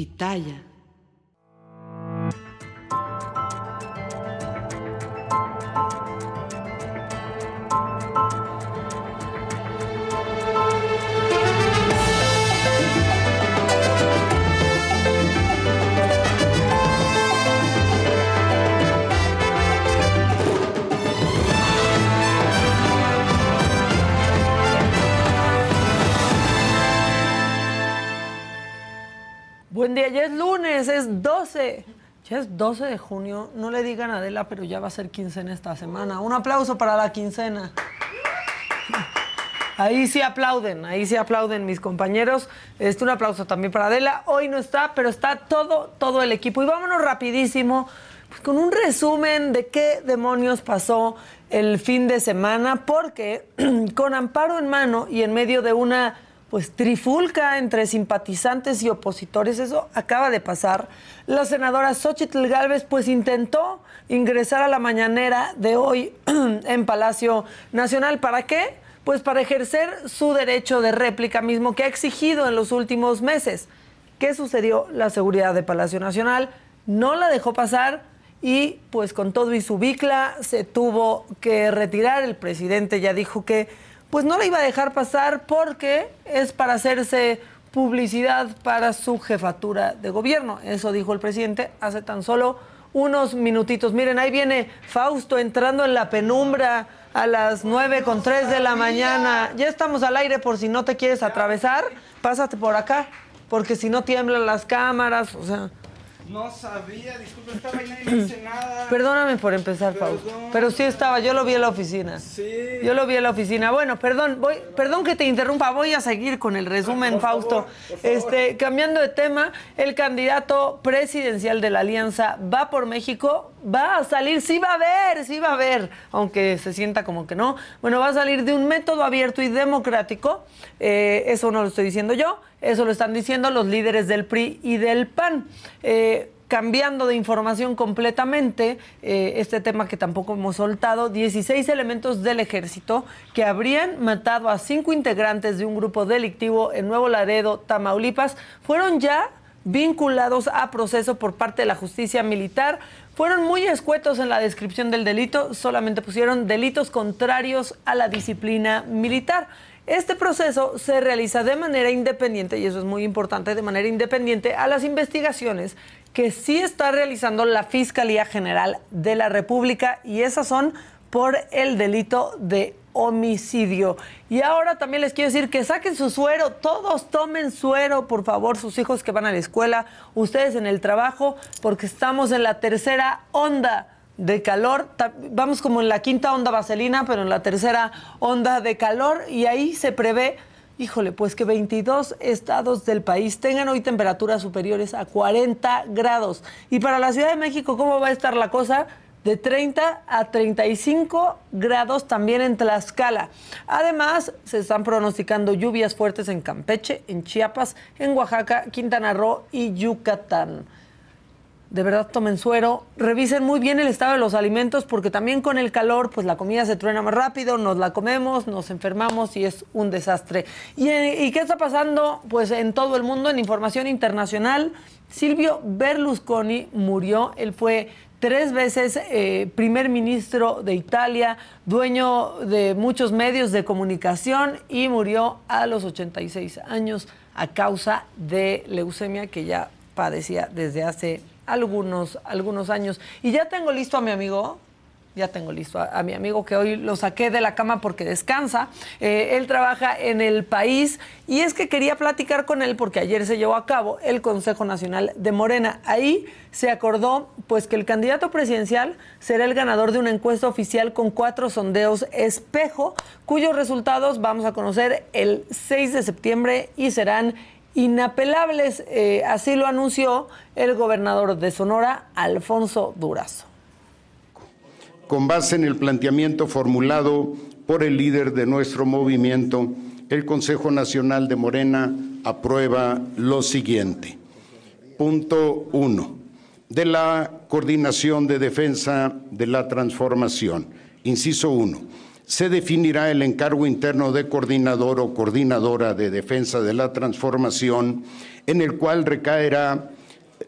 Pitaya. Buen día, ya es lunes, es 12. Ya es 12 de junio. No le digan a Adela, pero ya va a ser quincena esta semana. Un aplauso para la quincena. Ahí sí aplauden, ahí sí aplauden mis compañeros. Este, un aplauso también para Adela. Hoy no está, pero está todo, todo el equipo. Y vámonos rapidísimo pues, con un resumen de qué demonios pasó el fin de semana, porque con amparo en mano y en medio de una pues trifulca entre simpatizantes y opositores, eso acaba de pasar. La senadora Xochitl Gálvez pues intentó ingresar a la mañanera de hoy en Palacio Nacional. ¿Para qué? Pues para ejercer su derecho de réplica mismo que ha exigido en los últimos meses. ¿Qué sucedió? La seguridad de Palacio Nacional no la dejó pasar y pues con todo y su bicla se tuvo que retirar. El presidente ya dijo que pues no la iba a dejar pasar porque es para hacerse publicidad para su jefatura de gobierno. Eso dijo el presidente hace tan solo unos minutitos. Miren, ahí viene Fausto entrando en la penumbra a las nueve con tres de la mañana. Ya estamos al aire por si no te quieres atravesar. Pásate por acá, porque si no tiemblan las cámaras, o sea... No sabía, disculpe, estaba ahí, nadie me dice nada. Perdóname por empezar, Fausto. Pero sí estaba, yo lo vi en la oficina. Sí. Yo lo vi en la oficina. Bueno, perdón, voy, perdón que te interrumpa, voy a seguir con el resumen, Por favor, Fausto. por favor. Este, cambiando de tema, el candidato presidencial de la Alianza va por México, va a salir, sí va a haber, sí va a haber, aunque se sienta como que no. Bueno, va a salir de un método abierto y democrático. Eh, eso no lo estoy diciendo yo, eso lo están diciendo los líderes del PRI y del PAN. Eh, cambiando de información completamente, eh, este tema que tampoco hemos soltado, 16 elementos del ejército que habrían matado a cinco integrantes de un grupo delictivo en Nuevo Laredo, Tamaulipas, fueron ya vinculados a proceso por parte de la justicia militar. Fueron muy escuetos en la descripción del delito, solamente pusieron delitos contrarios a la disciplina militar. Este proceso se realiza de manera independiente, y eso es muy importante, de manera independiente a las investigaciones que sí está realizando la Fiscalía General de la República, y esas son por el delito de homicidio. Y ahora también les quiero decir que saquen su suero, todos tomen suero, por favor, sus hijos que van a la escuela, ustedes en el trabajo, porque estamos en la tercera onda de calor. Vamos como en la quinta onda vaselina, pero en la tercera onda de calor y ahí se prevé, híjole, pues que 22 estados del país tengan hoy temperaturas superiores a 40 grados. Y para la Ciudad de México, ¿cómo va a estar la cosa? De 30 a 35 grados también en Tlaxcala. Además, se están pronosticando lluvias fuertes en Campeche, en Chiapas, en Oaxaca, Quintana Roo y Yucatán de verdad tomen suero, revisen muy bien el estado de los alimentos porque también con el calor pues la comida se truena más rápido, nos la comemos, nos enfermamos y es un desastre. ¿Y, eh, ¿y qué está pasando? Pues en todo el mundo, en información internacional, Silvio Berlusconi murió, él fue tres veces eh, primer ministro de Italia, dueño de muchos medios de comunicación y murió a los 86 años a causa de leucemia que ya padecía desde hace algunos, algunos años. Y ya tengo listo a mi amigo, ya tengo listo a, mi amigo que hoy lo saqué de la cama porque descansa. Eh, él trabaja en el país y es que quería platicar con él porque ayer se llevó a cabo el Consejo Nacional de Morena. Ahí se acordó pues que el candidato presidencial será el ganador de una encuesta oficial con cuatro sondeos espejo, cuyos resultados vamos a conocer el 6 de septiembre y serán inapelables. Eh, así lo anunció el gobernador de Sonora, Alfonso Durazo. con base en el planteamiento formulado por el líder de nuestro movimiento, el Consejo Nacional de Morena aprueba lo siguiente. Punto uno. De la Coordinación de Defensa de la Transformación. Inciso uno. Se definirá el encargo interno de coordinador o coordinadora de defensa de la transformación, en el cual recaerá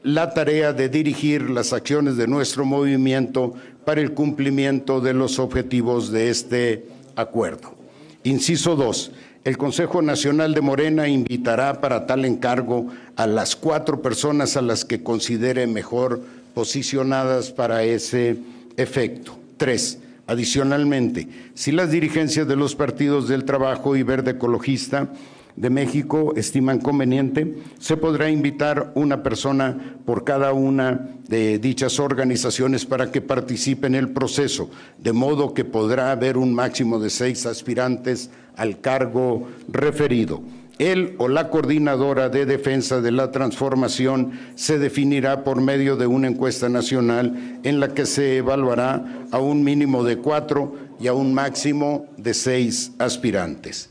la tarea de dirigir las acciones de nuestro movimiento para el cumplimiento de los objetivos de este acuerdo. Inciso 2. El Consejo Nacional de Morena invitará para tal encargo a las cuatro personas a las que considere mejor posicionadas para ese efecto. Tres, adicionalmente, si las dirigencias de los partidos del Trabajo y Verde Ecologista de México estiman conveniente, se podrá invitar una persona por cada una de dichas organizaciones para que participe en el proceso, de modo que podrá haber un máximo de seis aspirantes al cargo referido. Él o la coordinadora de defensa de la transformación se definirá por medio de una encuesta nacional en la que se evaluará a un mínimo de cuatro y a un máximo de seis aspirantes.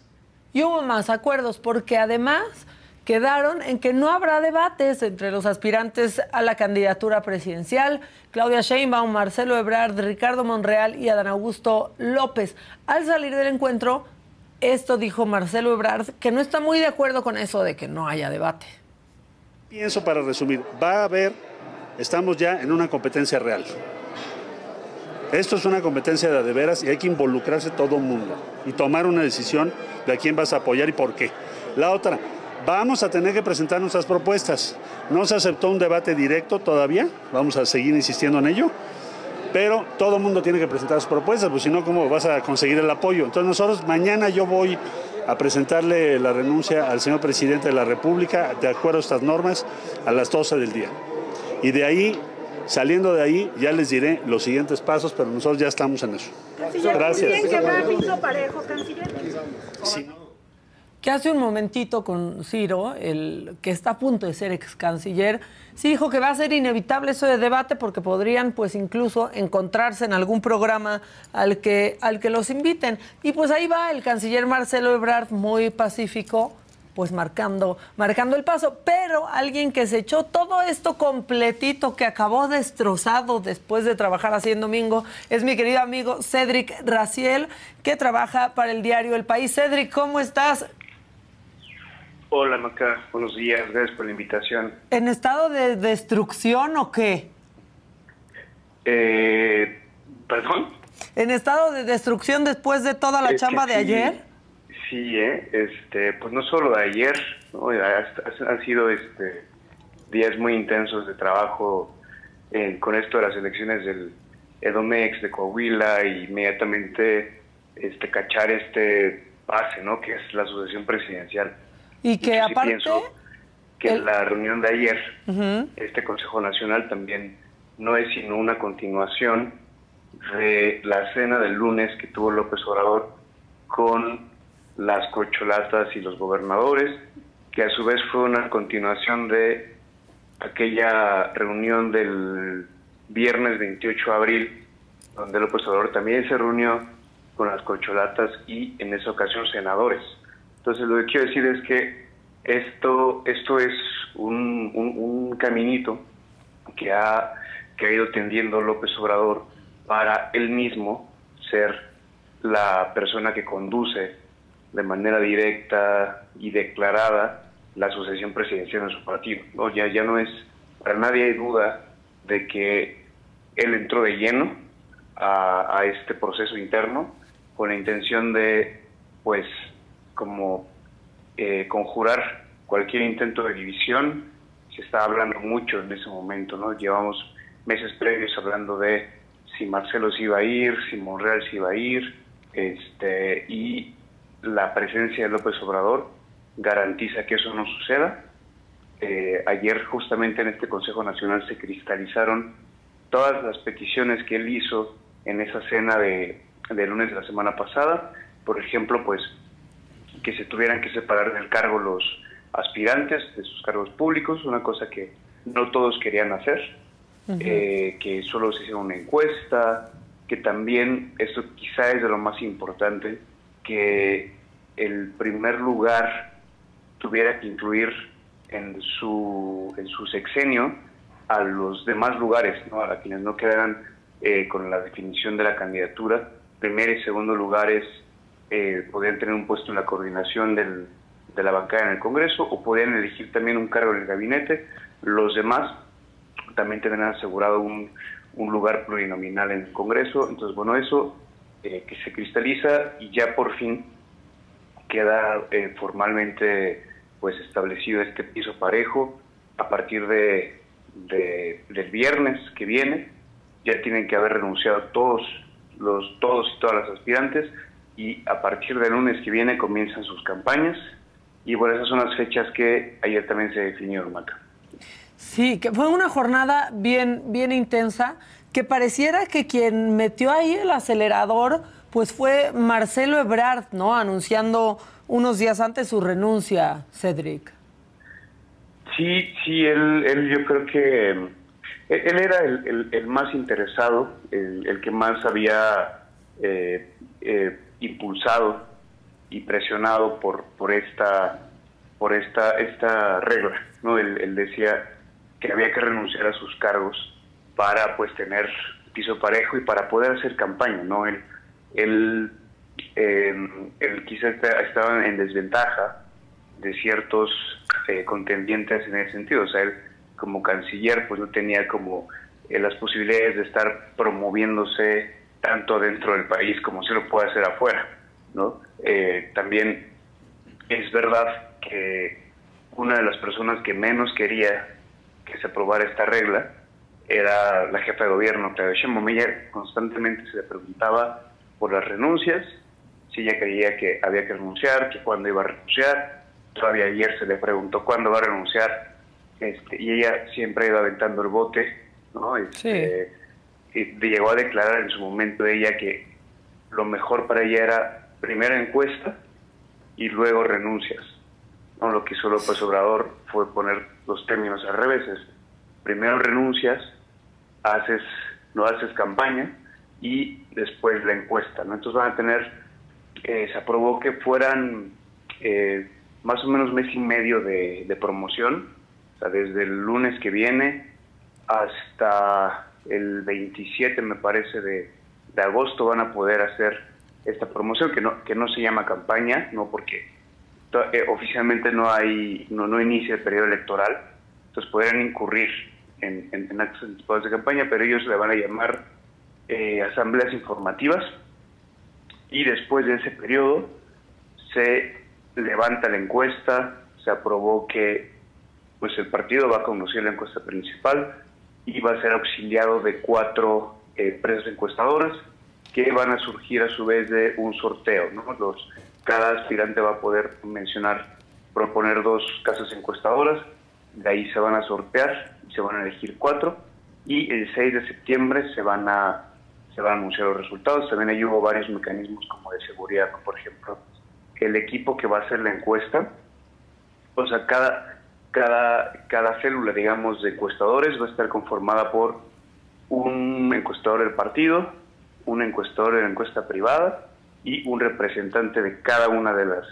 Y hubo más acuerdos porque además quedaron en que no habrá debates entre los aspirantes a la candidatura presidencial, Claudia Sheinbaum, Marcelo Ebrard, Ricardo Monreal y Adán Augusto López. Al salir del encuentro, esto dijo Marcelo Ebrard, que no está muy de acuerdo con eso de que no haya debate. Pienso para resumir, va a haber, estamos ya en una competencia real. Esto es una competencia de, de veras y hay que involucrarse todo el mundo y tomar una decisión de a quién vas a apoyar y por qué. La otra, vamos a tener que presentar nuestras propuestas. No se aceptó un debate directo todavía, vamos a seguir insistiendo en ello pero todo el mundo tiene que presentar sus propuestas, pues si no, ¿cómo vas a conseguir el apoyo? Entonces nosotros mañana yo voy a presentarle la renuncia al señor presidente de la República, de acuerdo a estas normas, a las 12 del día. Y de ahí, saliendo de ahí, ya les diré los siguientes pasos, pero nosotros ya estamos en eso. Gracias. que parejo, canciller? Sí que hace un momentito con Ciro, el que está a punto de ser ex canciller, sí dijo que va a ser inevitable eso de debate porque podrían pues incluso encontrarse en algún programa al que, al que los inviten. Y pues ahí va el canciller Marcelo Ebrard muy pacífico, pues marcando, marcando el paso. Pero alguien que se echó todo esto completito, que acabó destrozado después de trabajar así en domingo, es mi querido amigo Cedric Raciel, que trabaja para el diario El País. Cedric, ¿cómo estás? Hola Maca, buenos días, gracias por la invitación. ¿En estado de destrucción o qué? Eh, ¿Perdón? ¿En estado de destrucción después de toda la chamba de ayer? Sí, eh, este, pues no solo de ayer, ¿no? han sido este, días muy intensos de trabajo con esto de las elecciones del Edomex de Coahuila y inmediatamente este, cachar este pase, ¿no? que es la sucesión presidencial. Y que aparte... que la reunión de ayer, este Consejo Nacional también no es sino una continuación de la cena del lunes que tuvo López Obrador con las cocholatas y los gobernadores, que a su vez fue una continuación de aquella reunión del viernes 28 de abril, donde López Obrador también se reunió con las cocholatas y en esa ocasión senadores. Entonces lo que quiero decir es que esto, esto es un, caminito que ha, que ha ido tendiendo López Obrador para él mismo ser la persona que conduce de manera directa y declarada la sucesión presidencial en su partido. ¿no? Ya, ya no es, para nadie hay duda de que él entró de lleno a este proceso interno con la intención de, pues, como eh, conjurar cualquier intento de división. Se está hablando mucho en ese momento, ¿no? Llevamos meses previos hablando de si Marcelo se iba a ir, si Monreal se iba a ir, este, y la presencia de López Obrador garantiza que eso no suceda. Eh, ayer justamente en este Consejo Nacional se cristalizaron todas las peticiones que él hizo en esa cena de, de lunes de la semana pasada. Por ejemplo, pues que se tuvieran que separar del cargo los aspirantes de sus cargos públicos, una cosa que no todos querían hacer, eh, que solo se hiciera una encuesta, que también, esto quizá es de lo más importante, que el primer lugar tuviera que incluir en su, en su sexenio a los demás lugares, ¿no? a quienes no quedaran eh, con la definición de la candidatura primer y segundo lugares eh, podían tener un puesto en la coordinación del, de la bancada en el Congreso o podían elegir también un cargo en el gabinete. Los demás también tendrán asegurado un, lugar plurinominal en el Congreso. Entonces, bueno, eso eh, que se cristaliza y ya por fin queda eh, formalmente pues establecido este piso parejo a partir de, del viernes que viene ya tienen que haber renunciado todos los todos y todas las aspirantes y a partir del lunes que viene comienzan sus campañas y bueno esas son las fechas que ayer también se definieron Maca. Sí, que fue una jornada bien bien intensa que pareciera que quien metió ahí el acelerador pues fue Marcelo Ebrard, ¿no? Anunciando unos días antes su renuncia, Cedric. Sí, sí, él, él yo creo que él, era el, más interesado, el, que más había eh, eh, impulsado y presionado por, por esta por esta esta regla, ¿no? Él, decía que había que renunciar a sus cargos para pues tener piso parejo y para poder hacer campaña, ¿no? Él, él, eh, él quizás estaba en desventaja de ciertos eh, contendientes en ese sentido. O sea, él como canciller pues no tenía como eh, las posibilidades de estar promoviéndose tanto dentro del país como se lo puede hacer afuera, ¿no? Eh, también es verdad que una de las personas que menos quería que se aprobara esta regla era la jefa de gobierno, Claudia Sheinbaum. Constantemente se le preguntaba por las renuncias, si ella creía que había que renunciar, que cuándo iba a renunciar. Todavía ayer se le preguntó cuándo va a renunciar este, y ella siempre iba aventando el bote, ¿no? Este, y llegó a declarar en su momento ella que lo mejor para ella era primero encuesta y luego renuncias. ¿no? Lo que hizo López Obrador fue poner los términos al revés. primero renuncias, haces, no haces campaña y después la encuesta. ¿no? Entonces van a tener, eh, se aprobó que fueran eh, más o menos mes y medio de, promoción, o sea, desde el lunes que viene hasta el 27, me parece, de, agosto van a poder hacer esta promoción, que no, que no se llama campaña, no porque eh, oficialmente no hay no, no inicia el periodo electoral, entonces podrían incurrir en, en, en actos anticipados de campaña, pero ellos le van a llamar eh, asambleas informativas y después de ese periodo se levanta la encuesta, se aprobó que pues el partido va a conducir la encuesta principal va a ser auxiliado de cuatro eh, empresas encuestadoras que van a surgir a su vez de un sorteo. ¿no? Los, cada aspirante va a poder mencionar, proponer dos casas encuestadoras, de ahí se van a sortear y se van a elegir cuatro y el 6 de septiembre se van a se van a anunciar los resultados. También ahí hubo varios mecanismos como de seguridad, por ejemplo, el equipo que va a hacer la encuesta, o sea, cada, cada, cada célula, digamos, de encuestadores va a estar conformada por un encuestador del partido, un encuestador de la encuesta privada y un representante de cada una de las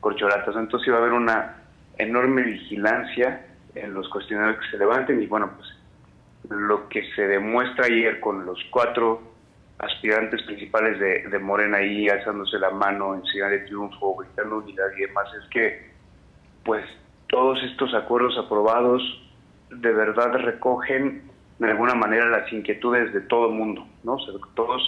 corcholatas. Entonces va a haber una enorme vigilancia en los cuestionarios que se levanten y bueno, pues lo que se demuestra ayer con los cuatro aspirantes principales de, Morena ahí alzándose la mano en señal de triunfo, gritando unidad y demás, es que pues todos estos acuerdos aprobados de verdad recogen de alguna manera las inquietudes de todo mundo, ¿no? todos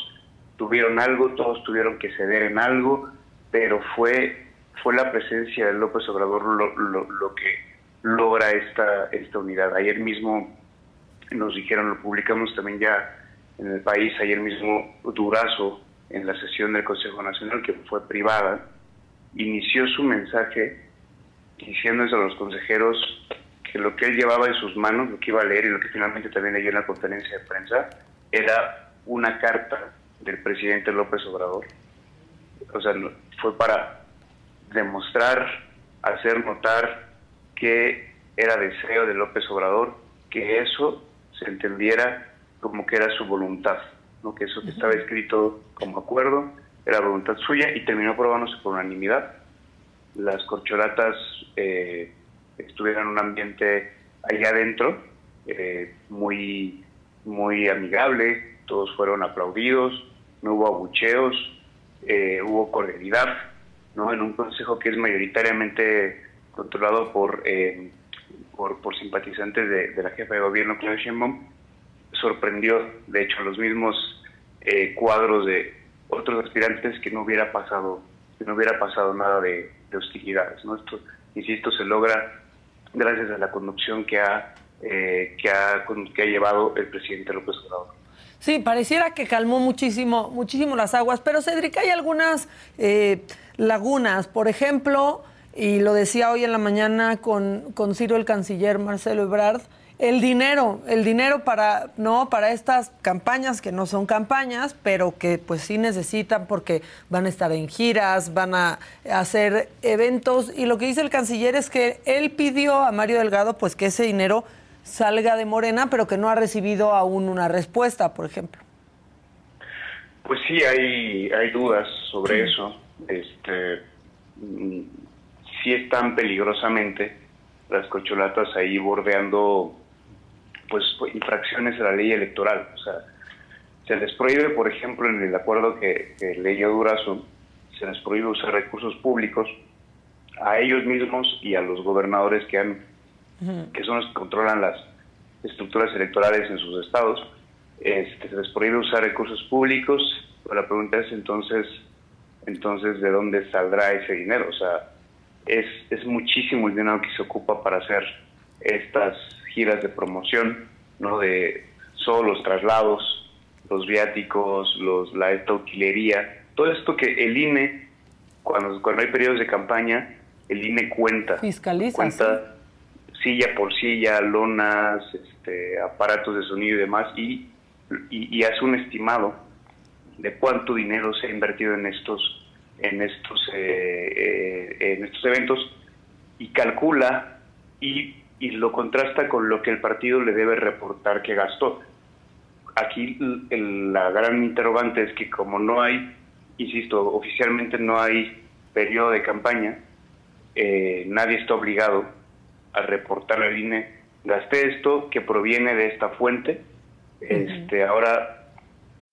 tuvieron algo, todos tuvieron que ceder en algo, pero fue fue la presencia de López Obrador lo, lo que logra esta esta unidad. Ayer mismo nos dijeron, lo publicamos también ya en el país. Ayer mismo Durazo, en la sesión del Consejo Nacional, que fue privada, inició su mensaje diciéndose a los consejeros que lo que él llevaba en sus manos, lo que iba a leer y lo que finalmente también leyó en la conferencia de prensa, era una carta del presidente López Obrador. O sea, fue para demostrar, hacer notar que era deseo de López Obrador que eso se entendiera como que era su voluntad, ¿no? que eso que estaba escrito como acuerdo era voluntad suya y terminó probándose por unanimidad. Las corcholatas eh, estuvieron en un ambiente allá adentro, eh, muy, muy amigable, todos fueron aplaudidos, no hubo abucheos, eh, hubo cordialidad, ¿no? En un consejo que es mayoritariamente controlado por, eh, por, por, simpatizantes de, la jefa de gobierno, Claudia Sheinbaum, sorprendió, de hecho, los mismos eh, cuadros de otros aspirantes que no hubiera pasado, que no hubiera pasado nada de, hostilidades, ¿no? Esto, insisto, se logra gracias a la conducción que ha, que ha, que ha llevado el presidente López Obrador. Sí, pareciera que calmó muchísimo, muchísimo las aguas, pero Cedric, hay algunas eh, lagunas. Por ejemplo, y lo decía hoy en la mañana con, con Ciro el canciller Marcelo Ebrard, el dinero, el dinero para, no, para estas campañas que no son campañas, pero que pues sí necesitan porque van a estar en giras, van a hacer eventos. Y lo que dice el canciller es que él pidió a Mario Delgado pues que ese dinero salga de Morena, pero que no ha recibido aún una respuesta, por ejemplo. Pues sí, hay, hay dudas sobre eso. Este, mm, sí están peligrosamente las cocholatas ahí bordeando pues infracciones a la ley electoral. O sea, se les prohíbe, por ejemplo, en el acuerdo que, que leyó Durazo, se les prohíbe usar recursos públicos a ellos mismos y a los gobernadores que han que son los que controlan las estructuras electorales en sus estados, este, se les prohíbe usar recursos públicos, pero la pregunta es entonces, entonces ¿de dónde saldrá ese dinero? O sea, es, es muchísimo el dinero que se ocupa para hacer estas giras de promoción, ¿no? De solo los traslados, los viáticos, los, la esta utilería, todo esto que el INE, cuando, cuando hay periodos de campaña, el INE cuenta. Fiscaliza. Cuenta, silla por silla, lonas, este, aparatos de sonido y demás, y, y, hace un estimado de cuánto dinero se ha invertido en estos en estos eh, eh, en estos eventos y calcula y, y, lo contrasta con lo que el partido le debe reportar que gastó. Aquí la gran interrogante es que como no hay, insisto, oficialmente no hay periodo de campaña, eh, nadie está obligado a reportar al INE, gasté esto que proviene de esta fuente, este, ahora...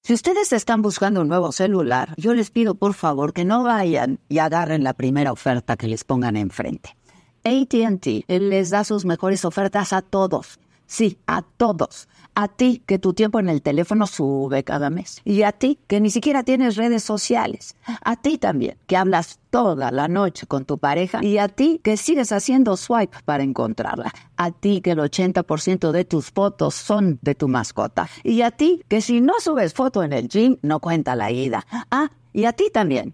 Si ustedes están buscando un nuevo celular, yo les pido por favor que no vayan y agarren la primera oferta que les pongan enfrente. ATT les da sus mejores ofertas a todos. Sí, a todos. A ti que tu tiempo en el teléfono sube cada mes. Y a ti que ni siquiera tienes redes sociales. A ti también que hablas toda la noche con tu pareja. Y a ti que sigues haciendo swipe para encontrarla. A ti que el 80% de tus fotos son de tu mascota. Y a ti que si no subes foto en el gym no cuenta la ida. Ah, y a ti también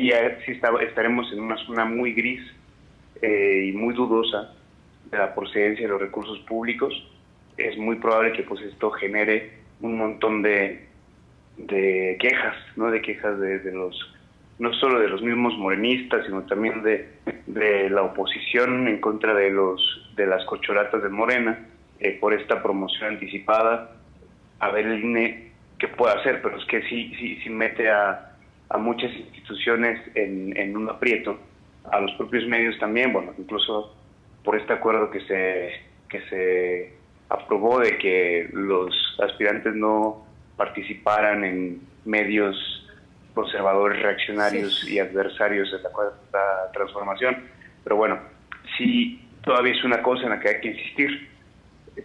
sí, sí estaremos en una zona muy gris eh, y muy dudosa de la procedencia de los recursos públicos. Es muy probable que pues esto genere un montón de, de quejas, ¿no? De quejas de, los no solo de los mismos morenistas, sino también de, de la oposición en contra de los de las cocholatas de Morena eh, por esta promoción anticipada. A ver el INE qué puede hacer, pero es que sí, sí, sí mete a, a muchas instituciones en, en un aprieto, a los propios medios también, bueno, incluso por este acuerdo que se, que se aprobó de que los aspirantes no participaran en medios conservadores, reaccionarios y adversarios de la cuarta transformación. Pero bueno, sí, todavía es una cosa en la que hay que insistir,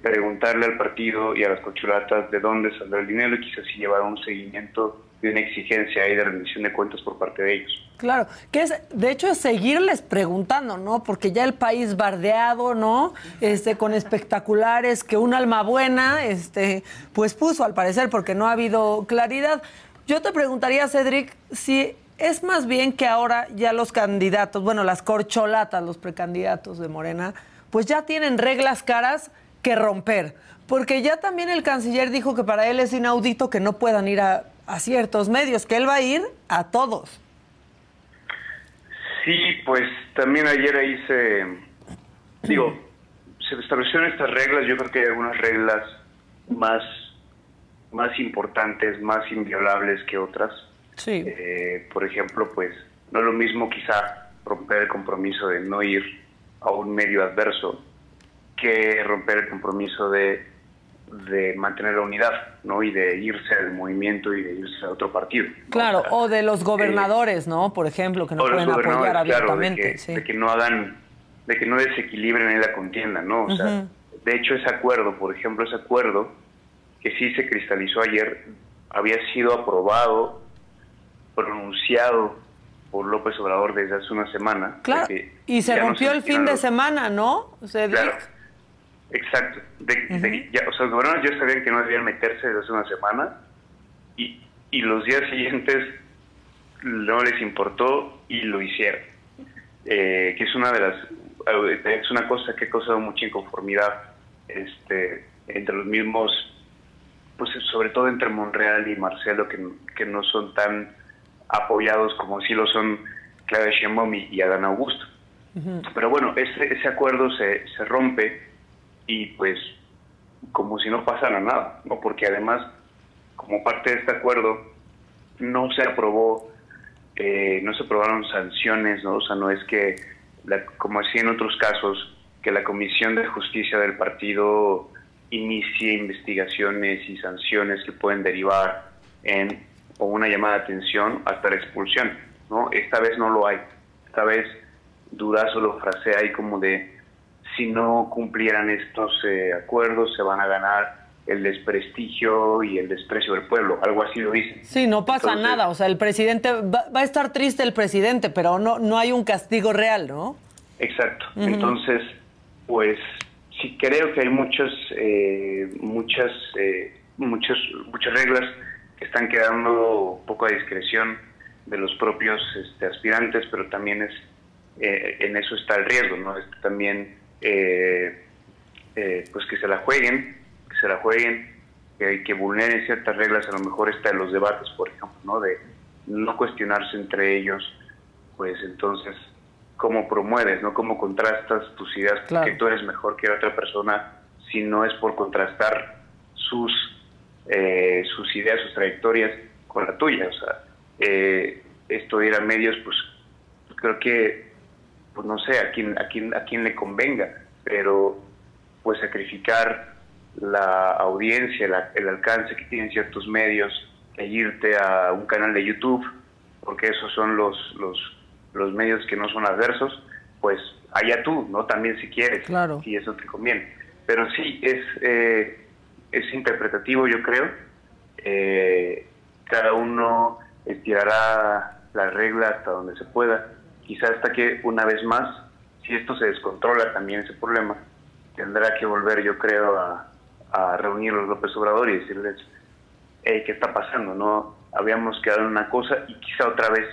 preguntarle al partido y a las cochulatas de dónde saldrá el dinero y quizás si llevar un seguimiento de una exigencia ahí de rendición de cuentas por parte de ellos. Claro, que es, de hecho, es seguirles preguntando, ¿no? Porque ya el país bardeado, ¿no? Este, con espectaculares que un alma buena, este, pues puso al parecer, porque no ha habido claridad. Yo te preguntaría, Cedric, si es más bien que ahora ya los candidatos, bueno, las corcholatas, los precandidatos de Morena, pues ya tienen reglas caras que romper. Porque ya también el canciller dijo que para él es inaudito que no puedan ir a, a ciertos medios, que él va a ir a todos. Sí, pues también ayer ahí se, digo, se establecieron estas reglas, yo creo que hay algunas reglas más, más importantes, más inviolables que otras. Sí. Eh, por ejemplo, pues no es lo mismo quizá romper el compromiso de no ir a un medio adverso que romper el compromiso de, de mantener la unidad, ¿no? Y de irse al movimiento y de irse a otro partido. ¿no? Claro, O sea, o de los eh, gobernadores, ¿no? Por ejemplo, que no pueden apoyar claro, abiertamente. de, que, sí. de que no hagan, de que no desequilibren en la contienda, ¿no? O sea, de hecho ese acuerdo, por ejemplo, ese acuerdo que sí se cristalizó ayer, había sido aprobado, pronunciado por López Obrador desde hace una semana. Claro, y se no rompió el fin de semana, ¿no? Se Claro, dijo- exacto. De, de- ya, o sea, los gobernadores ya sabían que no debían meterse desde hace una semana y, y los días siguientes no les importó y lo hicieron. Eh, que es una de las es una cosa que ha causado mucha inconformidad este entre los mismos pues sobre todo entre Monreal y Marcelo que, que no son tan apoyados como sí lo son Claudia Sheinbaum y, y Adán Augusto pero bueno ese, ese acuerdo se, se rompe y pues como si no pasara nada no porque además como parte de este acuerdo no se aprobó eh, no se aprobaron sanciones, ¿no? O sea, no es que, la- como así en otros casos, que la Comisión de Justicia del partido inicie investigaciones y sanciones que pueden derivar en o una llamada de atención hasta la expulsión, ¿no? Esta vez no lo hay. Esta vez Durazo lo frasea ahí como de si no cumplieran estos eh, acuerdos se van a ganar el desprestigio y el desprecio del pueblo, algo así lo dice. Sí, no pasa Entonces- nada. O sea, el presidente va, va a estar triste el presidente, pero no, no hay un castigo real, ¿no? Exacto. Entonces, pues sí creo que hay muchos, eh, muchas, eh, muchos, muchas reglas que están quedando poco a discreción de los propios este, aspirantes, pero también es eh, en eso está el riesgo, ¿no? Este, también, eh, eh, pues que se la jueguen, que se la jueguen, que, que vulneren ciertas reglas, a lo mejor está en los debates, por ejemplo, ¿no? De no cuestionarse entre ellos, pues entonces, ¿cómo promueves, no? ¿Cómo contrastas tus ideas? Claro. Que tú eres mejor que la otra persona si no es por contrastar sus, eh, sus ideas, sus trayectorias con la tuya. O sea, eh, esto de ir a medios, pues creo que, pues no sé, a quién, a quién, a quién le convenga, pero pues sacrificar la audiencia, la- el alcance que tienen ciertos medios, e irte a un canal de YouTube, porque esos son los, los, los medios que no son adversos, pues allá tú, ¿no? También si quieres, Claro. si eso te conviene. Pero sí, es, eh, es interpretativo, yo creo. Eh, cada uno estirará la regla hasta donde se pueda. Quizá hasta que, una vez más, si esto se descontrola también ese problema, tendrá que volver, yo creo, a, a reunir a los López Obrador y decirles, hey, ¿qué está pasando? No habíamos quedado en una cosa y quizá otra vez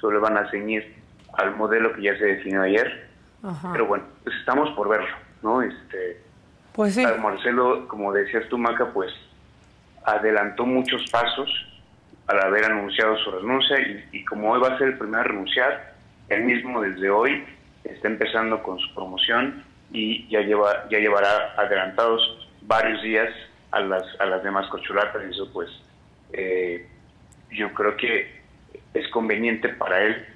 solo van a ceñir al modelo que ya se definió ayer. Ajá. Pero bueno, pues estamos por verlo, ¿no? Este, Pues sí. Marcelo, como decías tú, Maca, pues adelantó muchos pasos al haber anunciado su renuncia y, y como hoy va a ser el primero a renunciar, él mismo desde hoy está empezando con su promoción y ya lleva ya llevará adelantados varios días a las a las demás corcholatas y eso pues eh, yo creo que es conveniente para él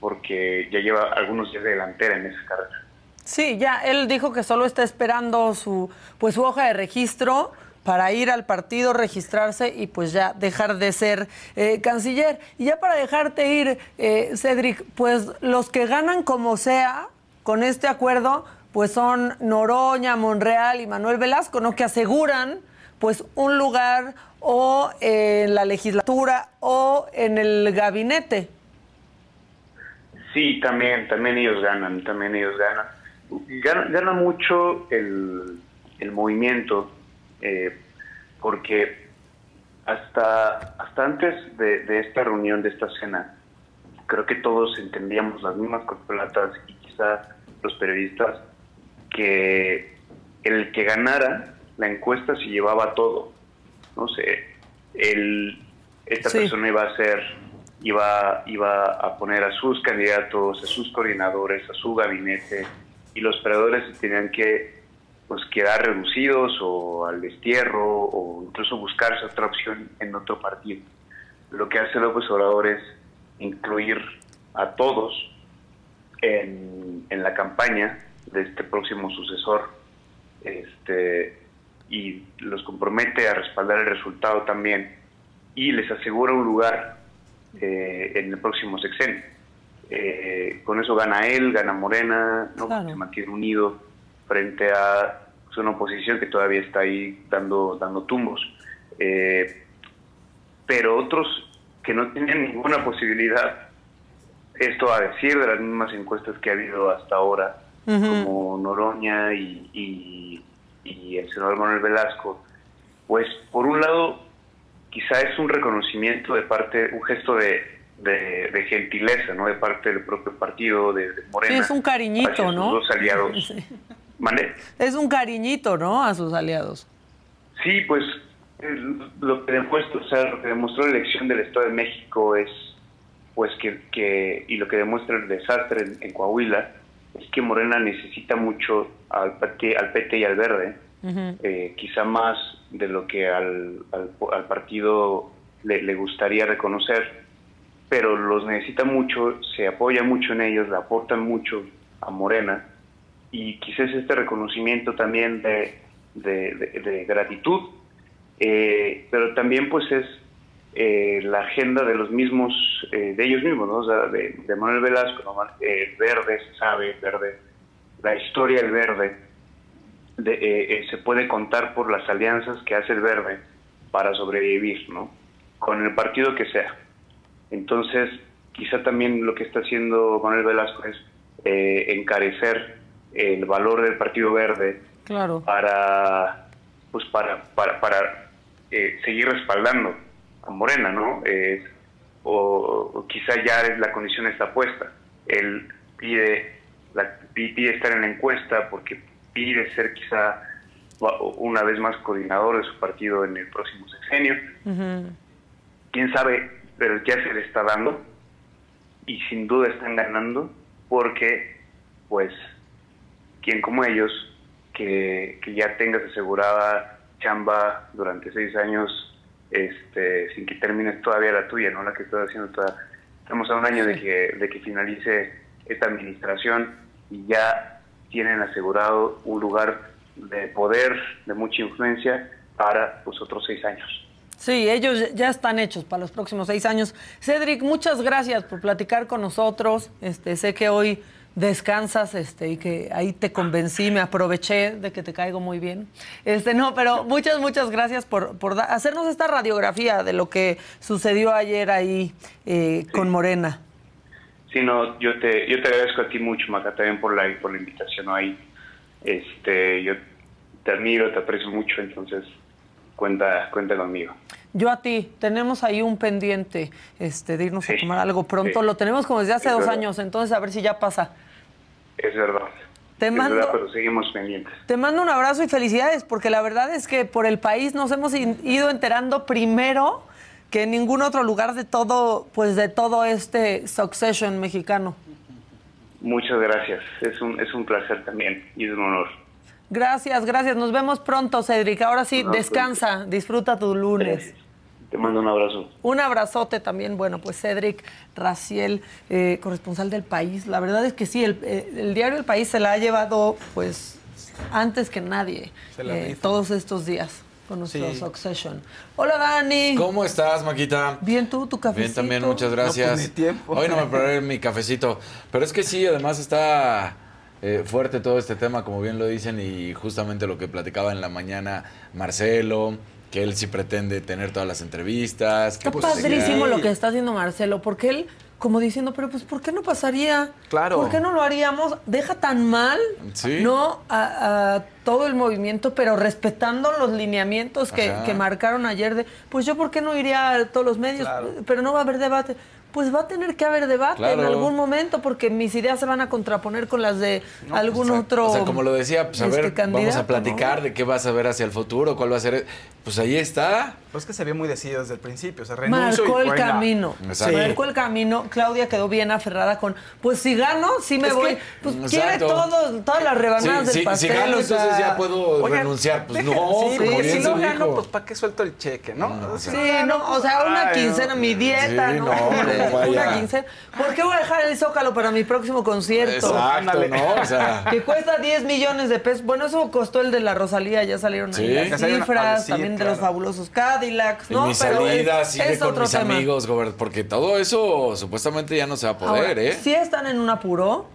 porque ya lleva algunos días de delantera en esa carrera. Sí, ya él dijo que solo está esperando su pues su hoja de registro para ir al partido, registrarse y pues ya dejar de ser eh, canciller. Y ya para dejarte ir, eh, Cedric, pues los que ganan como sea con este acuerdo, pues son Noroña, Monreal y Manuel Velasco, ¿no? Que aseguran pues un lugar o en la legislatura o en el gabinete. Sí, también, también ellos ganan, también ellos ganan. Gana, mucho el, el movimiento, eh, porque hasta, hasta antes de, de esta reunión, de esta cena, creo que todos entendíamos las mismas corcholatas y quizá los periodistas que el que ganara la encuesta se llevaba todo. No sé, el, esta Sí. persona iba a ser, iba, iba a poner a sus candidatos, a sus coordinadores, a su gabinete, y los perdedores se tenían que pues quedar reducidos o al destierro o incluso buscarse otra opción en otro partido. Lo que hace López Obrador es incluir a todos en, en la campaña de este próximo sucesor este, y los compromete a respaldar el resultado también y les asegura un lugar eh, en el próximo sexenio. Eh, con eso gana él, gana Morena, ¿no? Claro. se mantiene unido frente a pues, una oposición que todavía está ahí dando, dando tumbos. Eh, pero otros que no tienen ninguna posibilidad, esto a decir de las mismas encuestas que ha habido hasta ahora, como Noroña y, y- y el senador Manuel Velasco, pues por un lado quizá es un reconocimiento de parte, un gesto de, de- de gentileza, ¿no? De parte del propio partido, de, de Morena. Sí, es un cariñito, hacia sus ¿no? dos aliados. Es un cariñito, ¿no? A sus aliados. Sí, pues eh, lo que demuestra, o sea, lo que demostró la elección del Estado de México es, pues que, que y lo que demuestra el desastre en, en Coahuila es que Morena necesita mucho al PT, al PT y al Verde, eh, quizá más de lo que al, al, al partido le, le gustaría reconocer, pero los necesita mucho, se apoya mucho en ellos, le aportan mucho a Morena y quizás este reconocimiento también de, de- gratitud, eh, pero también pues es eh, la agenda de los mismos, eh, de ellos mismos, ¿no? O de, Manuel Velasco, ¿no? Verde, sabe, Verde, la historia del Verde, de, se puede contar por las alianzas que hace el Verde para sobrevivir, ¿no? Con el partido que sea. Entonces, quizá también lo que está haciendo Manuel Velasco es encarecer el valor del Partido Verde Claro. para pues para para, para eh, seguir respaldando a Morena, ¿no? Eh, o, o quizá ya es- la condición está puesta. Él pide la, pide estar en la encuesta porque pide ser quizá una vez más coordinador de su partido en el próximo sexenio. Quién sabe, pero ya se le está dando y sin duda están ganando porque pues quien como ellos, que, que ya tengas asegurada chamba durante seis años, este, sin que termines todavía la tuya, no la que estás haciendo toda. Estamos a un año de que, de que finalice esta administración y ya tienen asegurado un lugar de poder, de mucha influencia para pues otros seis años. Sí, ellos ya están hechos para los próximos seis años. Cedric, muchas gracias por platicar con nosotros. Este, sé que hoy descansas este, y que ahí te convencí, me aproveché de que te caigo muy bien. Este, no, pero muchas, muchas gracias por, por hacernos esta radiografía de lo que sucedió ayer ahí eh, con Morena. Sí, no, yo te, yo te agradezco a ti mucho, Maca, también por la, por la invitación ahí. Este, yo te admiro, te aprecio mucho, entonces cuenta, cuenta conmigo. Yo a ti, tenemos ahí un pendiente este, de irnos a tomar algo pronto. sí. Lo tenemos como desde hace Es dos verdad. años, entonces a ver si ya pasa. Es verdad. Te es mando- verdad, pero seguimos pendientes. Te mando un abrazo y felicidades, porque la verdad es que por el país nos hemos ido enterando primero que en ningún otro lugar de todo, pues de todo este succession mexicano. Muchas gracias. Es un, es un placer también y es un honor. Gracias, gracias. Nos vemos pronto, Cedric. Ahora sí, No, pues, descansa, disfruta tu lunes. Te mando un abrazo. Un abrazote también, bueno, pues Cedric Raciel, eh, corresponsal del país. La verdad es que sí, el, eh, el diario El País se la ha llevado, pues, antes que nadie, Se la eh, todos estos días con nuestro Sí. Succession. Hola, Dani. ¿Cómo estás, Maquita? Bien, tú, tu cafecito. Bien, también, muchas gracias. pues, ni tiempo. Hoy no me preparé mi cafecito. Pero es que sí, además está eh, fuerte todo este tema, como bien lo dicen, y justamente lo que platicaba en la mañana Marcelo, que él sí pretende tener todas las entrevistas. que Está pues, padrísimo se lo que está haciendo Marcelo, porque él, como diciendo, pero pues, ¿por qué no pasaría? Claro. ¿Por qué no lo haríamos? Deja tan mal, Sí. ¿no? A, a todo el movimiento, pero respetando los lineamientos que, que marcaron ayer de, pues yo, ¿por qué no iría a todos los medios? Claro. Pero no va a haber debate. Pues va a tener que haber debate en algún momento porque mis ideas se van a contraponer con las de algún otro. O sea, como lo decía, pues a este, ver, vamos a platicar ¿no? de qué vas a ver hacia el futuro, cuál va a ser. Pues ahí está. Pues es que se vio muy decidido desde el principio. O sea, renuncio Marcó y el camino. Exacto. Marcó el camino. Claudia quedó bien aferrada con, pues si gano, sí me Es voy. que- pues Exacto. quiere todo, todas las Sí, rebanadas sí, del pastel. si gano, o sea, entonces ya puedo Oigan, renunciar. Pues deja- no, sí, si no dijo. gano, pues ¿para qué suelto el cheque, no? Si Sí, gano, no, o pues, sea, una ay, quincena, no. mi dieta, Sí, ¿no? Vaya. una quincena. ¿Por qué voy a dejar el Zócalo para mi próximo concierto? Exacto, Ándale. ¿no? O sea, Que cuesta 10 millones de pesos. Bueno, eso costó el de la Rosalía, ya salieron ahí las cifras, decir, también de los fabulosos Cadillacs, y ¿no? mis Pero es- salidas, es, ir con otro mis tema. amigos, Gobert, porque todo eso supuestamente ya no se va a poder, Ahora, ¿eh? sí están en un apuro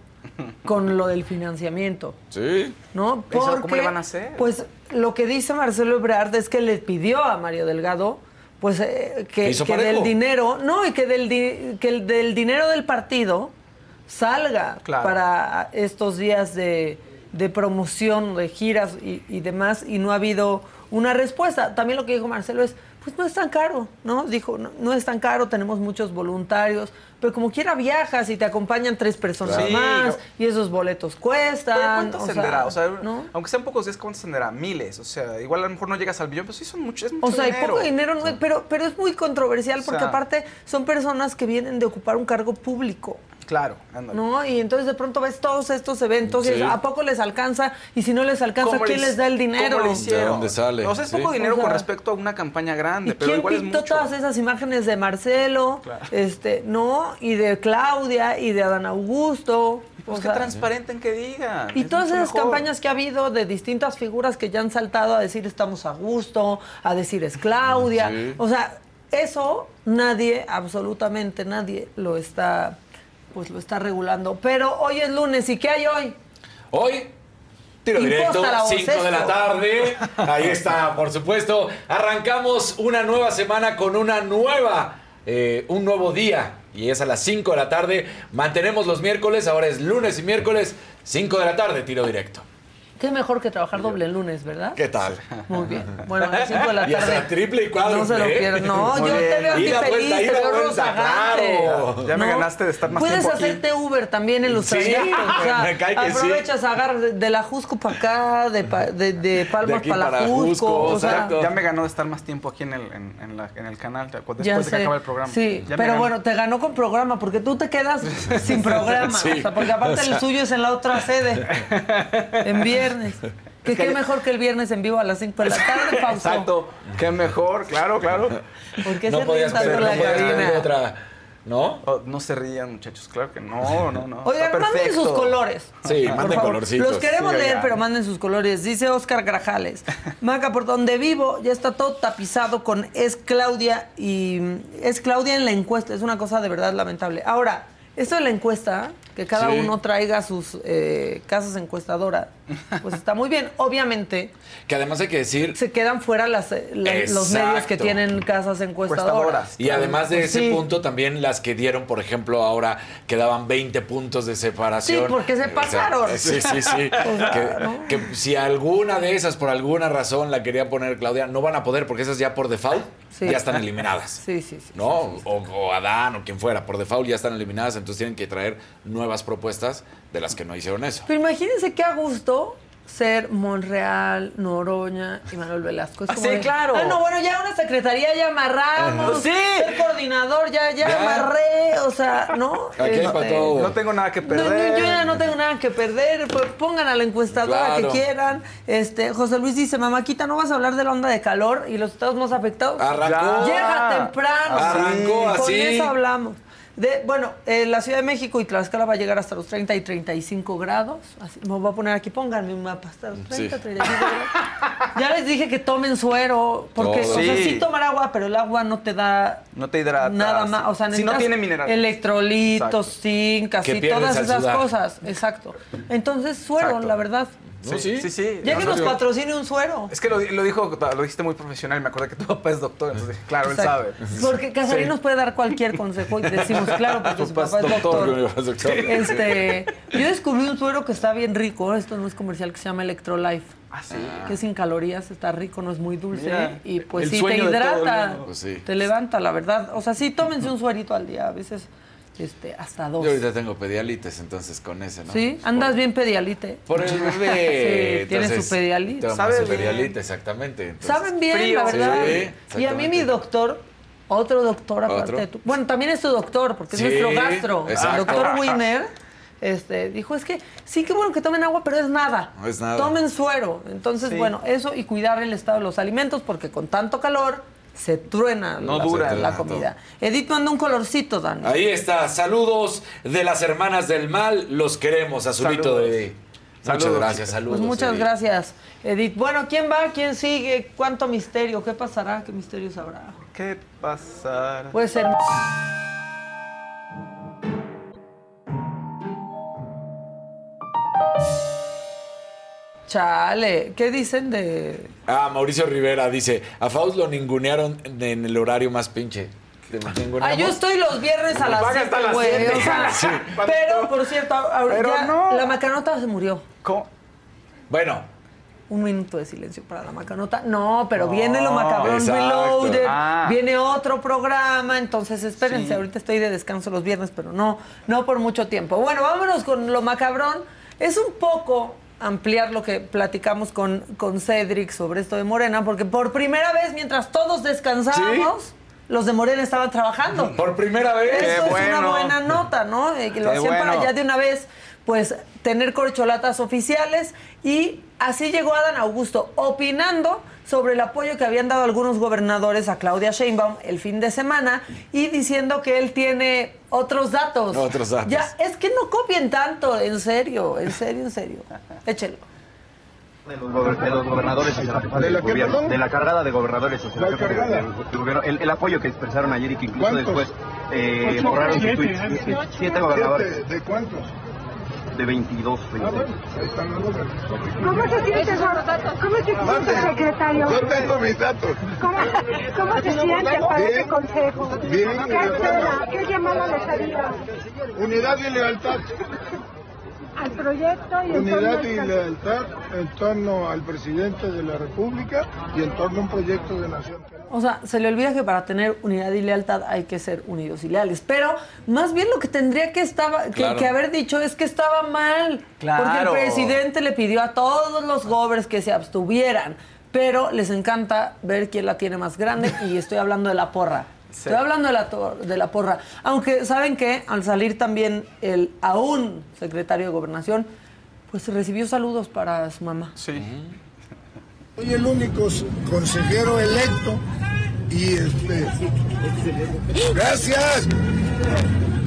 con lo del financiamiento, Sí. ¿no? ¿Eso cómo Porque, le van a hacer? Pues lo que dice Marcelo Ebrard es que le pidió a Mario Delgado pues eh, que, que del dinero, no, y que del, di- que el del dinero del partido salga Claro. para estos días de, de promoción, de giras y, y demás, y no ha habido una respuesta. También lo que dijo Marcelo es, pues no es tan caro, ¿no? Dijo, no, no es tan caro, tenemos muchos voluntarios, pero como quiera viajas y te acompañan tres personas Sí, más, no. y esos boletos cuestan. Pero ¿Cuánto ascenderá? O sea, ¿no? aunque sean pocos días, ¿cuánto ascenderá? Miles. O sea, igual a lo mejor no llegas al billón, pero sí son muchos, es mucho O sea, hay poco dinero, no- pero, pero es muy controversial porque O sea- aparte son personas que vienen de ocupar un cargo público. Claro, ándale. ¿No? Y entonces de pronto ves todos estos eventos y Sí. ¿a poco les alcanza? Y si no les alcanza, ¿Cómo ¿quién le- les da el dinero? cómo le hicieron? ¿De dónde sale? O sea, es Sí. poco dinero O sea, con respecto a una campaña grande, ¿Y pero quién igual es pintó mucho. todas esas imágenes de Marcelo? Claro. Este, ¿no? Y de Claudia y de Adán Augusto. Pues O que sea, transparenten que digan. Y es todas esas mejor. campañas que ha habido de distintas figuras que ya han saltado a decir estamos a gusto, a decir es Claudia. Sí. O sea, eso nadie, absolutamente nadie, lo está, pues lo está regulando. Pero hoy es lunes, ¿y qué hay hoy? Hoy, tiro directo, la voz, 5 de la tarde. Ahí está, por supuesto. Arrancamos una nueva semana con una nueva, eh, un nuevo día. Y es a las 5 de la tarde. Mantenemos los miércoles, ahora es lunes y miércoles, 5 de la tarde, tiro directo. Qué mejor que trabajar doble el lunes, ¿verdad? ¿Qué tal? Muy bien. Bueno, a las 5 de la Y hasta tarde. triple y cuádruple, No se lo ¿eh? pierdan. No, Muy yo te veo aquí feliz, vuelta, te veo rozagante. claro. Ya me ¿no? ganaste de estar más Puedes tiempo aquí. hacerte Uber también en los Sí. O sea, me cae que sí. aprovechas, agarras de, de la Jusco para acá, de, pa- de, de Palmas para la Jusco. Jusco, o sea, exacto. Ya me ganó de estar más tiempo aquí en el, en, en la- en el canal después ya de que sé. acabe el programa. Sí, Ya pero bueno, te ganó con programa porque tú te quedas sin programa. Sí. O sea, porque aparte O sea. el suyo es en la otra sede, en viernes. Que qué mejor que el viernes en vivo a las 5 de la tarde, Fausto. Exacto. Qué mejor, claro, claro. ¿Por qué No se ríen tanto no la cabina? otra, ¿no? Oh, no se rían, muchachos, claro que no, no, no. Oigan, Está manden sus colores. Sí, Por manden favor. colorcitos. Los queremos Sí, leer, pero manden sus colores. Dice Oscar Grajales. Maca, por donde vivo ya está todo tapizado con es Claudia y es Claudia en la encuesta. Es una cosa de verdad lamentable. Ahora, esto de la encuesta, que cada Sí. uno traiga sus eh, casas encuestadoras, pues está muy bien. Obviamente, Que además hay que decir, se quedan fuera las, eh, la- los medios que tienen casas encuestadoras. Y además de Pues ese sí. punto, también las que dieron, por ejemplo, ahora quedaban 20 puntos de separación. Sí, porque se O sea, pasaron. sí, sí, sí. O sea, que, ¿no? que si alguna de esas, por alguna razón, la quería poner Claudia, no van a poder, porque esas ya por default Sí. ya están eliminadas. Sí, sí, sí. ¿No? O, o Adán o quien fuera, por default ya están eliminadas, entonces tienen que traer nuevas propuestas de las que no hicieron eso. Pero imagínense qué a gusto ser Monreal, Noroña y Manuel Velasco. Es Ah, como sí, de, claro. Ah, no, bueno, ya una secretaría ya amarramos. Sí. Ser coordinador ya, ya, Ya. amarré. O sea, ¿no? Aquí hay pa' todo. No tengo nada que No, perder. no, yo ya no tengo nada que perder. Pues pongan a la encuestadora Claro. que quieran. Este, José Luis dice, mamáquita, ¿no vas a hablar de la onda de calor y los estados más afectados? Arrancó. Llega temprano. Arrancó Con así. eso hablamos. De, bueno, eh, la Ciudad de México y Tlaxcala va a llegar hasta los 30 y 35 grados. Así, me voy a poner aquí, pónganme un mapa. Hasta los 30, Sí. 35 grados. Ya les dije que tomen suero. Porque, Todo. o sea, Sí. sí tomar agua, pero el agua no te da No te hidratas. nada más. O sea, si no tiene minerales. Electrolitos, Exacto. zinc, así, todas esas sudar. cosas. Exacto. Entonces, suero, Exacto. la verdad. No, sí. Sí, sí. Ya que No, nos no, patrocine un suero. Es que lo, lo dijo, lo dijiste muy profesional. Me acordé que tu papá es doctor. Entonces, claro, él sabe. Porque Casarín Sí. nos puede dar cualquier consejo y decimos, claro, porque su Papá papá es doctor, doctor. Este, yo descubrí un suero que está bien rico, esto no es comercial, que se llama Electrolife. Ah, sí. Que es sin calorías, está rico, no es muy dulce Mira, y pues sí te hidrata. Pues sí. te levanta, la verdad. O sea, sí, tómense un suerito al día, a veces este, hasta dos. Yo ahorita tengo pedialites, entonces con ese, ¿no? ¿Sí? Andas bien pedialite. Por el bebé. Sí, tiene su pedialite. Sabe su pedialite, exactamente. entonces- Saben bien, frío. la verdad. Sí, y a mí mi doctor, otro doctor aparte ¿Otro? de tu. Bueno, también es tu doctor, porque Sí, es nuestro gastro. El doctor Wiener este, dijo, es que sí que bueno que tomen agua, pero es nada. No es nada. Tomen suero. Entonces, Sí. bueno, eso y cuidar el estado de los alimentos, porque con tanto calor se truena No la, dura la comida. Edith manda un colorcito, Dani. Ahí está. Saludos de las hermanas del mal. Los queremos. Azulito Saludos. de. Muchas Saludos, gracias. chicas. Saludos. Pues muchas Edith. gracias, Edith. Bueno, ¿quién va? ¿Quién sigue? ¿Cuánto misterio? ¿Qué pasará? ¿Qué misterios habrá? ¿Qué pasará? Puede ser. Chale, ¿qué dicen de...? Ah, Mauricio Rivera dice: A Faust lo ningunearon en el horario más pinche. ¿Te Ah, yo estoy los viernes a las Paga 7, hasta las güey. siete. o sea, Sí. Pero, por cierto, ahora Pero ya no. la macanota se murió. ¿Cómo? Bueno, Un minuto de silencio para la macanota. No, pero viene lo macabrón exacto. reloaded. Ah. Viene otro programa. Entonces, espérense. Ahorita estoy de descanso los viernes, pero no, no por mucho tiempo. Bueno, vámonos con lo macabrón. Es un poco ampliar lo que platicamos con, con Cedric sobre esto de Morena, porque por primera vez, mientras todos descansábamos, los de Morena estaban trabajando. por primera vez. Eso es una buena nota, ¿no? Eh, que lo Qué hacían para ya de una vez, pues, tener corcholatas oficiales. Y así llegó Adán Augusto, opinando sobre el apoyo que habían dado algunos gobernadores a Claudia Sheinbaum el fin de semana y diciendo que él tiene otros datos. Otros datos. Ya, es que no copien tanto, en serio, en serio, en serio. Échelo. de los, gober- de los gobernadores hacia la jefa ¿De la gobierno, de la cargada de gobernadores hacia la, ¿La jefa del- gobierno, el, el apoyo que expresaron ayer y que incluso ¿Cuántos? después eh, borraron sus tweets. Siete, siete gobernadores. ¿De cuántos? De 22, Ah, 26. bueno, ahí están los números. ¿Cómo se siente, ¿Cómo se siente, secretario? Yo tengo mis datos. ¿Cómo, cómo se siente para este consejo? Bien. ¿Qué? ¿Qué llamada les haría Unidad y lealtad. Al proyecto y en Unidad torno y al- lealtad en torno al presidente de la República y en torno a un proyecto de nación. O sea, se le olvida que para tener unidad y lealtad hay que ser unidos y leales. Pero más bien lo que tendría que, estaba, que, Claro. que haber dicho es que estaba mal. Claro. Porque el presidente le pidió a todos los gobernadores que se abstuvieran. Pero les encanta ver quién la tiene más grande y estoy hablando de la porra. Sí. Estoy hablando de la, de la porra. Aunque, ¿saben qué? Al salir también el aún secretario de Gobernación, pues recibió saludos para su mamá. Sí. Soy el único consejero electo y este. Gracias.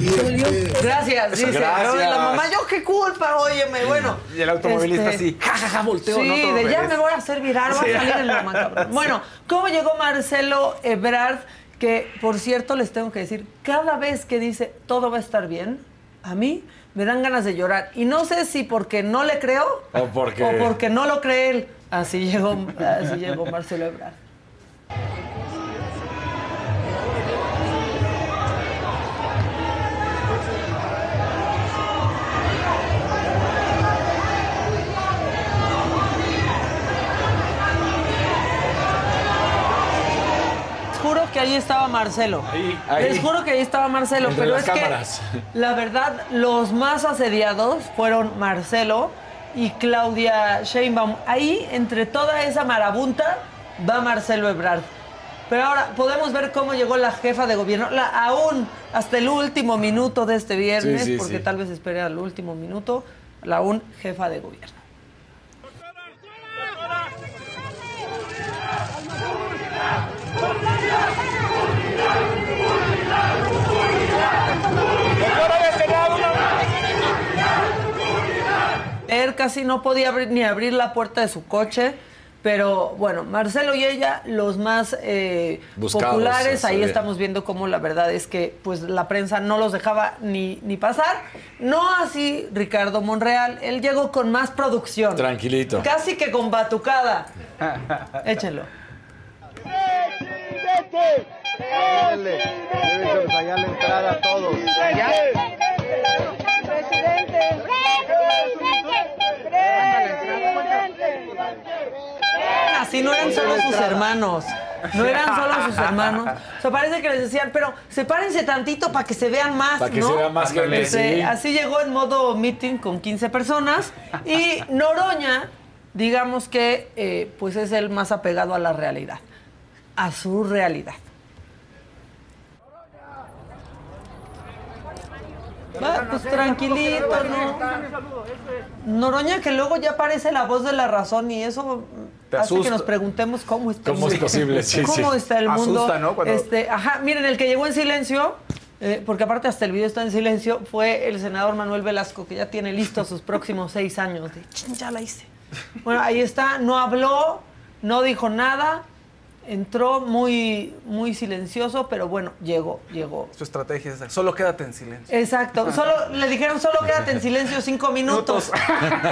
Y este, Gracias, dice. Gracias. La mamá, yo qué culpa, óyeme, bueno. Y el automovilista este, así, jajaja, volteó, Sí, ¿no? De ya me voy a hacer viral, voy a salir en la macabra. Bueno, ¿cómo llegó Marcelo Ebrard? Que, por cierto, les tengo que decir, cada vez que dice todo va a estar bien, a mí me dan ganas de llorar. Y no sé si porque no le creo O porque- o porque no lo cree él. Así llegó, así llegó Marcelo Ebrard. Ahí estaba Marcelo. Ahí, ahí. Les juro que ahí estaba Marcelo, Entre pero las es cámaras. que la verdad los más asediados fueron Marcelo y Claudia Sheinbaum. Ahí entre toda esa marabunta va Marcelo Ebrard. Pero ahora podemos ver cómo llegó la jefa de gobierno, la, aún hasta el último minuto de este viernes, Sí, sí, porque sí. tal vez espere al último minuto, la aún jefa de gobierno. Casi no podía abrir, ni abrir la puerta de su coche Pero bueno, Marcelo y ella, los más eh, Buscados, populares, ahí estamos viendo cómo la verdad es que pues la prensa no los dejaba ni, ni pasar. No así Ricardo Monreal, él llegó con más producción. Tranquilito. Casi que con batucada. Échenlo. Allá la entrada a todos. Así no eran solo sus hermanos. No eran solo sus hermanos. O sea, parece que les decían, pero sepárense tantito para que se vean más, Para que ¿no? se vea más Este, sí. Así llegó en modo meeting con 15 personas. Y Noroña, digamos que eh, pues es el más apegado a la realidad. A su realidad. Va, pues tranquilito, ¿no? Noroña que luego ya parece la voz de la razón y eso Te hace que nos preguntemos cómo está el ¿Cómo es mundo. posible? Sí, ¿Cómo sí. está el mundo? Asusta, ¿no? Cuando- Este, ajá, miren, el que llegó en silencio, eh, porque aparte hasta el video está en silencio, fue el senador Manuel Velasco, que ya tiene listos sus próximos seis años. De, "Chin, ya la hice. Bueno, ahí está, no habló, no dijo nada, entró muy, muy silencioso, pero bueno, llegó, llegó. Su estrategia es esa. Solo quédate en silencio. Exacto. Solo le dijeron, solo quédate en silencio cinco minutos.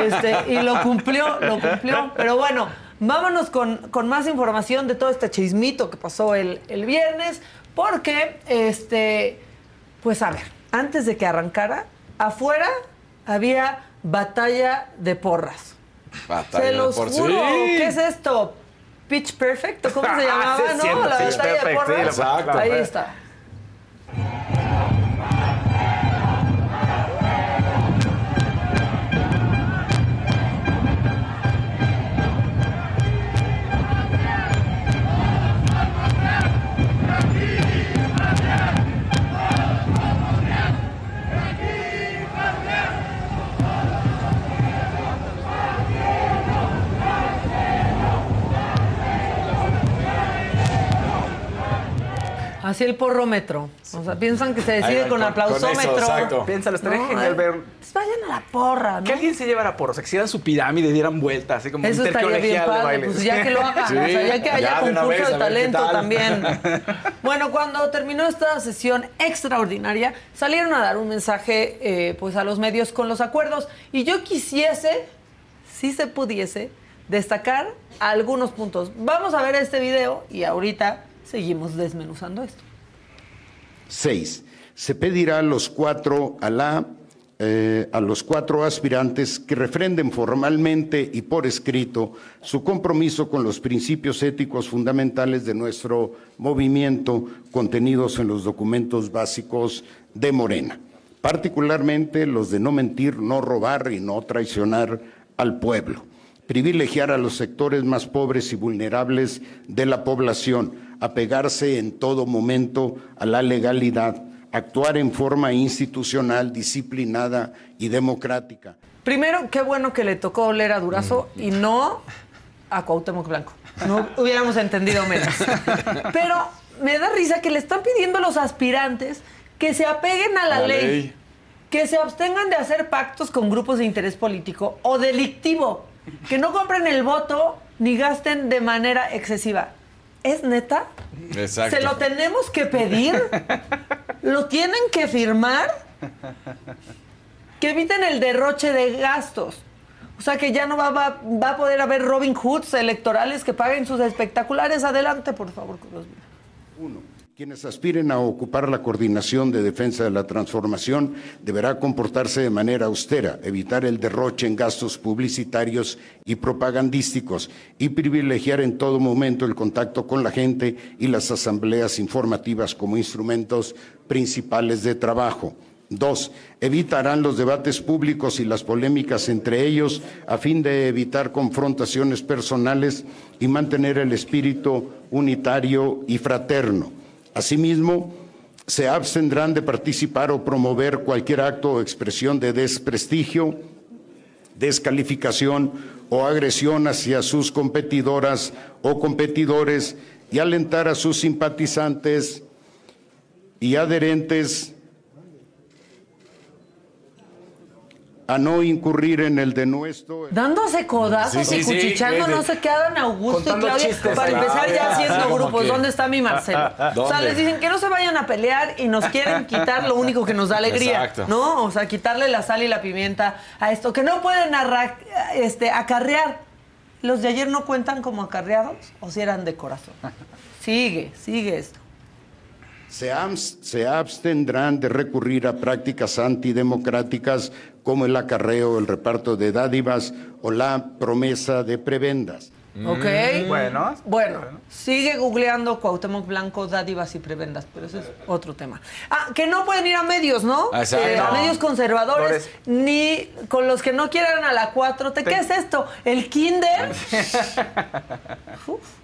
Este, y lo cumplió, lo cumplió. Pero bueno, vámonos con, con más información de todo este chismito que pasó el, el viernes. Porque, este, pues a ver, antes de que arrancara, afuera había batalla de porras. Batalla Se de los por sí. juro. ¿Qué es esto? Pitch Perfect, ¿o ¿cómo se llamaba? Sí, ¿no? cierto, la Pitch batalla de Perfect, sí. Ahí está. Así el porrómetro. O sea, piensan que se decide Ahí, con, con- aplausómetro. con eso, exacto. Piénsalo, estaría No, genial ay, ver pues vayan a la porra, ¿no? que alguien se llevara por, o sea, que hicieran su pirámide y dieran vueltas, así como Eso un estaría bien intercolegial de padre, baile. pues ya que lo hagan, Sí, o sea, ya que haya ya de concurso vez, de talento tal. también. Bueno, cuando terminó esta sesión extraordinaria, salieron a dar un mensaje eh, pues a los medios con los acuerdos y yo quisiese, si se pudiese, destacar algunos puntos. Vamos a ver este video y ahorita seguimos desmenuzando esto. 6. Se pedirá a los cuatro a la eh, a los cuatro aspirantes que refrenden formalmente y por escrito su compromiso con los principios éticos fundamentales de nuestro movimiento contenidos en los documentos básicos de Morena, particularmente los de no mentir, no robar y no traicionar al pueblo privilegiar a los sectores más pobres y vulnerables de la población, apegarse en todo momento a la legalidad, actuar en forma institucional, disciplinada y democrática. Primero, qué bueno que le tocó oler a Durazo y no a Cuauhtémoc Blanco. No hubiéramos entendido menos. Pero me da risa que le están pidiendo a los aspirantes que se apeguen a la, La ley, ley. que se abstengan de hacer pactos con grupos de interés político o delictivo, que no compren el voto ni gasten de manera excesiva. ¿Es neta? Exacto. ¿Se lo tenemos que pedir? ¿Lo tienen que firmar? Que eviten el derroche de gastos. O sea que ya no va, va- va a poder haber Robin Hoods electorales que paguen sus espectaculares. Adelante, por favor, con los videos. Uno, quienes aspiren a ocupar la coordinación de defensa de la transformación deberá comportarse de manera austera, evitar el derroche en gastos publicitarios y propagandísticos y privilegiar en todo momento el contacto con la gente y las asambleas informativas como instrumentos principales de trabajo. Dos, evitarán los debates públicos y las polémicas entre ellos a fin de evitar confrontaciones personales y mantener el espíritu unitario y fraterno. Asimismo, se abstendrán de participar o promover cualquier acto o expresión de desprestigio, descalificación o agresión hacia sus competidoras o competidores y alentar a sus simpatizantes y adherentes a no incurrir en el denuesto. Dándose codazos Sí, sí, y sí, cuchicheando, que- no se quedan Augusto y Claudia. chistes. Para empezar ya Claudia, haciendo grupos. que- ¿Dónde está mi Marcelo? O sea, les dicen que no se vayan a pelear y nos quieren quitar lo único que nos da alegría. Exacto. ¿No? O sea, quitarle la sal y la pimienta a esto. Que no pueden arra- este, acarrear. ¿Los de ayer no cuentan como acarreados? ¿O si eran de corazón? Sigue, sigue esto. Se, abs- se abstendrán de recurrir a prácticas antidemocráticas como el acarreo, el reparto de dádivas o la promesa de prebendas. ¿Ok? Bueno. Bueno, sigue googleando Cuauhtémoc Blanco, dádivas y prebendas, pero ese es otro tema. Ah, que no pueden ir a medios, ¿no? Exacto. Eh, a medios conservadores, ni con los que no quieran a la 4T. ¿Qué es esto? ¿El kinder?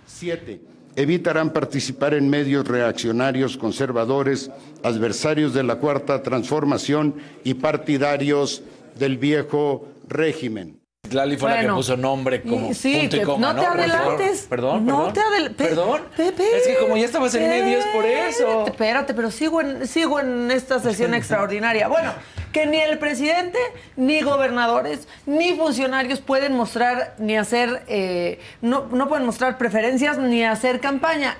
Siete, evitarán participar en medios reaccionarios, conservadores, adversarios de la cuarta transformación y partidarios del viejo régimen. Lali fue la que Bueno, puso nombre como sí, punto y coma, no te adelantes. Perdón, No perdón. te adel- pe- Perdón. Pepe. Es que como ya estabas en medios, por eso. Espérate, Espérate, pero sigo en, sigo en esta sesión extraordinaria. Bueno, que ni el presidente, ni gobernadores, ni funcionarios pueden mostrar ni hacer, eh, no, no pueden mostrar preferencias ni hacer campaña.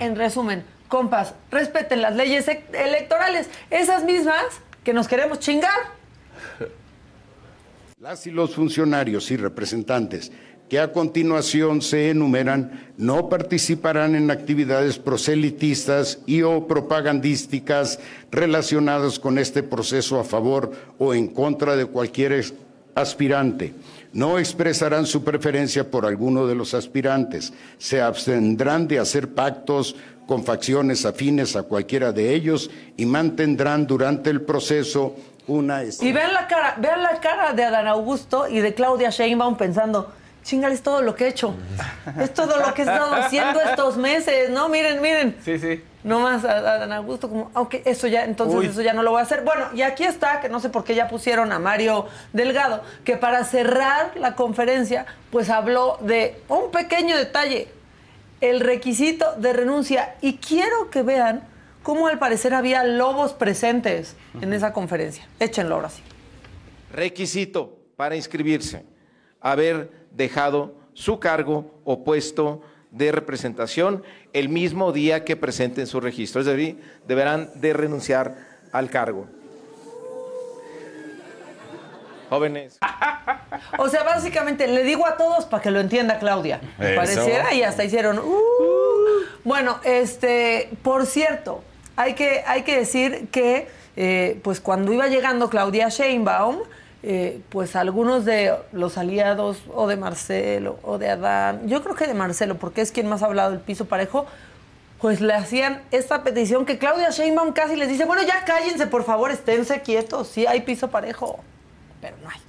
En resumen, compas, respeten las leyes e- electorales, esas mismas que nos queremos chingar. Las y los funcionarios y representantes que a continuación se enumeran no participarán en actividades proselitistas y o propagandísticas relacionadas con este proceso a favor o en contra de cualquier aspirante. No expresarán su preferencia por alguno de los aspirantes. Se abstendrán de hacer pactos con facciones afines a cualquiera de ellos y mantendrán durante el proceso una Y vean la cara, vean la cara de Adán Augusto y de Claudia Sheinbaum pensando, chingale, es todo lo que he hecho. Es todo lo que he estado haciendo estos meses, ¿no? Miren, miren. Sí, sí. No más a a Adán Augusto como, aunque eso ya, entonces Uy. eso ya no lo voy a hacer. Bueno, y aquí está, que no sé por qué ya pusieron a Mario Delgado, que para cerrar la conferencia, pues habló de un pequeño detalle, el requisito de renuncia. Y quiero que vean cómo al parecer había lobos presentes en esa conferencia. Échenlo ahora sí. Requisito para inscribirse, haber dejado su cargo o puesto de representación el mismo día que presenten su registro. Es decir, deberán de renunciar al cargo. Jóvenes. O sea, básicamente le digo a todos para que lo entienda Claudia. Eso. pareciera y hasta hicieron. "Uh". Bueno, este, por cierto, hay que, hay que decir que, eh, pues cuando iba llegando Claudia Sheinbaum, eh, pues algunos de los aliados o de Marcelo o de Adán, yo creo que de Marcelo, porque es quien más ha hablado del piso parejo, pues le hacían esta petición que Claudia Sheinbaum casi les dice, bueno, ya cállense, por favor, esténse quietos, sí hay piso parejo, pero no hay.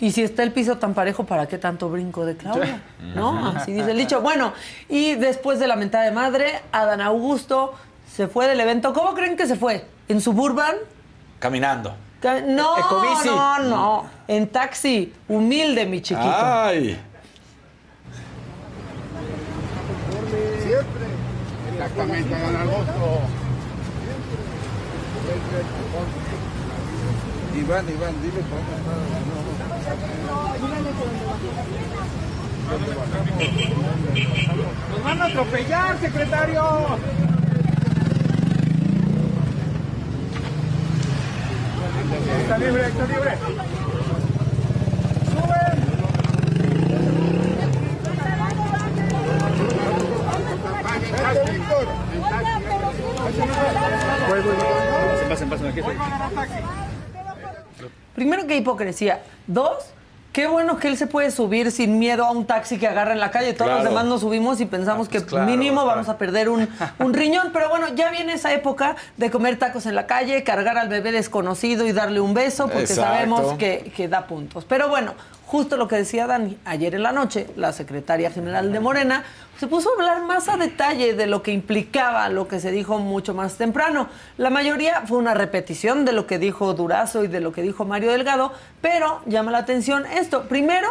Y si está el piso tan parejo, ¿para qué tanto brinco de Claudia? ¿No? Así dice el dicho. Bueno, y después de la mentada de madre, Adán Augusto se fue del evento. ¿Cómo creen que se fue? ¿En Suburban? Caminando. Ca- No, Ecobici. no, no. En taxi. Humilde, mi chiquito. Ay. Exactamente, don Augusto. Iván, Iván, dile cómo ¡Nos van a atropellar, secretario! Está libre, está libre. Primero, qué hipocresía. Dos, qué bueno que él se puede subir sin miedo a un taxi que agarra en la calle. Todos los demás nos subimos y pensamos pues que claro, mínimo claro. vamos a perder un, un riñón. Pero bueno, ya viene esa época de comer tacos en la calle, cargar al bebé desconocido y darle un beso, porque Exacto. sabemos que, que da puntos. Pero bueno, justo lo que decía Dani, ayer en la noche, la secretaria general de Morena se puso a hablar más a detalle de lo que implicaba lo que se dijo mucho más temprano. La mayoría fue una repetición de lo que dijo Durazo y de lo que dijo Mario Delgado, pero llama la atención esto. Primero,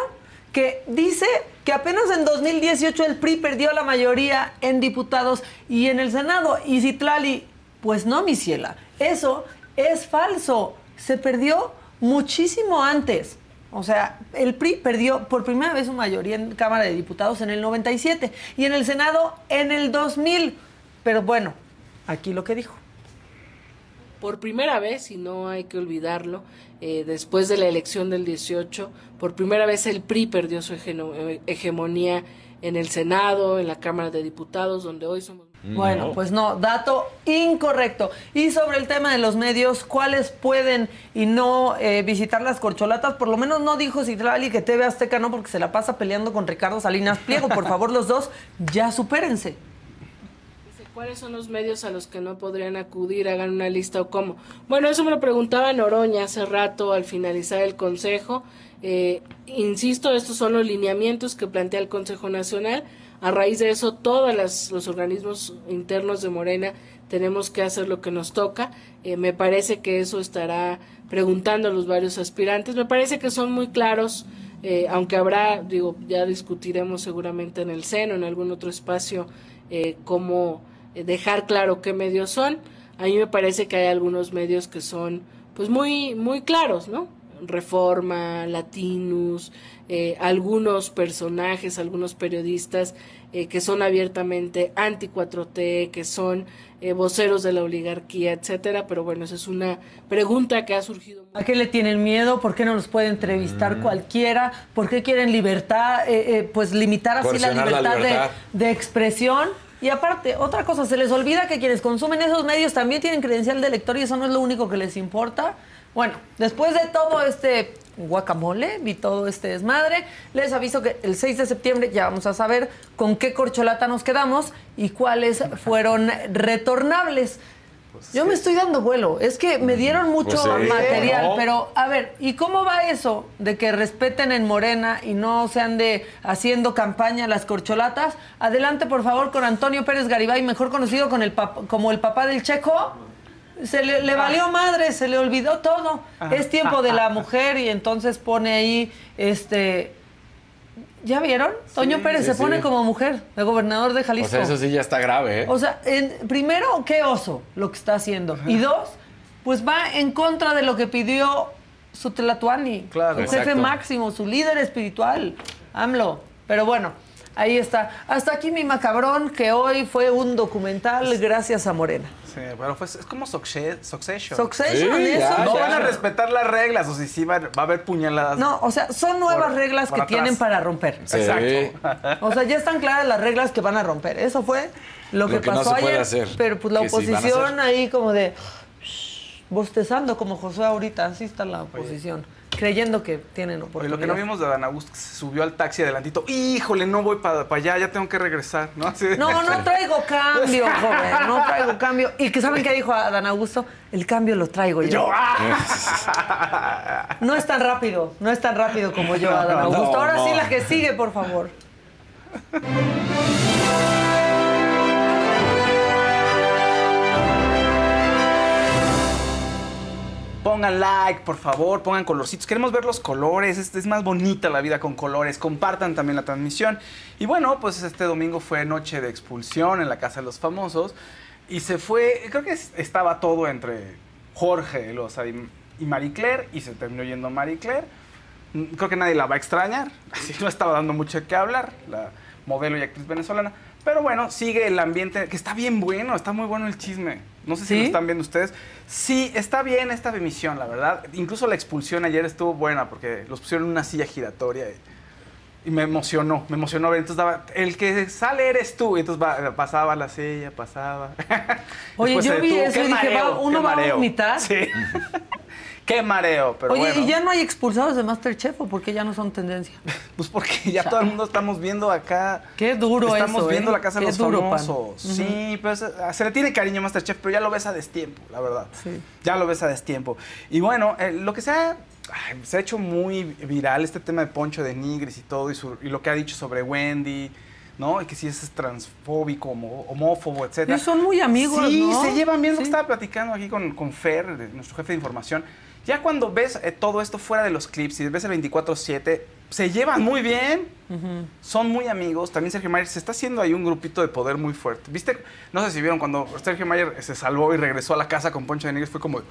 que dice que apenas en 2018 el PRI perdió la mayoría en diputados y en el Senado. Y Citlali, pues no, mi ciela, eso es falso. Se perdió muchísimo antes. O sea, el PRI perdió por primera vez su mayoría en Cámara de Diputados en el 97 y en el Senado en el 2000. Pero bueno, aquí lo que dijo. Por primera vez, y no hay que olvidarlo, eh, después de la elección del 18, por primera vez el PRI perdió su hegemonía en el Senado, en la Cámara de Diputados, donde hoy somos... Bueno, pues no, dato incorrecto. Y sobre el tema de los medios, ¿cuáles pueden y no eh, visitar las corcholatas? Por lo menos no dijo Citlali que TV Azteca no, porque se la pasa peleando con Ricardo Salinas Pliego. Por favor, los dos, ya supérense. ¿Cuáles son los medios a los que no podrían acudir? Hagan una lista o cómo. Bueno, eso me lo preguntaba Noroña hace rato al finalizar el Consejo. Eh, insisto, estos son los lineamientos que plantea el Consejo Nacional. A raíz de eso, todos los organismos internos de Morena tenemos que hacer lo que nos toca. Eh, me parece que eso estará preguntando a los varios aspirantes. Me parece que son muy claros, eh, aunque habrá, digo, ya discutiremos seguramente en el seno, en algún otro espacio, cómo dejar claro qué medios son. A mí me parece que hay algunos medios que son pues muy muy claros, ¿no? Reforma, Latinus, eh, algunos personajes, algunos periodistas eh, que son abiertamente anti 4T, que son eh, voceros de la oligarquía, etcétera. Pero bueno, esa es una pregunta que ha surgido. ¿A qué le tienen miedo? ¿Por qué no los puede entrevistar Mm. cualquiera? ¿Por qué quieren libertad? eh, eh, pues limitar así la Coercionar la libertad, libertad. De, de expresión. Y aparte, otra cosa, se les olvida que quienes consumen esos medios también tienen credencial de lector y eso no es lo único que les importa. Bueno, después de todo este guacamole y todo este desmadre, les aviso que el 6 de septiembre ya vamos a saber con qué corcholata nos quedamos y cuáles fueron retornables. Yo me estoy dando vuelo. Es que me dieron mucho Pues sí. material, No. pero a ver, ¿y cómo va eso de que respeten en Morena y no se ande haciendo campaña las corcholatas? Adelante, por favor, con Antonio Pérez Garibay, mejor conocido con el como el papá del Checo. Se le, le valió madre, se le olvidó todo. Es tiempo de la mujer y entonces pone ahí, este... ¿Ya vieron? Toño Pérez sí, se pone sí. como mujer, de gobernador de O Jalisco. sea, eso sí ya está grave, ¿eh? O sea, en- primero, qué oso lo que está haciendo. Y dos, pues va en contra de lo que pidió su Tlatuani, Claro. su jefe máximo, su líder espiritual, AMLO. Pero bueno, ahí está. Hasta aquí mi macabrón, que hoy fue un documental gracias a Morena. Sí, bueno, pues es como Succe- Succession. Succession, Sí, eso. ya, no ya. van a respetar las reglas, o si sí va, va a haber puñaladas. No, o sea, son nuevas Por- reglas por que atrás. tienen para romper. Sí. Exacto. O sea, ya están claras las reglas que van a romper. Eso fue lo, Lo que, que no pasó se puede ayer. hacer, Pero pues la oposición ahí como de shh, bostezando como Josué ahorita, así está la oposición, creyendo que tienen oportunidad. lo que no vimos de Dan Augusto, que se subió al taxi adelantito. Híjole, no voy para allá, ya tengo que regresar, ¿no? Así de- No, no traigo cambio, joven, no traigo cambio. ¿Y que saben qué dijo Adán Augusto? El cambio lo traigo yo. Yo, ¡ah! No es tan rápido, no es tan rápido como yo, Adán No, Augusto. Ahora sí la que sigue, por favor. Pongan like, por favor, pongan colorcitos. Queremos ver los colores, es, más bonita la vida con colores. Compartan también la transmisión. Y bueno, pues este domingo fue noche de expulsión en la Casa de los Famosos. Y se fue, creo que es- estaba todo entre Jorge Loza y, Marie Claire. Y se terminó yendo Marie Claire. Mm, Creo que nadie la va a extrañar. Así no estaba dando mucho qué hablar. La modelo y actriz venezolana. Pero bueno, sigue el ambiente, que está bien bueno, está muy bueno el chisme. No sé si ¿Sí? lo están viendo ustedes. Sí, está bien esta emisión, la verdad. Incluso la expulsión ayer estuvo buena porque los pusieron en una silla giratoria y, y me emocionó, me emocionó ver. Entonces daba, el que sale eres tú. Y entonces va- pasaba la silla, pasaba. Oye, Después yo vi eso y dije, mareo, va- uno va a vomitar. Sí. Qué mareo, pero Oye, bueno. ¿y ya no hay expulsados de Masterchef o por qué ya no son tendencia? Pues porque ya todo el mundo estamos viendo acá. Qué duro Estamos eso, viendo ¿eh? la casa de los duro, Pan. famosos. Sí, pero se, se le tiene cariño a Masterchef, pero ya lo ves a destiempo, la verdad. Sí. Ya lo ves a destiempo. Y bueno, eh, lo que se ha ay, se ha hecho muy viral este tema de Poncho de Nigris y todo, y, su- y lo que ha dicho sobre Wendy, ¿no? Y que si es transfóbico, homo- homófobo, etc. Y son muy amigos, Sí, ¿no? se llevan bien. Lo que estaba platicando aquí con, con Fer, nuestro jefe de información. Ya cuando ves eh, todo esto fuera de los clips y ves el 24-7, se llevan muy bien. Son muy amigos. También Sergio Mayer se está haciendo ahí un grupito de poder muy fuerte. ¿Viste? No sé si vieron cuando Sergio Mayer se salvó y regresó a la casa con Poncho de Nigris. Fue como. Ah,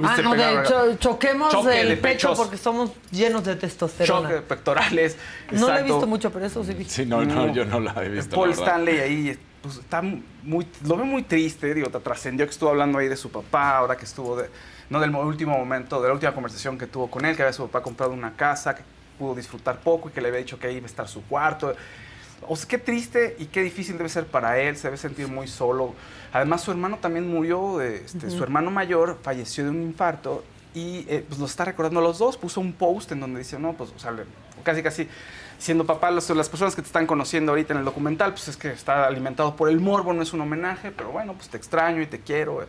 ¿viste? no, de Pegar- cho- choquemos Choque el de pecho pechos. porque somos llenos de testosterona. Choque de pectorales. No lo he visto mucho, pero eso sí vi. Sí, no, no, yo no la he visto. Paul la. Stanley ahí pues, está muy, lo veo muy triste, digo, te trascendió que estuvo hablando ahí de su papá, ahora que estuvo, de, no del mo- último momento, de la última conversación que tuvo con él, que había su papá comprado una casa, que pudo disfrutar poco y que le había dicho que ahí iba a estar su cuarto. O sea, qué triste y qué difícil debe ser para él, se debe sentir muy solo. Además, su hermano también murió, este, su hermano mayor falleció de un infarto y eh, pues lo está recordando a los dos. Puso un post en donde dice, no, pues, o sea, le- casi, casi siendo papá, los- las personas que te están conociendo ahorita en el documental, pues es que está alimentado por el morbo, no es un homenaje, pero bueno, pues te extraño y te quiero.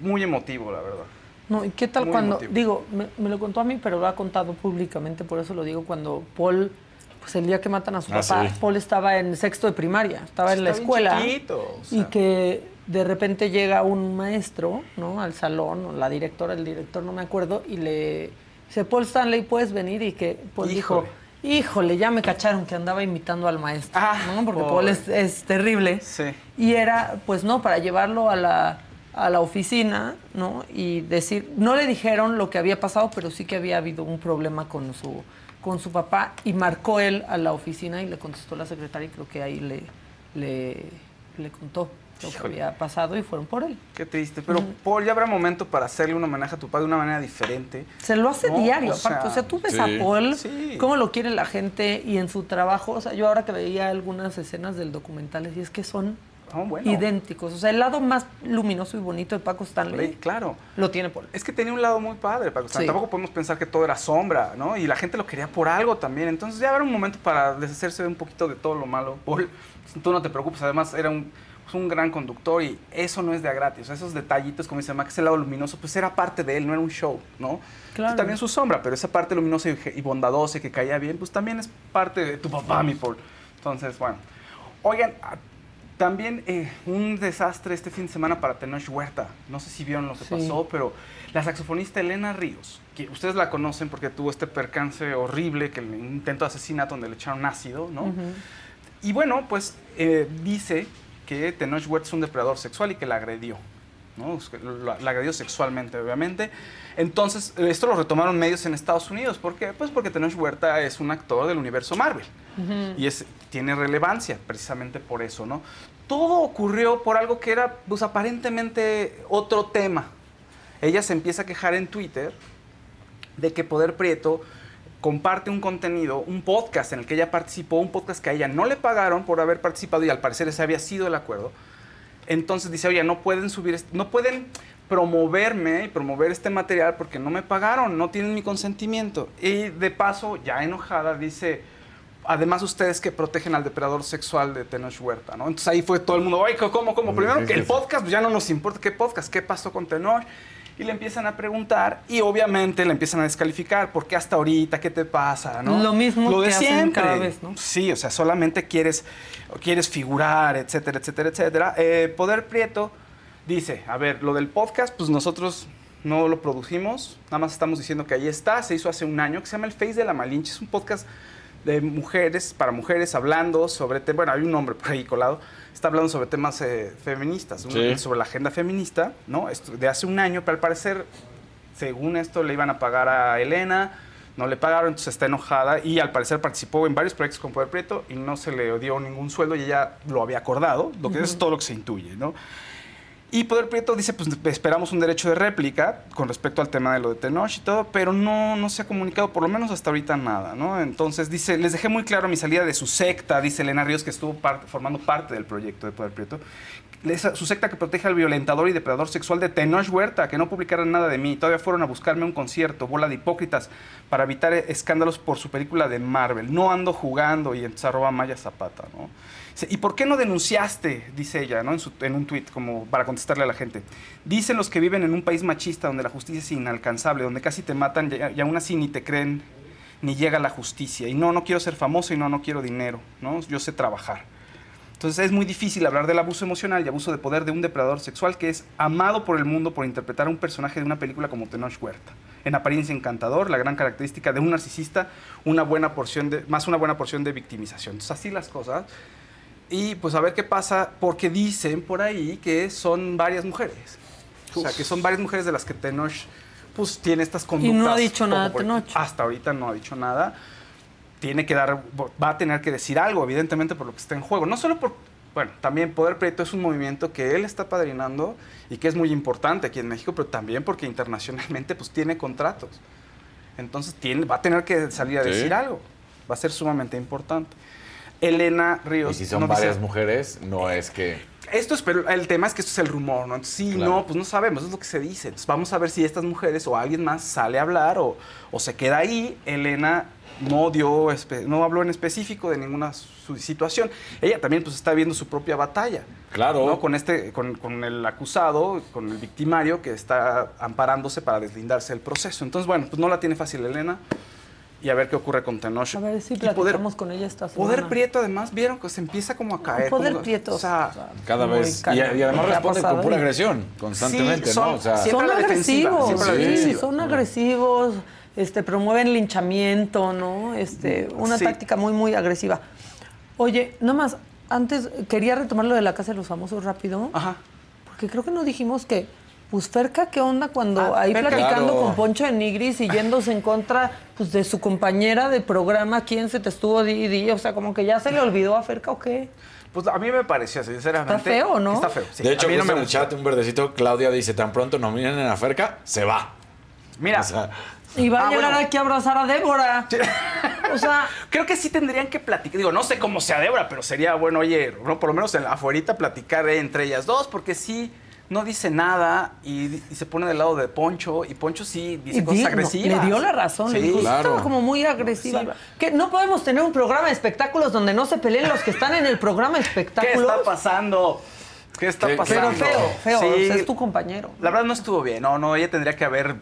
Muy emotivo, la verdad. No, ¿y qué tal Muy cuando, emotivo. digo, me, me lo contó a mí, pero lo ha contado públicamente, por eso lo digo, cuando Paul, pues el día que matan a su Ah, papá, sí. Paul estaba en sexto de primaria, estaba en la escuela. chiquito, o y que de repente llega un maestro, ¿no? Al salón, o la directora, el director, no me acuerdo, y le dice, Paul Stanley, ¿puedes venir? Y que Paul dijo, Híjole. híjole, ya me cacharon que andaba imitando al maestro, ¿no? Porque pobre. Paul es, es terrible. Sí. Y era, pues no, para llevarlo a la, a la oficina, ¿no? Y decir, no le dijeron lo que había pasado, pero sí que había habido un problema con su, con su papá. Y marcó él a la oficina y le contestó la secretaria y creo que ahí le, le, le contó lo que Híjole. había pasado y fueron por él. Qué triste. Pero, Paul, ya habrá momento para hacerle un homenaje a tu padre de una manera diferente. Se lo hace No, diario, o aparte. sea, o sea, tú ves sí. a Paul, Sí. cómo lo quiere la gente y en su trabajo. O sea, yo ahora que veía algunas escenas del documental, y es que son Oh, bueno. idénticos. O sea, el lado más luminoso y bonito de Paco Stanley Sí, claro. lo tiene Paul. Es que tenía un lado muy padre, Paco Stanley. Sí. Tampoco podemos pensar que todo era sombra, ¿no? Y la gente lo quería por algo también. Entonces ya habrá un momento para deshacerse un poquito de todo lo malo. Paul, tú no te preocupes. Además, era un, pues, un gran conductor y eso no es de a gratis. Esos detallitos, como dice Max, ese lado luminoso, pues era parte de él, no era un show, ¿no? Claro. Y también su sombra, pero esa parte luminosa y, bondadosa que caía bien, pues también es parte de tu papá, mi Paul. Entonces, bueno. Oigan, también eh, un desastre este fin de semana para Tenoch Huerta. No sé si vieron lo que Sí. pasó, pero la saxofonista Elena Ríos, que ustedes la conocen porque tuvo este percance horrible, que el intento de asesinato donde le echaron ácido, ¿no? Y bueno, pues eh, dice que Tenoch Huerta es un depredador sexual y que la agredió. ¿No? Es que La, la agredió sexualmente, obviamente. Entonces, esto lo retomaron medios en Estados Unidos. ¿Por qué? Pues porque Tenoch Huerta es un actor del universo Marvel. Y es, tiene relevancia precisamente por eso, ¿no? Todo ocurrió por algo que era, pues aparentemente otro tema. Ella se empieza a quejar en Twitter de que Poder Prieto comparte un contenido, un podcast en el que ella participó, un podcast que a ella no le pagaron por haber participado y al parecer ese había sido el acuerdo. Entonces dice, oye, no pueden subir, no pueden promoverme y promover este material porque no me pagaron, no tienen mi consentimiento. Y de paso, ya enojada, dice, además ustedes que protegen al depredador sexual de Tenoch Huerta, ¿no? Entonces ahí fue todo el mundo, oye, ¿cómo, cómo? Primero que el podcast, pues ya no nos importa qué podcast, qué pasó con Tenoch. Y le empiezan a preguntar y obviamente le empiezan a descalificar, ¿por qué hasta ahorita? ¿Qué te pasa? ¿no? Lo mismo Lo de que hacen siempre. cada vez, ¿no? Sí, o sea, solamente quieres, quieres figurar, etcétera, etcétera, etcétera. Eh, Poder Prieto dice, a ver, lo del podcast, pues nosotros no lo producimos, nada más estamos diciendo que ahí está, se hizo hace un año, que se llama El Face de la Malinche, es un podcast de mujeres, para mujeres, hablando sobre, te- bueno, hay un nombre por ahí colado, está hablando sobre temas eh, feministas, un- Sí. sobre la agenda feminista, ¿no? Esto de hace un año, pero al parecer según esto le iban a pagar a Elena, no le pagaron, entonces está enojada y al parecer participó en varios proyectos con Poder Prieto y no se le dio ningún sueldo y ella lo había acordado, lo que es todo lo que se intuye, ¿no? Y Poder Prieto dice, pues esperamos un derecho de réplica con respecto al tema de lo de Tenoch y todo, pero no, no se ha comunicado, por lo menos hasta ahorita nada, ¿no? Entonces dice, les dejé muy claro mi salida de su secta, dice Elena Ríos, que estuvo formando parte del proyecto de Poder Prieto. su secta que protege al violentador y depredador sexual de Tenoch Huerta, que no publicaran nada de mí. Todavía fueron a buscarme un concierto, bola de hipócritas, para evitar escándalos por su película de Marvel. No ando jugando y entonces arroba Maya Zapata, ¿no? ¿Y por qué no denunciaste? Dice ella, ¿no? En, un tuit, como para contestarle a la gente. Dicen los que viven en un país machista donde la justicia es inalcanzable, donde casi te matan y, y aún así ni te creen, ni llega la justicia. Y no, no quiero ser famoso y no, no quiero dinero, ¿no? Yo sé trabajar. Entonces es muy difícil hablar del abuso emocional y abuso de poder de un depredador sexual que es amado por el mundo por interpretar a un personaje de una película como Tenoch Huerta. En apariencia encantador, la gran característica de un narcisista, una buena porción de, más una buena porción de victimización. Entonces así las cosas. Y pues a ver qué pasa, porque dicen por ahí que son varias mujeres. O sea, que son varias mujeres de las que Tenoch pues tiene estas conductas. no ha dicho nada Tenoch. Hasta ahorita no ha dicho nada tiene que dar, va a tener que decir algo, evidentemente, por lo que está en juego. No solo por, bueno, también Poder Prieto es un movimiento que él está padrinando y que es muy importante aquí en México, pero también porque internacionalmente pues tiene contratos. Entonces tiene, va a tener que salir a Sí. decir algo. Va a ser sumamente importante. Elena Y Ríos. si son dice- varias mujeres, no es que... esto es, pero el tema es que esto es el rumor, ¿no? Entonces, sí, Claro. no, pues no sabemos, es lo que se dice. Entonces, vamos a ver si estas mujeres o alguien más sale a hablar o, o se queda ahí. Elena no dio, no habló en específico de ninguna situación. Ella también pues está viendo su propia batalla. Claro. ¿no? Con este, con, con el acusado, con el victimario que está amparándose para deslindarse del proceso. Entonces, bueno, pues no la tiene fácil Elena. Y a ver qué ocurre con Tenoch. A ver si Y poder, platicamos con ella esta semana. Poder Prieto, además, vieron que se empieza como a caer. Poder como- Prieto. O sea, Cada vez. Y, además ¿Qué ha responde con pura agresión, constantemente, Sí, son- ¿no? O sea, son agresivos, sí, son agresivos, este, promueven linchamiento, ¿no? Este, una Sí. táctica muy, muy agresiva. Oye, nada más, antes quería retomar lo de la Casa de los Famosos rápido, Ajá. porque creo que no dijimos que, pues Ferca, ¿qué onda cuando Ah, ahí Ferca. platicando Claro. con Poncho de Nigris y yéndose en contra pues, de su compañera de programa, quién se te estuvo di? O sea, como que ya se le olvidó a Ferca o qué. Pues a mí me pareció, sinceramente. Está feo, ¿no? Está feo. sí. de hecho, a mí no me en el chat, un verdecito, Claudia dice, tan pronto nominen a Ferca, se va. Mira, O sea, Y va a Ah, llegar bueno. aquí a abrazar a Débora. O sea, creo que sí tendrían que platicar. Digo, no sé cómo sea Débora, pero sería bueno, oye, no, por lo menos en la afuerita platicar entre ellas dos, porque sí no dice nada y, y se pone del lado de Poncho y Poncho sí dice Y cosas di- no, agresivas. le dio la razón, le Sí, dijo, claro. estaba como muy agresiva. Sí. Que no podemos tener un programa de espectáculos donde no se peleen los que están en el programa de ¿Qué espectáculos. está pasando? ¿Qué está ¿Qué- qué- Pero pasando? feo, feo, Sí, o sea, es tu compañero. La verdad no estuvo bien. No, no, ella tendría que haber.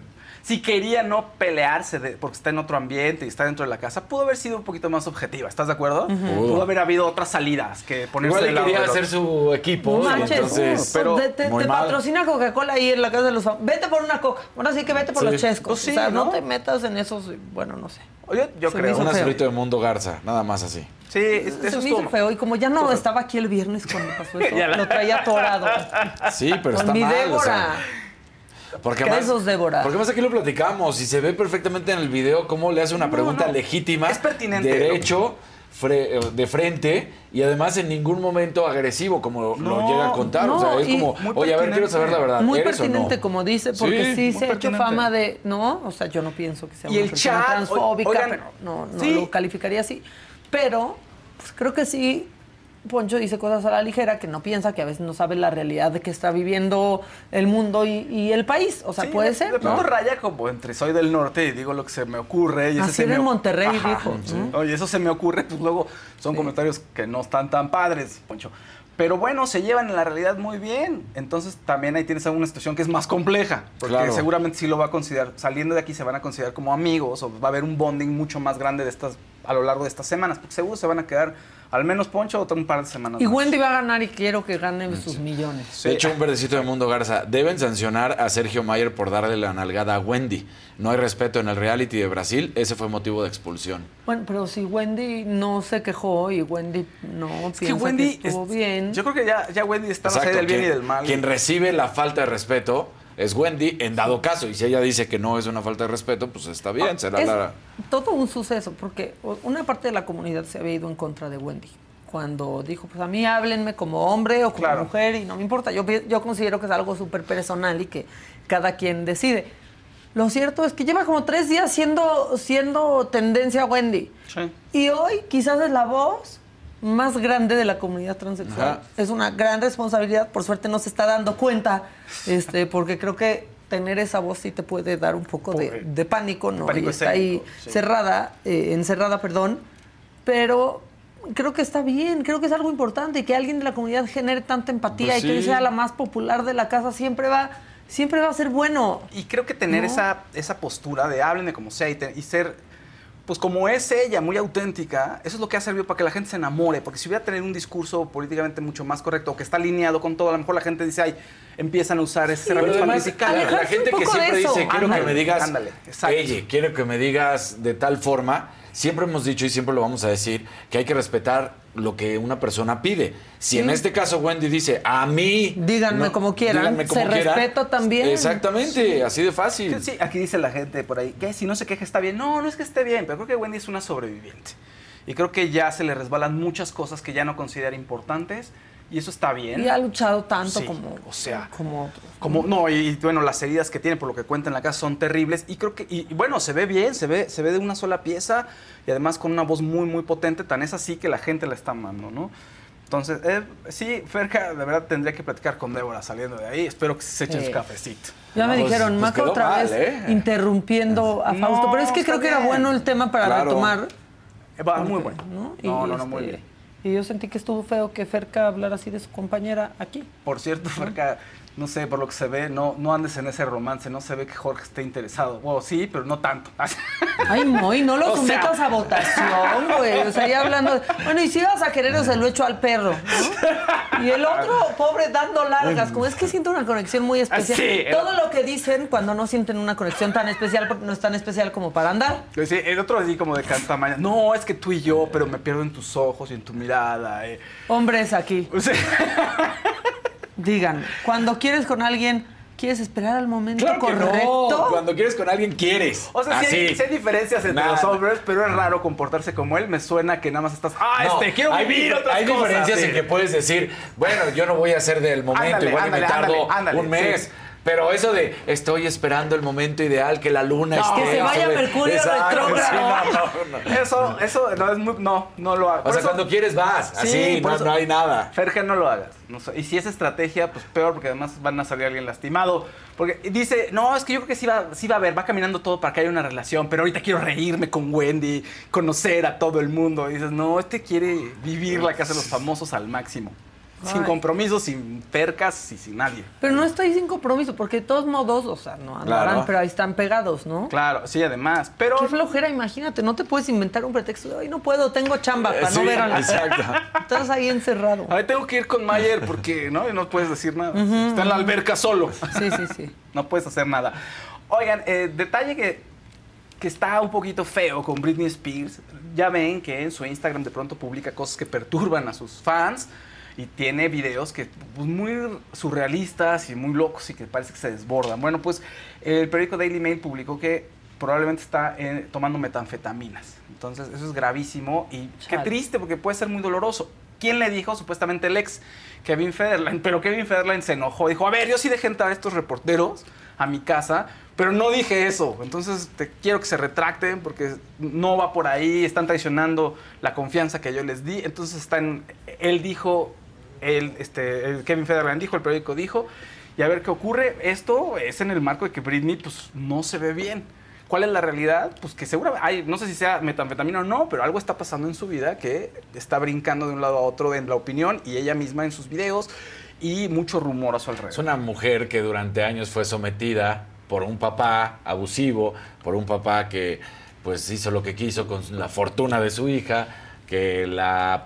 Si quería no pelearse de- porque está en otro ambiente y está dentro de la casa, pudo haber sido un poquito más objetiva. ¿Estás de acuerdo? Pudo haber habido otras salidas que ponerse igual lado quería hacer su equipo. Manches, entonces, pero pero te, patrocina Coca-Cola ahí en la casa de los Vete por una coca. Ahora sí que vete por Sí. los chescos. Pues sí, o sea, no, ¿no? te metas en esos. Bueno, no sé. Oye, yo Se creo. Un azulito de Mundo Garza, nada más así. Sí, es- Se eso me hizo feo. Y como ya no estaba aquí el viernes cuando pasó eso, la- lo traía atorado. Sí, pero Con está mi mal. o sea, porque ¿Qué más, esos, Débora? Porque más aquí lo platicamos y se ve perfectamente en el video cómo le hace una No, pregunta no. legítima. Es pertinente. Derecho, fre- eh, de frente y además en ningún momento agresivo, como lo llega a contar. o sea, es como, oye, a ver, quiero saber la verdad. Muy ¿eres o no?" pertinente, como dice, porque sí, Sí, se ha hecho fama de. No, o sea, yo no pienso que sea Y una el persona chat, transfóbica, oigan, pero no, no sí. lo calificaría así. Pero pues, creo que sí. Poncho dice cosas a la ligera que no piensa que a veces no sabe la realidad de que está viviendo el mundo y, y el país. O sea, Sí, puede de- ser. De pronto ¿no? raya como entre soy del norte y digo lo que se me ocurre. Y ese Así se era me en oc- Monterrey, dijo, ¿no? Oye, eso se me ocurre, pues luego son comentarios que no están tan padres, Poncho. Pero bueno, se llevan en la realidad muy bien. Entonces también ahí tienes una situación que es más compleja. Porque Claro. seguramente sí lo va a considerar. Saliendo de aquí se van a considerar como amigos o va a haber un bonding mucho más grande de estas a lo largo de estas semanas. Porque seguro se van a quedar al menos Poncho o un par de semanas. Y más. Wendy va a ganar y quiero que gane sus millones. De hecho, un verdecito de Mundo Garza. Deben sancionar a Sergio Mayer por darle la nalgada a Wendy. No hay respeto en el reality de Brasil. Ese fue motivo de expulsión. Bueno, pero si Wendy no se quejó y Wendy no Es que Wendy que estuvo es- bien. Yo creo que ya, ya Wendy está más allá del bien y del mal. quien recibe la falta de respeto es Wendy en dado caso. Y si ella dice que no es una falta de respeto, pues está bien, será Es la... todo un suceso, porque una parte de la comunidad se había ido en contra de Wendy. Cuando dijo, pues a mí háblenme como hombre o como Claro. mujer y no me importa. Yo, yo considero que es algo súper personal y que cada quien decide. Lo cierto es que lleva como tres días siendo, siendo tendencia Wendy. Sí. Y hoy quizás es la voz más grande de la comunidad transexual. Ajá. Es una gran responsabilidad. Por suerte no se está dando cuenta, este, porque creo que tener esa voz sí te puede dar un poco de, de pánico, ¿no? Pánico y está ahí sí. cerrada, eh, encerrada, perdón. Pero creo que está bien, creo que es algo importante y que alguien de la comunidad genere tanta empatía Pues y que sí. sea la más popular de la casa siempre va, siempre va a ser bueno. Y creo que tener ¿No? esa, esa postura de háblenme como sea y, te- y ser, pues como es ella, muy auténtica, eso es lo que ha servido para que la gente se enamore. Porque si hubiera tenido un discurso políticamente mucho más correcto o que está alineado con todo, a lo mejor la gente dice, ay, empiezan a usar ese para además, la, la gente que siempre dice, quiero que me digas, Ándale, exacto. quiero que me digas de tal forma, siempre hemos dicho y siempre lo vamos a decir, que hay que respetar lo que una persona pide. Si Sí. en este caso Wendy dice, a mí... Díganme no, como quieran, díganme como se quieran", respeta también. Exactamente, así de fácil. Sí, aquí dice la gente por ahí, que si no se queja está bien. No, no es que esté bien, pero creo que Wendy es una sobreviviente. Y creo que ya se le resbalan muchas cosas que ya no considera importantes y eso está bien. Y ha luchado tanto Sí, como, o sea, como otros. Como, no, y bueno, las heridas que tiene, por lo que cuenta en la casa, son terribles. Y creo que, y, y bueno, se ve bien, se ve, se ve de una sola pieza y además con una voz muy, muy potente. Tan es así que la gente la está amando, ¿no? Entonces, eh, sí, Ferca, de verdad tendría que platicar con Débora saliendo de ahí. Espero que se echen Sí. su cafecito. Ya me Pues- dijeron, pues Maca quedó otra mal, vez ¿eh? interrumpiendo a No, Fausto. Pero es que creo que era bueno el tema para Claro. retomar. Va muy bueno. ¿no? No, Y, no, no, muy este, bien. Y yo sentí que estuvo feo que Ferca hablara así de su compañera aquí. Por cierto, Ferca, no sé, por lo que se ve, no, no andes en ese romance. No se ve que Jorge esté interesado. Bueno, sí, pero no tanto. Ay, Moy, no lo O sea- sometas a votación, güey. O sea, ya hablando. de- Bueno, y si vas a querer, o se lo echo al perro. ¿no? Y el otro, pobre, dando largas. Como es que siento una conexión muy especial. Sí, el- Todo lo que dicen cuando no sienten una conexión tan especial, porque no es tan especial como para andar. Sí, el otro así como de cantamaña. No, es que tú y yo, pero me pierdo en tus ojos y en tu mirada. eh. Hombres aquí. Digan, cuando quieres con alguien, ¿quieres esperar al momento Claro que correcto? no. Cuando quieres con alguien, quieres. O sea, sí hay, sí hay diferencias entre Nada. los hombres, pero es raro comportarse como él. Me suena que nada más estás, ah, No, este, quiero hay, vivir otras hay cosas. diferencias sí. en que puedes decir, bueno, yo no voy a hacer del momento, Ándale, igual y me ándale, tardo ándale, ándale, un mes. sí. Pero eso de estoy esperando el momento ideal, que la luna No, esté. que se vaya sobre- Mercurio Exacto, retrógrado. sí, no, no, no. Eso, eso no es muy, no, no lo hago. O Por sea, eso- cuando quieres vas, Sí, así, por no, eso- no hay nada. Ferge, no lo hagas. Y si es estrategia, pues peor, porque además van a salir alguien lastimado. Porque dice, no, es que yo creo que sí va, sí va a haber, va caminando todo para que haya una relación, pero ahorita quiero reírme con Wendy, conocer a todo el mundo. Y dices, no, este quiere vivir la casa de los famosos al máximo. Sin Ay. compromisos, sin percas y sin nadie. Pero no estoy sin compromiso, porque de todos modos, o sea, no andarán, Claro. pero ahí están pegados, ¿no? Claro, sí, además. Pero. Qué flojera, imagínate, no te puedes inventar un pretexto de hoy no puedo, tengo chamba Eh, para no ver a la exacto. Estás ahí encerrado. A ver, tengo que ir con Mayer porque no, no puedes decir nada. Ujú, Está en la alberca solo. Sí, sí, sí. no puedes hacer nada. Oigan, eh, detalle que, que está un poquito feo con Britney Spears. Ya ven que en su Instagram de pronto publica cosas que perturban a sus fans y tiene videos que pues, muy surrealistas y muy locos y que parece que se desbordan. Bueno, pues el periódico Daily Mail publicó que probablemente está eh, tomando metanfetaminas. Entonces, eso es gravísimo y qué triste porque puede ser muy doloroso. ¿Quién le dijo? Supuestamente el ex Kevin Federline. Pero Kevin Federline se enojó. Dijo, a ver, yo sí dejé entrar a estos reporteros a mi casa, pero no dije eso. Entonces, te quiero que se retracten porque no va por ahí. Están traicionando la confianza que yo les di. Entonces, están, él dijo, él, este, el Kevin Federline dijo, el periódico dijo, y a ver qué ocurre. Esto es en el marco de que Britney pues, no se ve bien. ¿Cuál es la realidad? Pues que seguramente, hay, no sé si sea metanfetamina o no, pero algo está pasando en su vida que está brincando de un lado a otro en la opinión y ella misma en sus videos y mucho rumor a su alrededor. Es una mujer que durante años fue sometida por un papá abusivo, por un papá que pues hizo lo que quiso con la fortuna de su hija, que la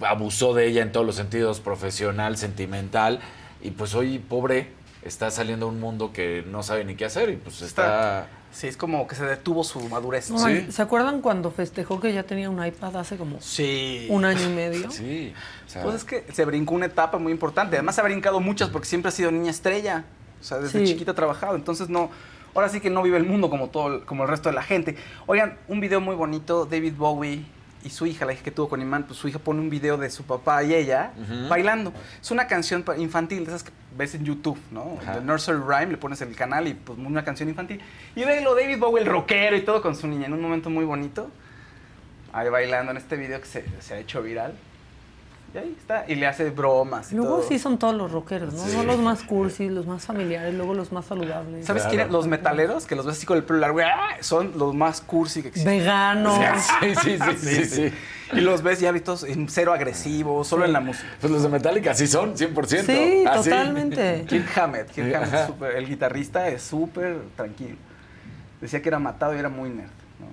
abusó de ella en todos los sentidos, profesional, sentimental, y pues hoy pobre está saliendo a un mundo que no sabe ni qué hacer y pues está... Sí, es como que se detuvo su madurez. No, ¿Se acuerdan cuando festejó que ya tenía un iPad hace como Sí. un año y medio? Sí. o sea, Pues es que se brincó una etapa muy importante. Además, se ha brincado muchas porque siempre ha sido niña estrella. O sea, desde Sí. chiquita ha trabajado. Entonces, no. Ahora sí que no vive el mundo como todo, como el resto de la gente. Oigan, un video muy bonito. David Bowie y su hija, la hija que tuvo con Iman, pues su hija pone un video de su papá y ella bailando. Es una canción infantil, de esas que ves en YouTube, ¿no? Ajá. The Nursery Rhyme, le pones en el canal y pues una canción infantil. Y velo, David Bowie, el rockero y todo con su niña, en un momento muy bonito. Ahí bailando en este video que se, se ha hecho viral. Y ahí está. Y le hace bromas. Y Luego todo. sí son todos los rockeros, ¿no? No los más cursis, los más familiares, luego los más saludables. ¿Sabes quiénes? Los metaleros, que los ves así con el pelo largo, ¡ah! son los más cursi que existen. Veganos. Sí, sí, sí, sí, sí. Y los ves ya todos en cero agresivos, solo en la música. Pues los de Metallica así son, 100%. Sí, Así. totalmente. Kirk Hammett, Kirk Hammett súper- el guitarrista es súper tranquilo. Decía que era matado y era muy nerd. ¿no?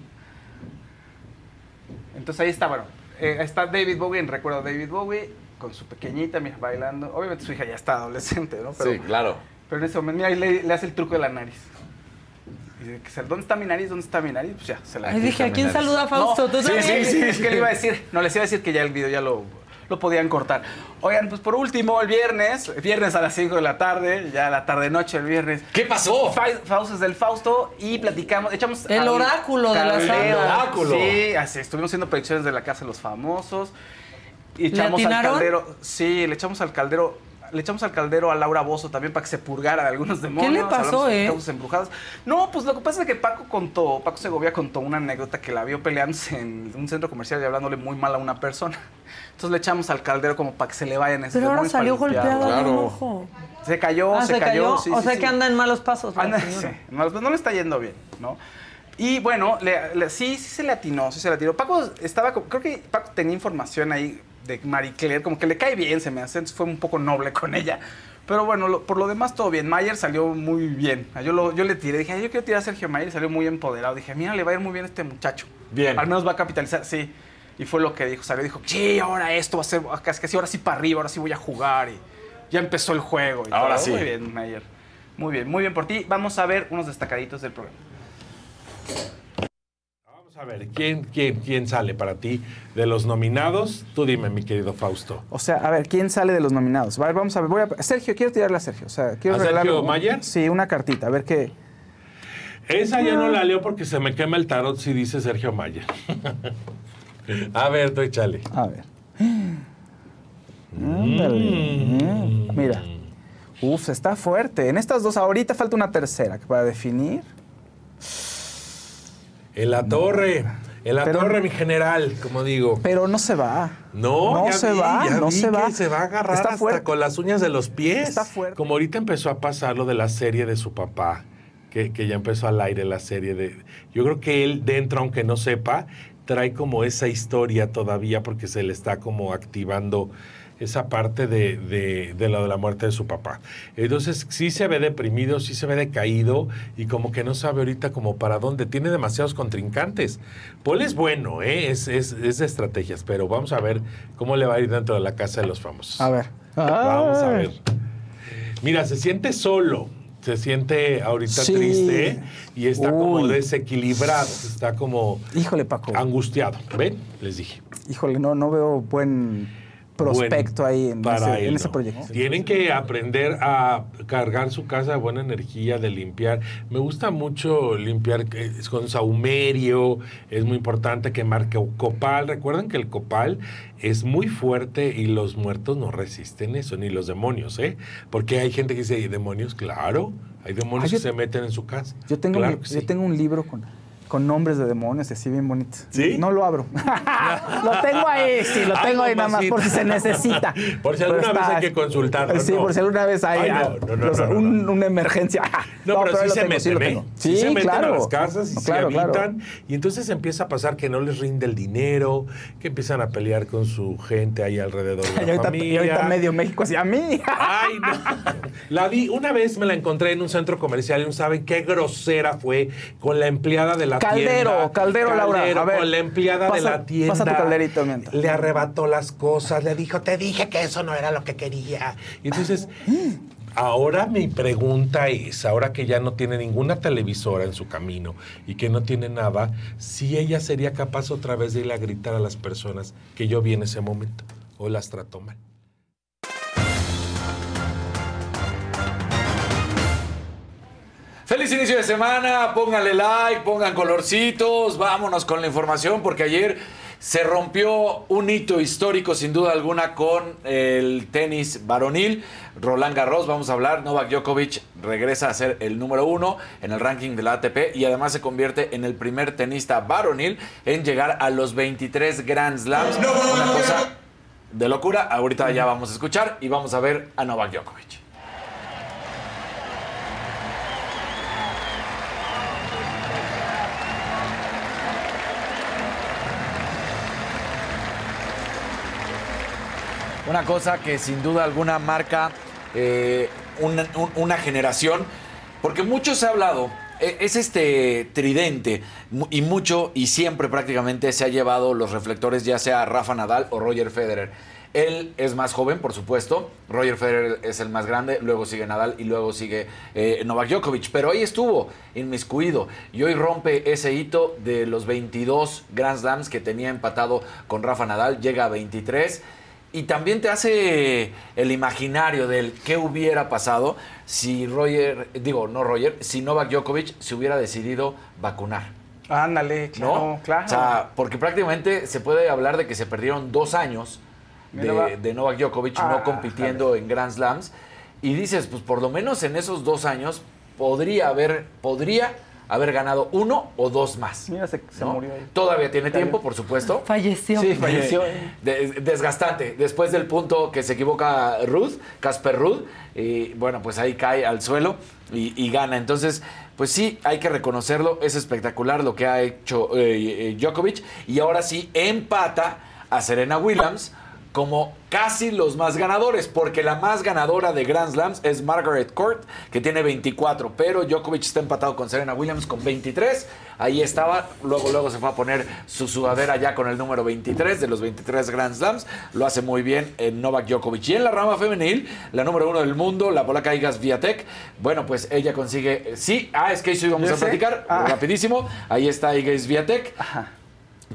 Entonces ahí está, bueno, eh, está David Bowie, en recuerdo a David Bowie, con su pequeñita, mira, bailando. Obviamente su hija ya está adolescente, ¿no? Pero, Sí, claro. pero en ese momento, mira, ahí le, le hace el truco de la nariz. Y dice, ¿dónde está mi nariz? ¿Dónde está mi nariz? Pues ya, se la Ay, dije, ¿a quién saluda Fausto? ¿Tú sí, sí, sí, es que le iba a decir, no, les iba a decir que ya el video ya lo, lo podían cortar. Oigan, pues por último, el viernes, viernes a las 5 de la tarde, ya la tarde-noche el viernes. ¿Qué pasó? Fa- Fausto es del Fausto y platicamos, echamos... El oráculo de la. El oráculo. Sí, así, estuvimos haciendo predicciones de la Casa de los Famosos. Y ¿Le echamos al caldero, sí, le echamos al caldero... Le echamos al caldero a Laura Bozo también para que se purgara de algunos demonios. le pasó, de eh? embrujadas. No, pues lo que pasa es que Paco contó, Paco Segovia contó una anécdota que la vio peleándose en un centro comercial y hablándole muy mal a una persona. Entonces le echamos al caldero como para que se le vayan esos Pero ahora demonios salió golpeada de un Claro. ojo. Se cayó, Ah, se, cayó. sí, o sí, sea sí. que anda en malos pasos. Anda, señora. sí, no, no le está yendo bien, ¿no? Y bueno, le- le- sí, sí se le atinó, sí se le atinó. Paco estaba, como- creo que Paco tenía información ahí de Marie Claire, como que le cae bien, se me hace, fue un poco noble con ella. Pero bueno, lo- por lo demás todo bien. Mayer salió muy bien. Yo, lo- yo le tiré, dije, "Ay, yo quiero tirar a Sergio Mayer y salió muy empoderado. Dije, mira, le va a ir muy bien a este muchacho. Bien. Al menos va a capitalizar, sí. Y fue lo que dijo, salió, dijo, sí, ahora esto va a ser, casi casi ahora sí para arriba, ahora sí voy a jugar. Y ya empezó el juego. y Ahora todo. sí. Muy bien, Mayer. Muy bien, muy bien por ti. Vamos a ver unos destacaditos del programa. A ver, ¿quién, quién, quién sale para ti de los nominados? Tú dime, mi querido Fausto. O sea, a ver, ¿quién sale de los nominados? A ver, vamos a ver. Voy a... Sergio, quiero tirarle a Sergio. O sea, quiero ¿A Sergio un- Mayer? Sí, una cartita. A ver qué. Esa ya no la leo porque se me quema el tarot si dice Sergio Mayer. a ver, tú échale. A ver. Eh. Mira. Uf, está fuerte. En estas dos, ahorita falta una tercera que para definir. En la torre. En la Pero- torre, mi general, como digo. Pero no se va. No, No ya se vi, va, ya no vi se que va. se va a agarrar Está hasta fuerte. con las uñas de los pies. Está fuerte. Como ahorita empezó a pasar lo de la serie de su papá, que, que ya empezó al aire la serie de... Yo creo que él dentro, aunque no sepa, trae como esa historia todavía porque se le está como activando esa parte de, de, de lo de la muerte de su papá. Entonces sí se ve deprimido, sí se ve decaído y como que no sabe ahorita como para dónde. Tiene demasiados contrincantes. Paul es bueno, ¿eh? es, es, es de estrategias, pero vamos a ver cómo le va a ir dentro de la casa de los famosos. A ver. Vamos a ver. Mira, se siente solo. Se siente ahorita Sí. triste y está como desequilibrado, está como Híjole, Paco. angustiado. ¿Ven? Les dije. Híjole, no, no veo buen prospecto Bueno, ahí en, ese, en ese proyecto. Tienen que aprender a cargar su casa de buena energía, de limpiar. Me gusta mucho limpiar eh, con saumerio, es muy importante quemar co- copal. Recuerden que el copal es muy fuerte y los muertos no resisten eso, ni los demonios, ¿eh? Porque hay gente que dice, ¿y demonios? Claro, hay demonios Ah, yo- que se meten en su casa. Yo tengo, Claro yo sí. tengo un libro con, con nombres de demonios así bien bonitos. ¿Sí? No lo abro. lo tengo ahí, sí, lo tengo ahí nada más por si se necesita. Por si alguna vez hay que consultarlo. Sí, por si alguna vez hay una emergencia. No, pero, sí se meten, ¿eh? Sí, se meten a las casas y se habitan. Y entonces empieza a pasar que no les rinde el dinero, que empiezan a pelear con su gente ahí alrededor de Y la ahorita, familia. y ahorita medio México así a mí. Ay, no. La vi, una vez me la encontré en un centro comercial y no saben qué grosera fue con la empleada de la Caldero, tienda. caldero, Laura, a ver, con la empleada de la tienda. pasa tu calderito, mientras. Le arrebató las cosas, le dijo, te dije que eso no era lo que quería. Y entonces, ahora mi pregunta es, ahora que ya no tiene ninguna televisora en su camino y que no tiene nada, si ella sería capaz otra vez de ir a gritar a las personas que yo vi en ese momento o las trató mal. Feliz inicio de semana, pónganle like, pongan colorcitos, vámonos con la información porque ayer se rompió un hito histórico sin duda alguna con el tenis varonil. Roland Garros, vamos a hablar, Novak Djokovic regresa a ser el número uno en el ranking de la ATP y además se convierte en el primer tenista varonil en llegar a los 23 Grand Slams. Una cosa de locura. Ahorita ya vamos a escuchar y vamos a ver a Novak Djokovic. Una cosa que sin duda alguna marca eh, una, un- una generación, porque mucho se ha hablado, e- es este tridente, y mucho y siempre prácticamente se ha llevado los reflectores, ya sea Rafa Nadal o Roger Federer. Él es más joven, por supuesto. Roger Federer es el más grande, luego sigue Nadal y luego sigue eh, Novak Djokovic. Pero ahí estuvo, inmiscuido. Y hoy rompe ese hito de los 22 Grand Slams que tenía empatado con Rafa Nadal. Llega a 23 y también te hace el imaginario del qué hubiera pasado si Roger, digo, no Roger, si Novak Djokovic se hubiera decidido vacunar. Ándale, claro, ¿No? claro. O sea, porque prácticamente se puede hablar de que se perdieron dos años de, de Novak Djokovic Ah, no compitiendo en Grand Slams. Y dices, pues por lo menos en esos dos años podría haber, podría haber ganado uno o dos más. Mira, se, se ¿no? murió ahí. Todavía tiene Cayó. tiempo, por supuesto. Falleció. Sí, falleció. De- desgastante. Después del punto que se equivoca Ruth, Casper Ruth, y bueno, pues ahí cae al suelo y, y gana. Entonces, pues sí, hay que reconocerlo. Es espectacular lo que ha hecho eh, eh, Djokovic. Y ahora sí, empata a Serena Williams como casi los más ganadores, porque la más ganadora de Grand Slams es Margaret Court, que tiene 24, pero Djokovic está empatado con Serena Williams con 23. Ahí estaba, luego luego se fue a poner su sudadera ya con el número 23 de los 23 Grand Slams. Lo hace muy bien en Novak Djokovic. Y en la rama femenil, la número uno del mundo, la polaca Iga Swiatek, bueno, pues ella consigue, sí, ah, es que eso íbamos ¿Ya a platicar, Ah. rapidísimo. Ahí está Iga Swiatek.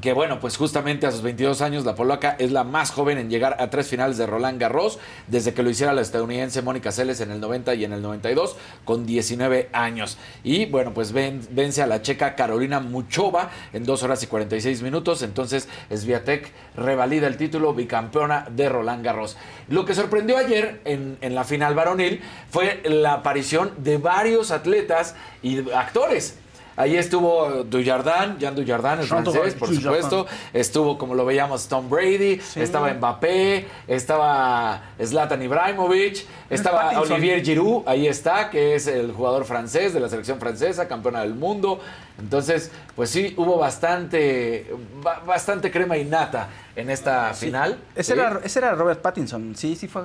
Que bueno, pues justamente a sus 22 años la polaca es la más joven en llegar a tres finales de Roland Garros desde que lo hiciera la estadounidense Mónica Seles en el 90 y en el 92 con 19 años. Y bueno, pues ven- vence a la checa Carolina Muchova en 2 horas y 46 minutos. Entonces Sviatek revalida el título bicampeona de Roland Garros. Lo que sorprendió ayer en, en la final varonil fue la aparición de varios atletas y actores. Ahí estuvo Dujardin, Jean Dujardin, el francés, por supuesto. Estuvo, como lo veíamos, Tom Brady. Estaba Mbappé. Estaba Zlatan Ibrahimovic. Estaba Pattinson. Olivier Giroud. Ahí está, que es el jugador francés de la selección francesa, campeona del mundo. Entonces, pues sí, hubo bastante, ba- bastante crema y nata en esta final. Ese, Sí. era, ese era Robert Pattinson. Sí, sí fue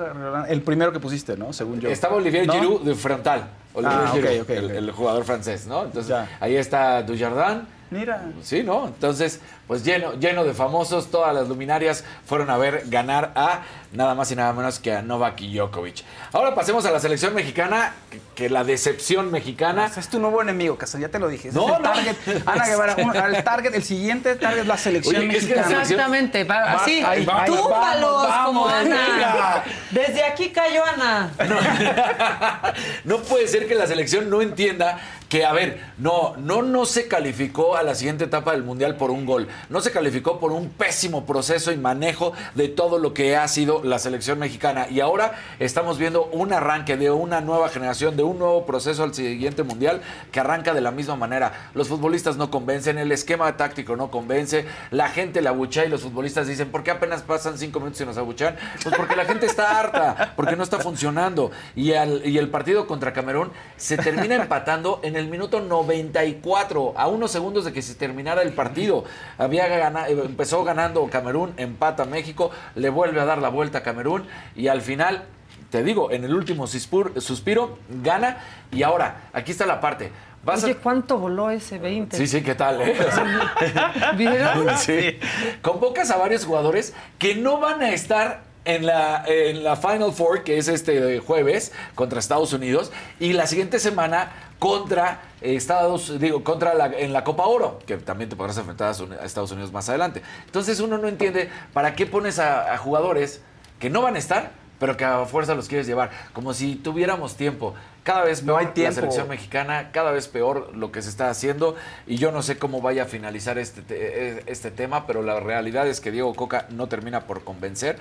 el primero que pusiste, ¿no? Según yo. Estaba Olivier ¿No? Giroud de frontal. Olivier Ah, ok, Giroud, ok, el, el jugador francés, ¿no? Entonces, Ya. ahí está Dujardin. Mira. Sí, ¿no? Entonces, pues lleno, lleno de famosos, todas las luminarias fueron a ver ganar a nada más y nada menos que a Novak Djokovic. Ahora pasemos a la selección mexicana, que, que la decepción mexicana. Es tu nuevo enemigo, Casas, ya te lo dije. No, es el no. target. Ana Guevara, un- el target, el siguiente target es la selección Oye, es que la mexicana. selección- Exactamente, va- Va- así, ahí va, ahí túmbalos vamos, como vamos, Ana. Desde aquí cayó Ana. No puede ser que la selección no entienda que, a ver, no, no, no se calificó a la siguiente etapa del Mundial por un gol. No se calificó por un pésimo proceso y manejo de todo lo que ha sido la selección mexicana. Y ahora estamos viendo un arranque de una nueva generación, de un nuevo proceso al siguiente Mundial que arranca de la misma manera. Los futbolistas no convencen, el esquema táctico no convence, la gente la abuchea y los futbolistas dicen, ¿por qué apenas pasan cinco minutos y nos abuchean? Pues porque la gente está harta, porque no está funcionando. Y, y el partido contra Camerún se termina empatando en el minuto 94, a unos segundos de que se terminara el partido. Había gana- eh, empezó ganando Camerún, empata México, le vuelve a dar la vuelta a Camerún y al final te digo, en el último suspiro, gana. Y ahora, aquí está la parte. Vas a- ¿cuánto voló ese 20? Sí, sí, ¿qué tal? eh? ¿Vieron? Sí. Convocas a varios jugadores que no van a estar en la, en la Final Four, que es este jueves, contra Estados Unidos, y la siguiente semana contra Estados, digo, contra la, en la Copa Oro, que también te podrás enfrentar a Estados Unidos más adelante. Entonces uno no entiende para qué pones a, a jugadores que no van a estar, pero que a fuerza los quieres llevar, como si tuviéramos tiempo. Cada vez peor hay la selección mexicana, cada vez peor lo que se está haciendo y yo no sé cómo vaya a finalizar este, te- eh, este tema, pero la realidad es que Diego Coca no termina por convencer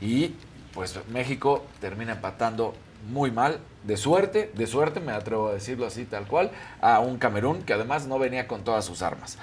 y pues México termina empatando muy mal, de suerte, de suerte, me atrevo a decirlo así tal cual, a un Camerún que además no venía con todas sus armas.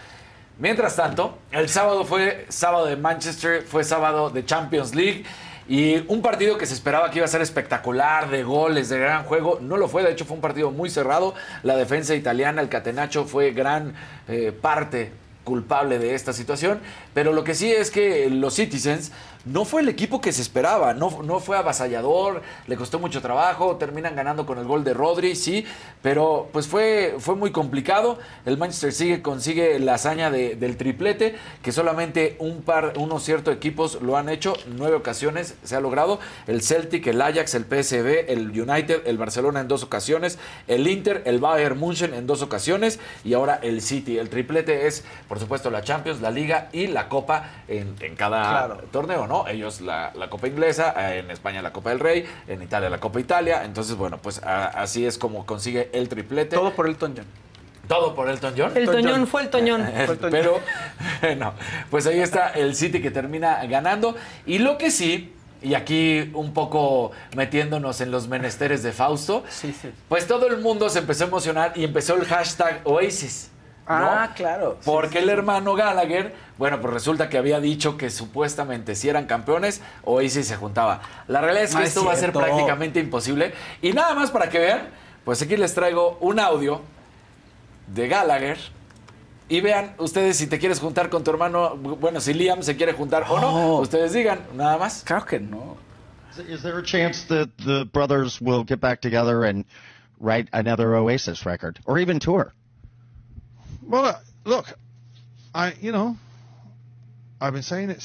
Mientras tanto, el sábado fue sábado de Manchester, fue sábado de Champions League. Y un partido que se esperaba que iba a ser espectacular, de goles, de gran juego, no lo fue. De hecho, fue un partido muy cerrado. La defensa italiana, el Catenacho, fue gran eh, parte culpable de esta situación. Pero lo que sí es que los Citizens no fue el equipo que se esperaba, no, no fue avasallador, le costó mucho trabajo, terminan ganando con el gol de Rodri, sí, pero pues fue, fue muy complicado. El Manchester sigue, consigue la hazaña de- del triplete, que solamente un par, unos ciertos equipos lo han hecho, nueve ocasiones se ha logrado. El Celtic, el Ajax, el PSV, el United, el Barcelona en dos ocasiones, el Inter, el Bayern München en dos ocasiones y ahora el City. El triplete es, por supuesto, la Champions, la Liga y la Copa en, en cada Claro. torneo, ¿no? Ellos la, la Copa Inglesa, eh, en España la Copa del Rey, en Italia la Copa Italia. Entonces, bueno, pues a- así es como consigue el triplete. Todo por Elton John. Todo por Elton John. El Toñón fue el Toñón. Pero, bueno, pues ahí está el City que termina ganando. Y lo que sí, y aquí un poco metiéndonos en los menesteres de Fausto, pues todo el mundo se empezó a emocionar y empezó el hashtag Oasis. ¿No? Ah, claro. Sí, Porque sí, el sí. hermano Gallagher, bueno, pues resulta que había dicho que supuestamente si eran campeones, Oasis se juntaba. La realidad es que No es esto va a ser prácticamente imposible. Y nada más para que vean, pues aquí les traigo un audio de Gallagher. Y vean ustedes si te quieres juntar con tu hermano, bueno, si Liam se quiere juntar o no, ustedes digan, nada más. Claro que no. Is there a chance that the brothers will get back together and write another Oasis record or even tour? Well, look, I you know, I've been saying it.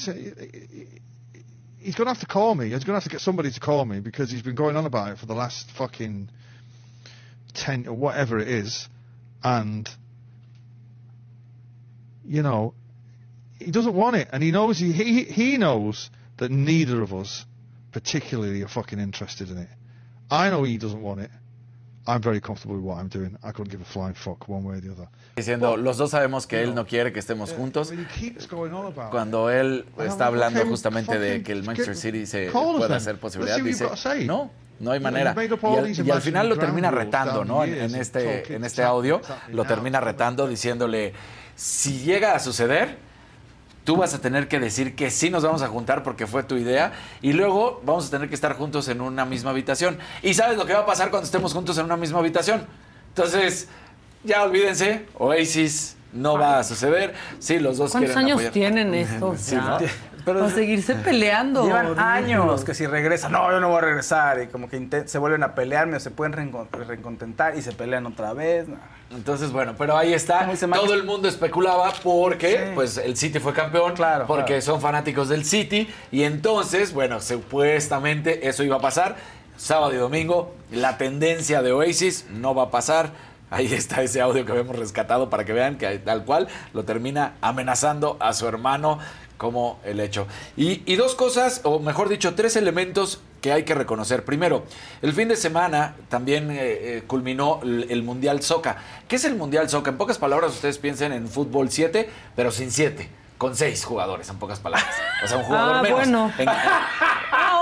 He's going to have to call me. He's going to have to get somebody to call me because he's been going on about it for the last fucking ten or whatever it is, and you know, he doesn't want it, and he knows he he, he knows that neither of us particularly are fucking interested in it. I know he doesn't want it. I'm very comfortable with what I'm doing. I couldn't give a flying fuck one way or the other. Diciendo, los dos sabemos que él no quiere que estemos juntos. Cuando él está hablando justamente de que el Manchester City se pueda posibilidad, dice, no, no hay manera. Y al, y al final lo termina retando, ¿no? En, este, talking en este audio lo termina retando diciéndole, si llega a suceder, tú vas a tener que decir que sí nos vamos a juntar porque fue tu idea y luego vamos a tener que estar juntos en una misma habitación. ¿Y sabes lo que va a pasar cuando estemos juntos en una misma habitación? Entonces, ya olvídense, Oasis no va a suceder. Sí, los dos ¿Cuántos quieren años apoyar. tienen estos? Sí? Para seguirse peleando. Llevan años ridículos. que si regresan, no, yo no voy a regresar. Y como que se vuelven a pelear, medio se pueden reencontentar y se pelean otra vez. no. Entonces, bueno, pero ahí está. Todo el mundo especulaba porque Sí. pues el City fue campeón, Claro, porque claro. son fanáticos del City y entonces, bueno, supuestamente eso iba a pasar. Sábado y domingo, la tendencia de Oasis no va a pasar. Ahí está ese audio que habíamos rescatado para que vean que tal cual lo termina amenazando a su hermano como el hecho. Y, y dos cosas, o mejor dicho, tres elementos que hay que reconocer. Primero, el fin de semana también eh, eh, culminó el, el Mundial Soca. ¿Qué es el Mundial Soca? En pocas palabras, ustedes piensen en fútbol 7, pero sin 7. Con seis jugadores, en pocas palabras. O sea, un jugador Ah, menos. bueno. En-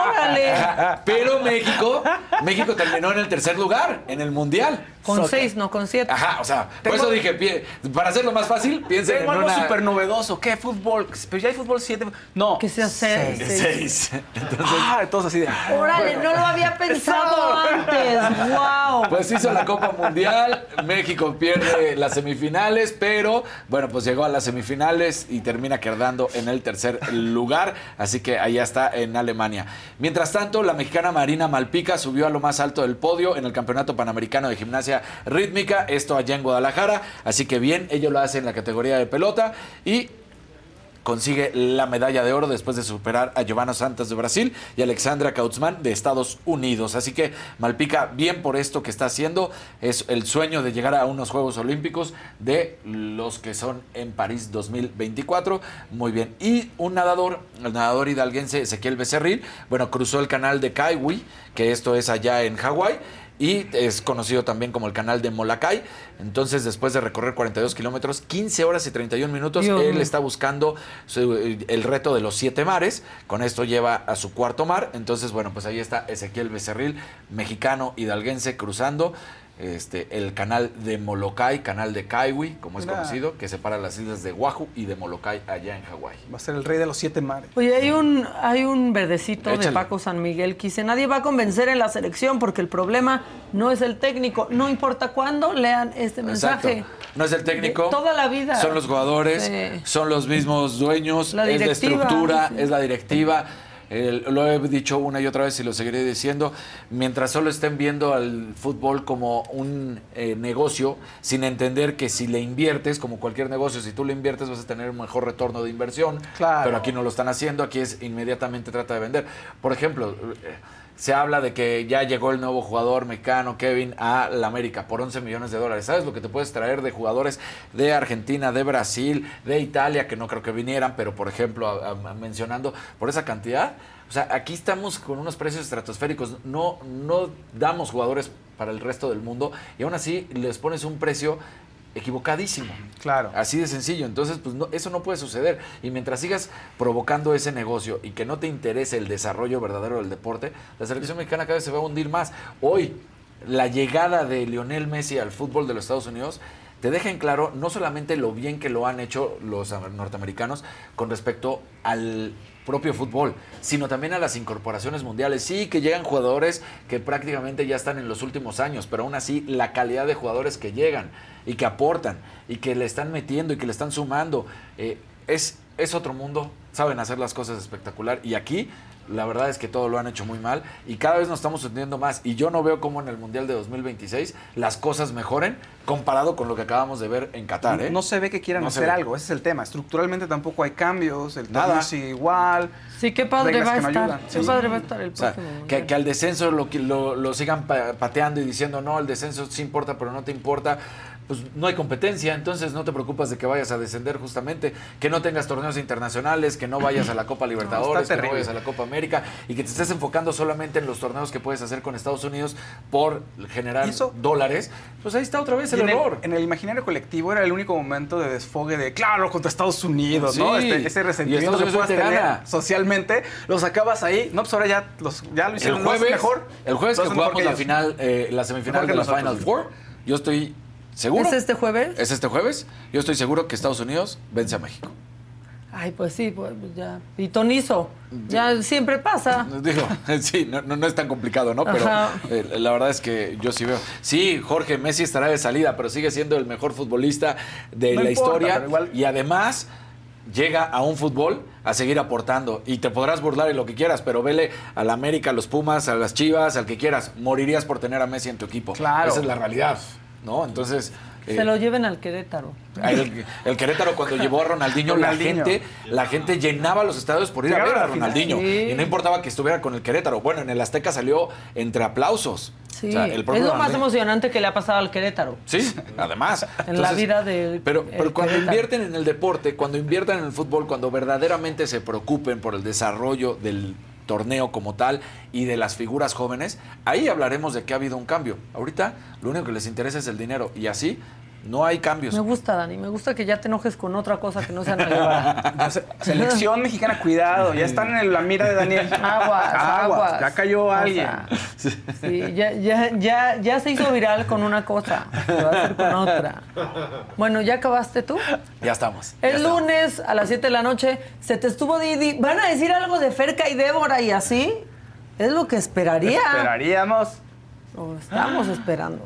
órale. pero México, México terminó en el tercer lugar en el Mundial. Con Soca. seis, no con siete. Ajá, o sea, por eso dije, para hacerlo más fácil, piensen Tengo en algo una... súper novedoso. ¿Qué? Fútbol. Pero ya hay fútbol 7. No. Que sea seis. seis. Entonces, Ah, todos así de. Órale, no lo había pensado antes. Wow. Pues hizo la Copa Mundial, México pierde las semifinales, pero bueno, pues llegó a las semifinales y termina quedando en el tercer lugar, así que allá está en Alemania. Mientras tanto, la mexicana Marina Malpica subió a lo más alto del podio en el Campeonato Panamericano de Gimnasia Rítmica, esto allá en Guadalajara, así que bien, ello lo hace en la categoría de pelota. Y consigue la medalla de oro después de superar a Giovanna Santos de Brasil y Alexandra Kautzmann de Estados Unidos. Así que Malpica, bien por esto que está haciendo, es el sueño de llegar a unos Juegos Olímpicos de los que son en París 2024. Muy bien. Y un nadador, el nadador hidalguense Ezequiel Becerril, bueno, cruzó el canal de Kaiwi, que esto es allá en Hawái y es conocido también como el canal de Molacay. Entonces, después de recorrer 42 kilómetros, 15 horas y 31 minutos, Dios él está buscando su- el reto de los siete mares. Con esto lleva a su cuarto mar. Entonces, bueno, pues ahí está Ezequiel Becerril, mexicano hidalguense, cruzando. Este, el canal de Molokai, canal de Kaiwi, como es Mira. conocido, que separa las islas de Oahu y de Molokai allá en Hawái. Va a ser el rey de los siete mares. Oye, hay un, hay un verdecito de. Paco San Miguel que dice, nadie va a convencer en la selección porque el problema no es el técnico. No importa cuándo lean este mensaje. Exacto. No es el técnico. De toda la vida. Son los jugadores, Sí. son los mismos dueños, La es la estructura, sí. es la directiva. El- lo he dicho una y otra vez y lo seguiré diciendo. Mientras solo estén viendo al fútbol como un eh, negocio, sin entender que si le inviertes, como cualquier negocio, si tú le inviertes vas a tener un mejor retorno de inversión. Claro. Pero aquí no lo están haciendo, aquí es inmediatamente trata de vender. Por ejemplo, eh, se habla de que ya llegó el nuevo jugador mexicano, Kevin, a la América por 11 millones de dólares. ¿Sabes lo que te puedes traer de jugadores de Argentina, de Brasil, de Italia, que no creo que vinieran, pero por ejemplo, mencionando por esa cantidad? O sea, aquí estamos con unos precios estratosféricos. No, no damos jugadores para el resto del mundo y aún así les pones un precio equivocadísimo. Claro. Así de sencillo. Entonces, pues no, eso no puede suceder. Y mientras sigas provocando ese negocio y que no te interese el desarrollo verdadero del deporte, la selección mexicana cada vez se va a hundir más. Hoy, la llegada de Lionel Messi al fútbol de los Estados Unidos te deja en claro no solamente lo bien que lo han hecho los am- norteamericanos con respecto al propio fútbol, sino también a las incorporaciones mundiales. Sí, que llegan jugadores que prácticamente ya están en los últimos años, pero aún así la calidad de jugadores que llegan y que aportan y que le están metiendo y que le están sumando, eh, es, es otro mundo, saben hacer las cosas espectacular y aquí la verdad es que todo lo han hecho muy mal y cada vez nos estamos hundiendo más y yo no veo cómo en el Mundial de 2026 las cosas mejoren comparado con lo que acabamos de ver en Qatar. ¿eh? No se ve que quieran No hacer algo, ese es el tema. Estructuralmente tampoco hay cambios, el Nada. torneo sigue igual. Sí, qué padre va a no estar. ayudan. Qué Sí. padre va a estar el O sea, próximo. que, que al descenso lo, que- lo, lo sigan pa- pateando y diciendo, no, el descenso sí importa, pero no te importa. Pues no hay competencia, entonces no te preocupas de que vayas a descender justamente, que no tengas torneos internacionales, que no vayas a la Copa Libertadores, que no vayas a la Copa América y que te estés enfocando solamente en los torneos que puedes hacer con Estados Unidos por generar dólares. Pues ahí está otra vez el el, error. en el imaginario colectivo era el único momento de desfogue de, claro, contra Estados Unidos, ¿no? Este- ese resentimiento que puedas te tener gana. socialmente, los acabas ahí. No, pues ahora ya, los, ya lo El hicieron hacen jueves, mejor. el jueves que jugamos la final, eh, la semifinal de la nosotros. Final Four, yo estoy seguro. ¿Es este jueves? Es este jueves. Yo estoy seguro que Estados Unidos vence a México. Ay, pues sí, pues ya. Y Tonizo, ya siempre pasa. Digo, sí, no, no, no es tan complicado, ¿no? Pero eh, la verdad es que yo sí veo. Sí, Jorge Messi estará de salida, pero sigue siendo el mejor futbolista de No la importa, historia. igual- Y además llega a un fútbol a seguir aportando. Y te podrás burlar en lo que quieras, pero vele a la América, a los Pumas, a las Chivas, al que quieras. Morirías por tener a Messi en tu equipo. Claro. Esa es la realidad, ¿no? Entonces. eh, Se lo lleven al Querétaro. el, el Querétaro cuando llevó a Ronaldinho, Ronaldinho. la gente la gente llenaba los estadios por ir a ver a. Ronaldinho Sí. y no importaba que estuviera con el Querétaro. Bueno, en el Azteca salió entre aplausos. Sí, O sea, el es lo más Ronaldinho- emocionante que le ha pasado al Querétaro. Sí, además. En la vida del Pero, pero cuando Querétaro. invierten en el deporte, cuando inviertan en el fútbol, cuando verdaderamente se preocupen por el desarrollo del torneo como tal y de las figuras jóvenes, ahí hablaremos de que ha habido un cambio. Ahorita lo único que les interesa es el dinero y así no hay cambios. Me gusta, Dani, me gusta que ya te enojes con otra cosa que no sea. Ya se- Selección mexicana, cuidado, ya están en la mira de Daniel. Aguas, aguas. Ya cayó O alguien. sea, Sí, ya, ya, ya, ya se hizo viral con una cosa, lo va a hacer con otra. Bueno, ¿ya acabaste tú? Ya estamos. ya El estamos. lunes a las 7 de la noche se te estuvo Didi. ¿Van a decir algo de Ferca y Débora y así? Es lo que esperaría. Esperaríamos. O estamos esperando.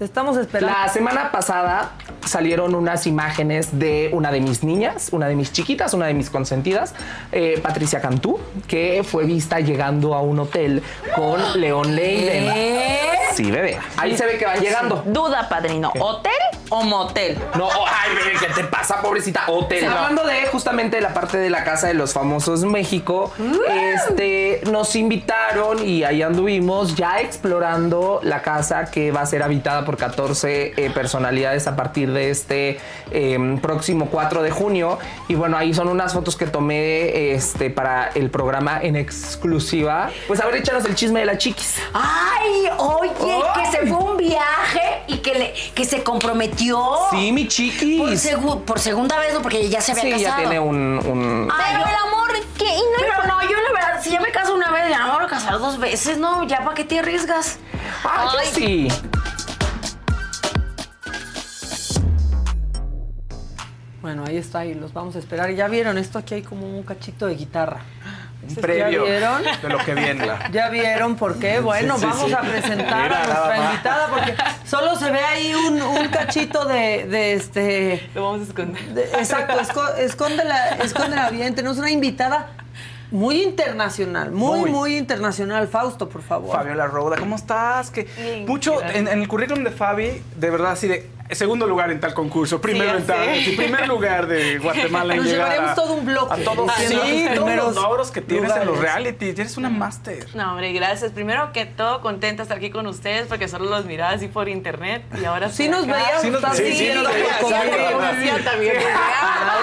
Te estamos esperando. La semana pasada salieron unas imágenes de una de mis niñas, una de mis chiquitas, una de mis consentidas, eh, Patricia Cantú, que fue vista llegando a un hotel con León Leiden. ¿Qué? Sí, bebé. Ahí se ve que van llegando. Duda, padrino. ¿Hotel o motel? No, oh, ay, bebé, ¿qué te pasa, pobrecita? Hotel. Hablando de justamente la parte de la Casa de los Famosos México, este, nos invitaron y ahí anduvimos ya explorando la casa que va a ser habitada por 14 eh, personalidades a partir de este eh, próximo 4 de junio. Y bueno, ahí son unas fotos que tomé este, para el programa en exclusiva. Pues a ver, échanos el chisme de la chiquis. Ay, oye, Ay. que se fue un viaje y que, le, que se comprometió. Sí, mi chiquis. Por, segu- por segunda vez, ¿no? Porque ya se había Sí, casado. ya tiene un... un- Ay, Pero yo- el amor, ¿qué? Y no Pero no, yo la verdad, si ya me caso una vez, ya no me voy a casar dos veces, ¿no? Ya para qué te arriesgas. Ay. sí. Bueno, ahí está, y los vamos a esperar. Y ya vieron, esto aquí hay como un cachito de guitarra. Un ¿Ya previo vieron? de lo que viene. ¿Ya vieron por qué? Bueno, Sí, sí, vamos sí. a presentar Mira, a nuestra invitada porque solo se ve ahí un, un cachito de, de este... Lo vamos a esconder. de- exacto, esco- escóndela, escóndela bien. Tenemos una invitada muy internacional, muy, muy, Muy. internacional. Fausto, por favor. Fabiola Roda, ¿cómo estás? Que mucho en, en el currículum de Fabi, de verdad, así de segundo lugar en tal concurso, primero en tal, sí, primer lugar de Guatemala en Nos llegar a- todo un bloque a todos, sí, los todos los logros que tienes en los realities. Eres una máster. No, hombre, gracias. Primero que todo, contenta de estar aquí con ustedes porque solo los miraba así por internet y ahora Sí estoy nos acá. veíamos Sí nos- también, sí, sí, ¿no? nos veías, Como- sí, como- sí, Conocía también. Sí. Ah,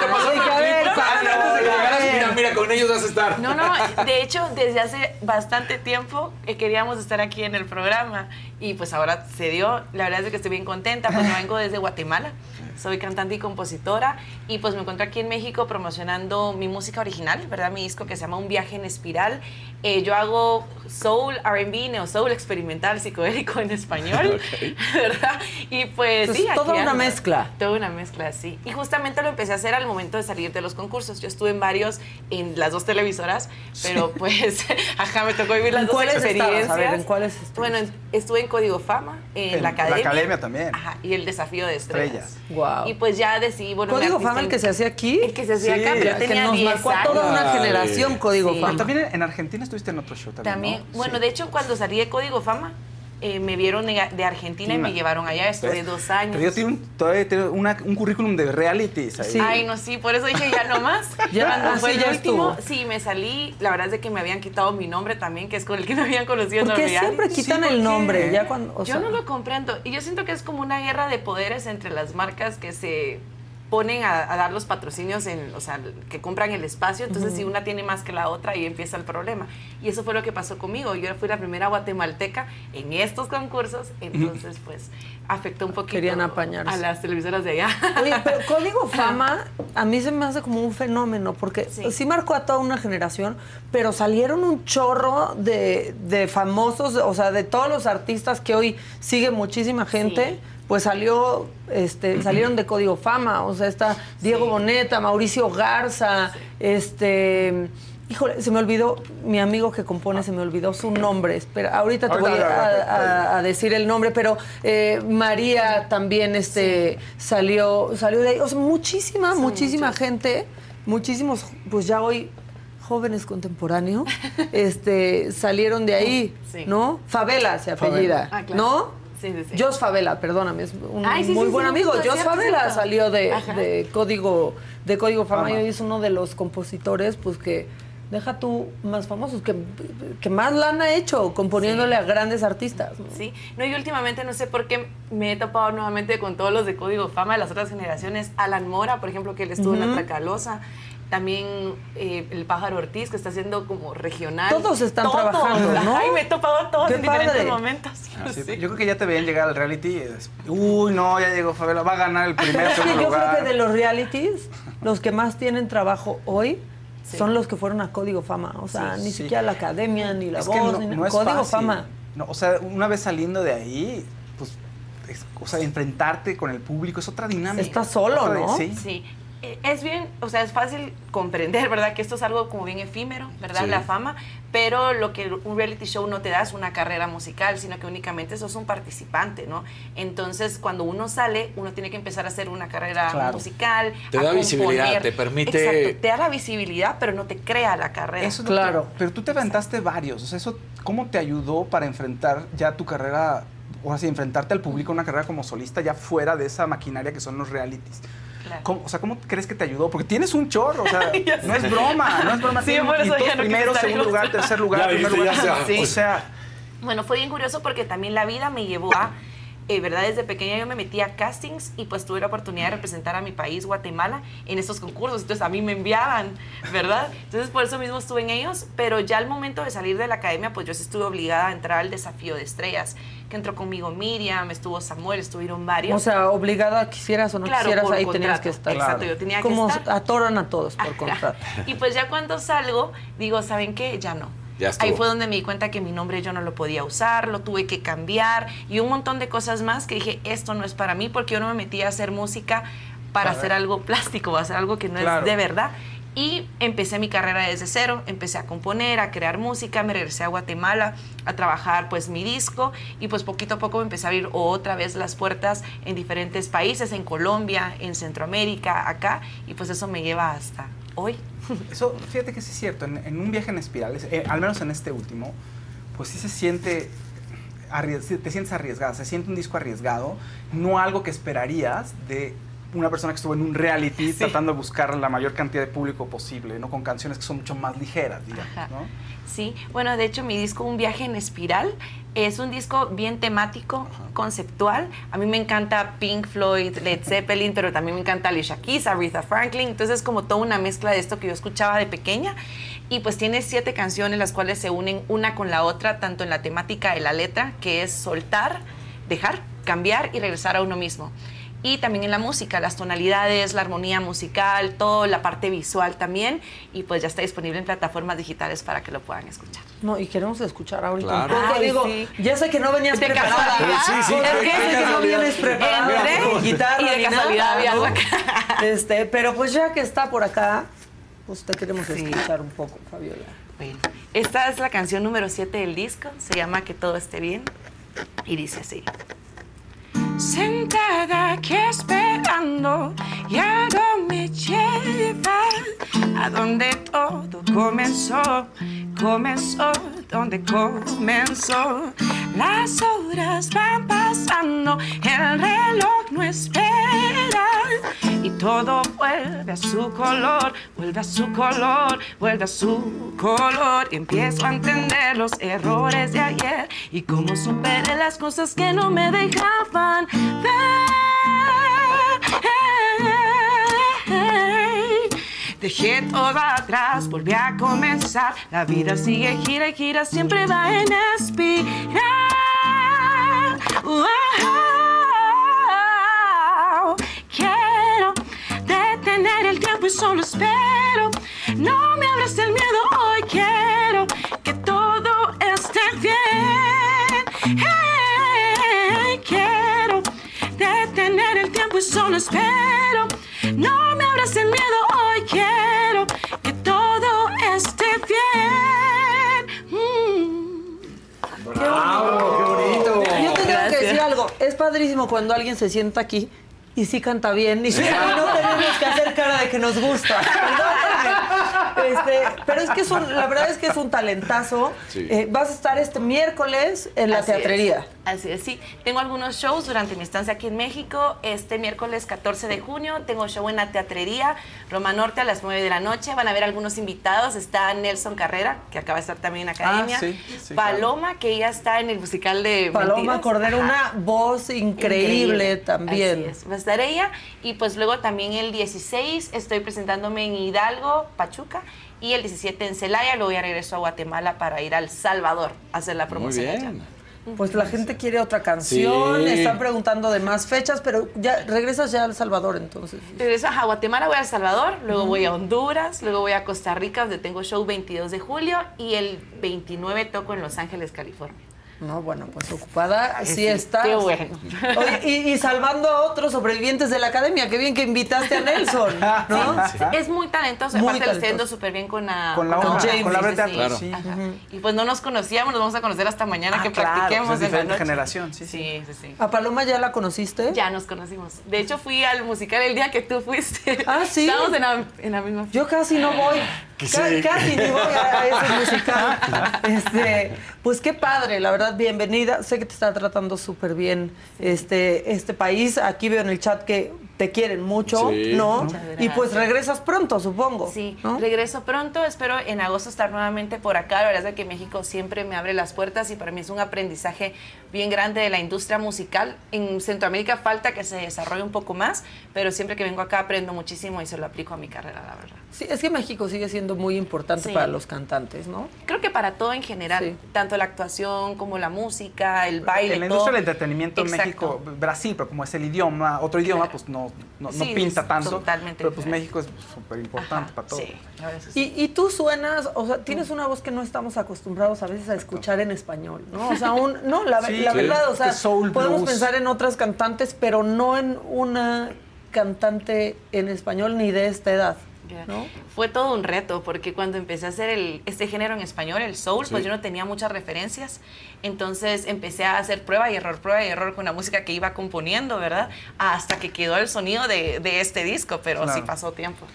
¿Qué pasó? Hay que ver, Fabiola. Mira, mira, con ellos vas a estar. No, no, de hecho, desde hace bastante tiempo eh, queríamos estar aquí en el programa y pues ahora se dio. La verdad es que estoy bien contenta, pues vengo desde Guatemala, soy cantante y compositora y pues me encuentro aquí en México promocionando mi música original, ¿verdad? Mi disco que se llama Un viaje en espiral. Eh, yo hago soul, R&B, neo soul, experimental, psicodélico en español, ¿verdad? Y pues sí, toda una ando. mezcla. Toda una mezcla, sí. Y justamente lo empecé a hacer al momento de salir de los concursos. Yo estuve en varios, en las dos televisoras, pero pues, ajá, me tocó vivir las ¿En dos cuáles estabas? experiencias. A ver, ¿en cuáles estuviste? Bueno, en- estuve en Código Fama, en, En la la academia. academia también. Ajá, y el desafío de estrellas. Estrellas. Guau. Y pues ya decidí, bueno, Código Fama, el que se hacía aquí. El que se hacía Sí, acá, pero yo que tenía nos 10 marcó a toda una generación Código Sí. Fama. Pero también en Argentina estuviste en otro show también, También, ¿no? bueno, Sí. de hecho, cuando salí de Código Fama, eh, me vieron de, Argentina y me llevaron allá. Estuve dos años. Pero yo tengo un, todavía tengo una- un currículum de realities ahí. Sí. Ay, no, sí, por eso dije ya no más. Ya, Cuando así fue el ya último, estuvo. sí, me salí. La verdad es de que me habían quitado mi nombre también, que es con el que me habían conocido en los Porque siempre quitan ¿por el nombre, ya cuando, o Yo sea, no lo comprendo. Y yo siento que es como una guerra de poderes entre las marcas que se ponen a, a dar los patrocinios, en, o sea, que compran el espacio. Entonces, si una tiene más que la otra, ahí empieza el problema. Y eso fue lo que pasó conmigo. Yo fui la primera guatemalteca en estos concursos. Entonces, pues, afectó un poquito Querían apañarse. a las televisoras de allá. Oye, pero Código Fama a mí se me hace como un fenómeno, porque sí, Sí. marcó a toda una generación, pero salieron un chorro de, de famosos, o sea, de todos los artistas que hoy sigue muchísima gente. Sí. Pues salió, este, salieron de Código Fama, o sea, está Diego Sí. Boneta, Mauricio Garza, este, híjole, se me olvidó, mi amigo que compone, se me olvidó su nombre, espera, ahorita te Ahorita, voy a, ahorita, a- a decir el nombre, pero eh, María también este, salió, salió de ahí. O sea, muchísima, muchísima muchos. gente, muchísimos, pues ya hoy jóvenes contemporáneos, este, salieron de ahí. ¿no? Favela se apellida, Ah, claro. ¿no? Sí, sí, sí. Jos Favela, perdóname, es un Ay, sí, muy sí, buen sí, amigo. justo, Jos Favela cierto. salió de, código, de código Fama, y hoy es uno de los compositores, pues que deja tú más famosos, que, que más lana ha hecho componiéndole Sí. a grandes artistas. ¿no? Sí, no, y últimamente no sé por qué me he topado nuevamente con todos los de Código Fama de las otras generaciones. Alan Mora, por ejemplo, que él estuvo en Ujú. Atracalosa. También eh, el Pájaro Ortiz, que está haciendo como regional. Todos están Todos. trabajando, ¿no? Ay, me he topado a todos Qué en diferentes momentos. Ah, sí. Sí. Yo creo que ya te veían llegar al reality. y es, Uy, no, ya llegó Fabiola. Va a ganar el primer Es que yo creo lugar. que de los realities, los que más tienen trabajo hoy Sí. son los que fueron a Código Fama. O sea, Sí, ni sí. siquiera la academia, ni la Es voz, no, ni no Código fácil. Fama. No, o sea, una vez saliendo de ahí, pues, es- o sea, enfrentarte con el público es otra dinámica. Estás solo, Otra- ¿no? Sí. Es bien, o sea, es fácil comprender, ¿verdad? Que esto es algo como bien efímero, ¿verdad? Sí. La fama, pero lo que un reality show no te da es una carrera musical, sino que únicamente sos un participante, ¿no? Entonces, cuando uno sale, uno tiene que empezar a hacer una carrera Claro. musical. Te a da visibilidad, te permite- Exacto, te da la visibilidad, pero no te crea la carrera. Eso Claro. pero tú te aventaste varios. O sea, eso, ¿cómo te ayudó para enfrentar ya tu carrera, o así, enfrentarte al público, una carrera como solista ya fuera de esa maquinaria que son los realities? Claro. ¿Cómo- o sea, ¿cómo crees que te ayudó? Porque tienes un chorro, o sea, no sé. es broma, no es broma. Sí, Tienes- por eso ya no primero, segundo lugar, tercer lugar, Ya primer. O sea, Bueno, fue bien curioso porque también la vida me llevó a, eh, ¿verdad? Desde pequeña yo me metí a castings y pues tuve la oportunidad de representar a mi país, Guatemala, en estos concursos. Entonces a mí me enviaban, ¿verdad? Entonces por eso mismo estuve en ellos, pero ya al momento de salir de la academia, pues yo sí estuve obligada a entrar al desafío de estrellas, que entró conmigo Miriam, estuvo Samuel, estuvieron varios. O sea, obligada, quisieras o no Claro, quisieras, ahí tenías contrato. que estar. Exacto, yo tenía que Como estar. atoran a todos por contrato. Y pues ya cuando salgo, digo, ¿saben qué? Ya no. Ahí fue donde me di cuenta que mi nombre yo no lo podía usar, lo tuve que cambiar y un montón de cosas más que dije, esto no es para mí porque yo no me metí a hacer música para hacer algo plástico, hacer algo que no Claro. es de verdad. Y empecé mi carrera desde cero, empecé a componer, a crear música, me regresé a Guatemala a trabajar pues mi disco y pues poquito a poco me empecé a abrir otra vez las puertas en diferentes países, en Colombia, en Centroamérica, acá y pues eso me lleva hasta hoy. Eso, fíjate que sí es cierto, en, en un viaje en espirales, eh, al menos en este último, pues sí se siente, sí te sientes arriesgada, se siente un disco arriesgado, no algo que esperarías de una persona que estuvo en un reality tratando de buscar la mayor cantidad de público posible, ¿no? Con canciones que son mucho más ligeras, digamos. ¿no? Sí, bueno, de hecho mi disco Un viaje en espiral es un disco bien temático, conceptual. A mí me encanta Pink Floyd, Led Zeppelin, pero también me encanta Alicia Keys, Aretha Franklin. Entonces es como toda una mezcla de esto que yo escuchaba de pequeña. Y pues tiene siete canciones las cuales se unen una con la otra, tanto en la temática de la letra, que es soltar, dejar, cambiar y regresar a uno mismo y también en la música, las tonalidades, la armonía musical, toda la parte visual también, y pues ya está disponible en plataformas digitales para que lo puedan escuchar. No, y queremos escuchar ahorita Claro. un poco. Ay, Digo, sí. ya sé que no venías De preparada. casualidad. Sí, sí, Porque qué- sé qué que no casualidad. vienes preparada Entré con guitarra y de casualidad. Este, pero pues ya que está por acá, pues te queremos Sí. escuchar un poco, Fabiola. Bueno, esta es la canción número 7 del disco, se llama Que todo esté bien, y dice así. Sentada aquí esperando y algo me lleva a donde todo comenzó, comenzó donde comenzó. Las horas van pasando, el reloj no espera y todo vuelve a su color, vuelve a su color, vuelve a su color. Empiezo a entender los errores de ayer y cómo superé las cosas que no me dejaban ver. Dejé todo atrás, volví a comenzar. La vida sigue, gira y gira, siempre va en espiral. Wow. Quiero detener el tiempo y solo espero. No me hables del miedo, hoy quiero que todo esté bien. Hey, quiero detener el tiempo y solo espero. Padrísimo cuando alguien se sienta aquí y sí canta bien y, sí- y no tenemos que hacer cara de que nos gusta. Perdóname. Este, pero es que es un- la verdad es que es un talentazo. Sí. Eh, vas a estar este miércoles en la Así es. teatrería. Así es, sí. Tengo algunos shows durante mi estancia aquí en México. Este miércoles 14 de junio tengo show en la Teatrería Roma Norte a las 9 de la noche. Van a haber algunos invitados. Está Nelson Carrera, que acaba de estar también en Academia. Ah, sí, sí, Paloma, que ella está en el musical de Paloma Mentiras. Cordero, Ajá. una voz increíble, también. Así es. Va a estar ella. Y pues luego también el 16 estoy presentándome en Hidalgo, Pachuca. Y el 17 en Celaya. Luego ya regreso a Guatemala para ir al Salvador a hacer la promoción. allá. Pues la gente quiere otra canción, Sí. están preguntando de más fechas, pero ya regresas ya a El Salvador entonces. Regreso a Guatemala, voy a El Salvador, luego voy a Honduras, luego voy a Costa Rica, donde tengo show 22 de julio, y el 29 toco en Los Ángeles, California. No, bueno, pues ocupada Ay, sí, sí, estás. qué bueno. Oye, y, y salvando a otros sobrevivientes de la academia, qué bien que invitaste a Nelson, ¿no? Sí, Es muy talentoso, Muy aparte le estoy yendo talentoso. súper bien con la, Con la con James, con la sí. Claro. Sí. Ajá. Y pues no nos conocíamos, nos vamos a conocer hasta mañana Ah, que claro, practiquemos pues es en la noche. generación, sí, sí. Sí, sí, ¿A Paloma ya la conociste? Ya nos conocimos. De hecho, fui al musical el día que tú fuiste. Ah, sí. Estábamos en la, en la misma Yo casi no voy. Que Ca- sí. Casi ni voy a, a ese musical. Este, pues qué padre, la verdad, bienvenida. Sé que te está tratando súper bien este, este país. Aquí veo en el chat que te quieren mucho, Sí. ¿no? Y pues regresas pronto, supongo. Sí, ¿no? regreso pronto, espero en agosto estar nuevamente por acá. La verdad es que México siempre me abre las puertas y para mí es un aprendizaje bien grande de la industria musical. En Centroamérica falta que se desarrolle un poco más, pero siempre que vengo acá aprendo muchísimo y se lo aplico a mi carrera, la verdad. Sí, es que México sigue siendo muy importante Sí. para los cantantes, ¿no? Creo que para todo en general, tanto la actuación como la música, el baile. En la todo. industria del entretenimiento en Exacto. México, Brasil, pero como es el idioma, otro idioma, pues no, no, no Sí, pinta tanto. totalmente pero pues diferente. México es súper importante para todo. Y, y tú suenas, o sea, tienes una voz que no estamos acostumbrados a veces a escuchar en español, ¿no? O sea, un, no, la, Sí, la sí. verdad, o sea, soul podemos blues. pensar en otras cantantes, pero no en una cantante en español ni de esta edad. ¿No? Fue todo un reto porque cuando empecé a hacer el, este género en español, el soul, pues yo no tenía muchas referencias. Entonces empecé a hacer prueba y error, prueba y error con la música que iba componiendo, ¿verdad? Hasta que quedó el sonido de, de este disco, pero sí pasó tiempo.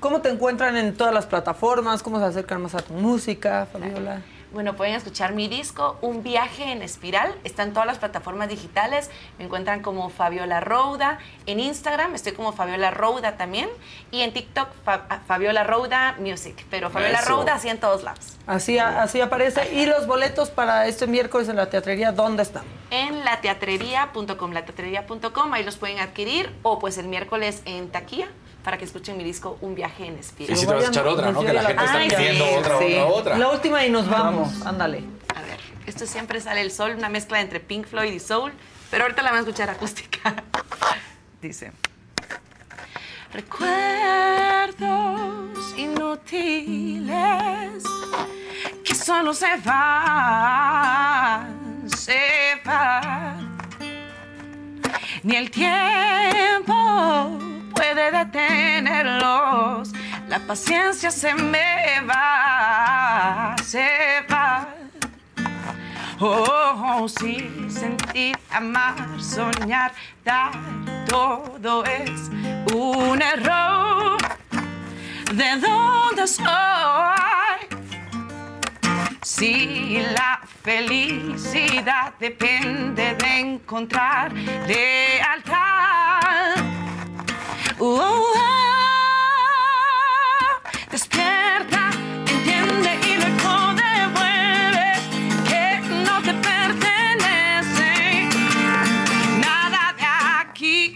¿Cómo te encuentran en todas las plataformas? ¿Cómo se acercan más a tu música, Fabiola? Bueno, pueden escuchar mi disco, Un viaje en espiral. Está en todas las plataformas digitales. Me encuentran como Fabiola Rouda. En Instagram estoy como Fabiola Rouda también. Y en TikTok, Fa- Fabiola Rouda Music. Pero Fabiola Eso. Rouda así en todos lados. Así, así aparece. ¿Y los boletos para este miércoles en la teatrería, dónde están? En lateatrería.com, lateatrería.com, ahí los pueden adquirir. O pues el miércoles en taquilla para que escuchen mi disco Un viaje en espiral. Y si te vas a echar otra, ¿no? Que la gente está pidiendo sí, otra, sí. otra, otra. La última y nos vamos. Ándale. A ver, esto siempre sale el sol, una mezcla entre Pink Floyd y Soul, pero ahorita la van a escuchar acústica. Dice. Recuerdos inútiles que solo se van, se van. Ni el tiempo puede detenerlos. La paciencia se me va, se va. Oh, sí, sentir, amar, soñar, dar, todo es un error. ¿De dónde soy? Si la felicidad depende de encontrar lealtad. Oh, despierta, entiende y luego devuelve que no te pertenece nada de aquí.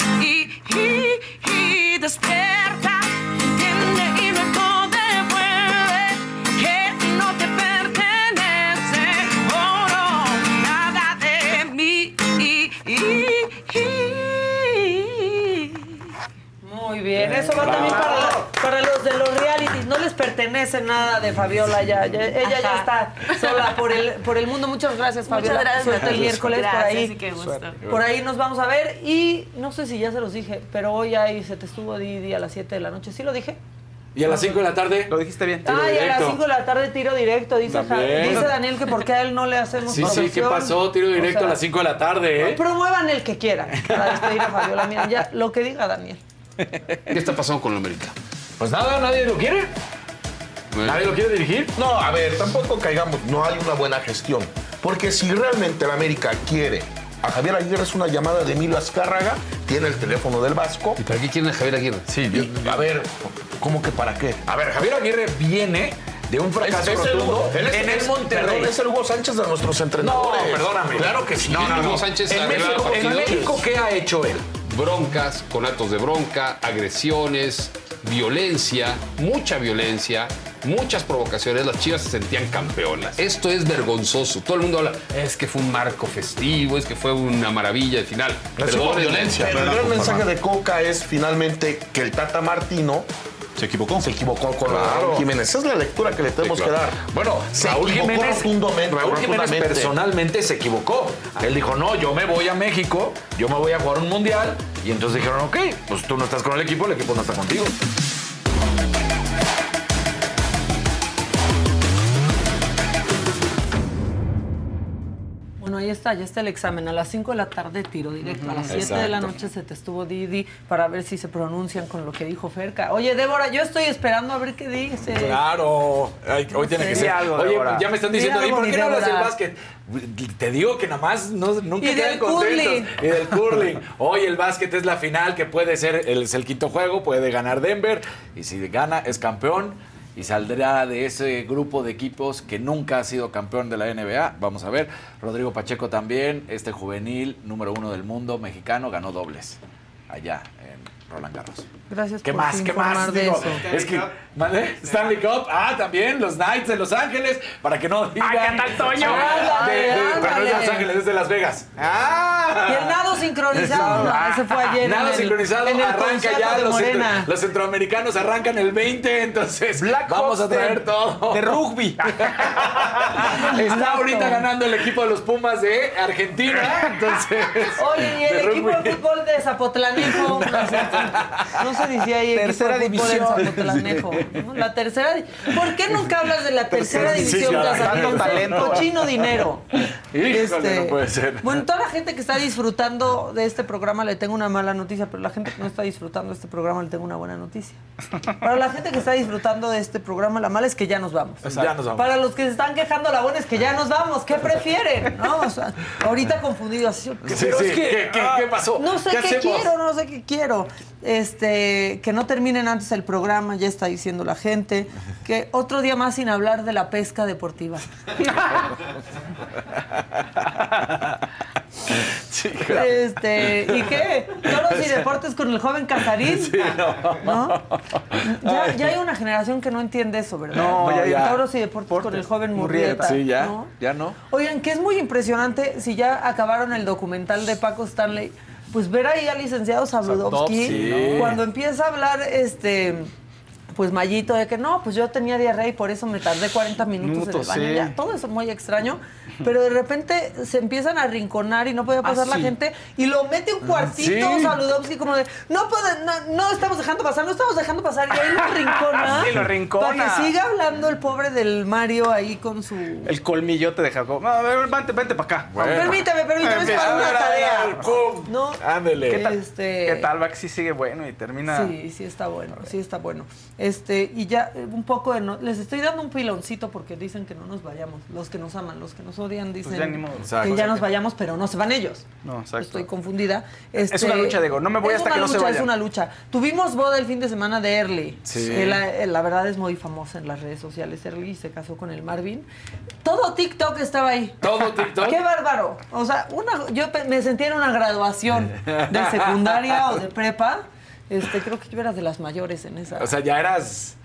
Despierta, Eso va también para, la- para los de los realities. No les pertenece nada de Fabiola ya. ya- ella ya está sola por el, por el mundo. Muchas gracias, Muchas Fabiola. gracias, Suerte el miércoles por ahí. y qué gusto. Por ahí nos vamos a ver. Y no sé si ya se los dije, pero hoy ahí se te estuvo Didi a las 7 de la noche. ¿Sí lo dije? Y a las 5 de la tarde. Lo dijiste bien. Tiro Ay, a las directo. 5 de la tarde tiro directo, dice, dice Daniel que porque a él no le hacemos Sí, sí, ¿qué pasó? Tiro directo O sea, a las 5 de la tarde, ¿eh? Promuevan el que quieran para despedir a Fabiola. Miren, ya lo que diga Daniel. ¿Qué está pasando con la América? Pues nada, nadie lo quiere. ¿Nadie lo quiere dirigir? No, a ver, tampoco caigamos, no hay una buena gestión. Porque si realmente la América quiere a Javier Aguirre es una llamada de Emilio Azcárraga, tiene el teléfono del Vasco. ¿Y para qué quieren a Javier Aguirre? Sí, a ver, ¿cómo que para qué? A ver, Javier Aguirre viene de un fracaso Es- es el Hugo- en el Monterrey. perdón, es el Hugo Sánchez de nuestros entrenadores. No, perdóname. Claro que sí. No, no, no. Hugo Sánchez en México, en. México, ¿qué ha hecho él? Broncas, con actos de bronca, agresiones, violencia, mucha violencia, muchas provocaciones. Las chivas se sentían campeonas. Esto es vergonzoso. Todo el mundo habla, es que fue un marco festivo, es que fue una maravilla de final. Pero violencia. Pero el gran mensaje de Coca es finalmente que el Tata Martino se equivocó. Se equivocó con Claro. Raúl Jiménez. Esa es la lectura que le tenemos Sí, claro. que dar. Bueno, se Raúl Jiménez, rotundamente, Raúl Jiménez rotundamente. personalmente se equivocó. Él dijo, no, yo me voy a México, yo me voy a jugar un mundial. Y entonces dijeron, ok, pues tú no estás con el equipo, el equipo no está contigo. Ahí está, ya está el examen. A las 5 de la tarde tiro directo. A las 7 de la noche se te estuvo Didi para ver si se pronuncian con lo que dijo Ferca. Oye, Débora, yo estoy esperando a ver qué dice. Claro, Ay, hoy tiene que ser. algo, Oye, Débora. ya me están Di diciendo, ¿y por qué no hablas del básquet? Te digo que nada más no, nunca Y quedan del contentos. curling. Y del curling. Hoy el básquet es la final, que puede ser el, es el quinto juego, puede ganar Denver. Y si gana, es campeón. Y saldrá de ese grupo de equipos que nunca ha sido campeón de la NBA. Vamos a ver. Rodrigo Pacheco también, este juvenil número uno del mundo mexicano, ganó dobles allá en Roland Garros. Gracias ¿Qué por más? ¿Qué más? de Digo, eso. es que, ¿vale? Stanley Cup. Ah, también los Knights de Los Ángeles. Para que no digan. ¿qué tal, Toño? Ah, de- de- pero no es de Los. Ángeles, es de Las Vegas. Ah, Y el nado sincronizado, no, ese fue ayer. en Nada el- sincronizado, en el arranca ya. de Los, centro- los centroamericanos arrancan el 20, entonces Black vamos a Hawks de- traer todo. de rugby. Está ahorita ganando el equipo de los Pumas de Argentina, entonces. Oye, y el de equipo rugby. de fútbol de Zapotlanejo. No se decía ahí Tercera división. ¿no? La tercera. ¿Por qué nunca hablas de la tercera división tanto talento. Cochino dinero. Híjole, no puede ser. Bueno, toda la gente que está disfrutando de este programa le tengo una mala noticia, pero la gente que no está disfrutando de este programa le tengo una buena noticia. Para la gente que está disfrutando de este programa, la mala es que ya nos vamos. Ya nos vamos. Para los que se están quejando, la buena es que ya nos vamos. ¿Qué prefieren? ¿No? O sea, ahorita confundidos. Sí, Pero sí. es que- ¿Qué, qué- qué pasó? no sé qué, quiero, no sé qué quiero. Este, que no terminen antes el programa, ya está diciendo la gente. Que otro día más sin hablar de la pesca deportiva. Claro. Este, ¿y qué? Toros y deportes con el joven Casarín. Sí, no. ¿No? Ya, ya hay una generación que no entiende eso, ¿verdad? No, ya, ya. Toros y deportes con el joven Murrieta. Sí, ya, ¿no? ya no. Oigan, que es muy impresionante, si ya acabaron el documental de Paco Stanley, pues ver ahí al licenciado Sabludowski Sí. cuando empieza a hablar este pues Mayito de que no, pues yo tenía diarrea y por eso me tardé 40 minutos, en el baño. sí. Ya, todo eso muy extraño, pero de repente se empiezan a rinconar y no puede pasar Ah, la sí. gente y lo mete un cuartito Sí. Sabludowski como de no puede, no, no estamos dejando pasar, no estamos dejando pasar y ahí lo rincona. Sí, lo rincona. Para que siga hablando el pobre del Mario ahí con su El colmillote de Jacob. A ver, vente, vente para acá. Bueno. Permítame, permítame, es para una tarea. a ver, pum. No. Ándele. ¿Qué tal? Este- ¿Qué tal? Va que sí sigue bueno y termina. Sí, sí está bueno, sí está bueno. Este, y ya eh, un poco de no- les estoy dando un piloncito porque dicen que no nos vayamos. Los que nos aman, los que nos odian dicen Pues ya modo. que Exacto. ya nos vayamos, pero no se van ellos. No, exacto. Estoy confundida. Es Este, una lucha, Diego. No me voy hasta que no se lucha, vayan. Es una lucha. Tuvimos boda el fin de semana de Early. Sí. Eh, La, la verdad es muy famosa en las redes sociales. Early se casó con el Marvin. Todo TikTok estaba ahí. Todo TikTok. ¡Qué bárbaro! O sea, una, yo me sentía en una graduación de secundaria o de prepa. Este, creo que yo era de las mayores en esa. O sea, ya eras.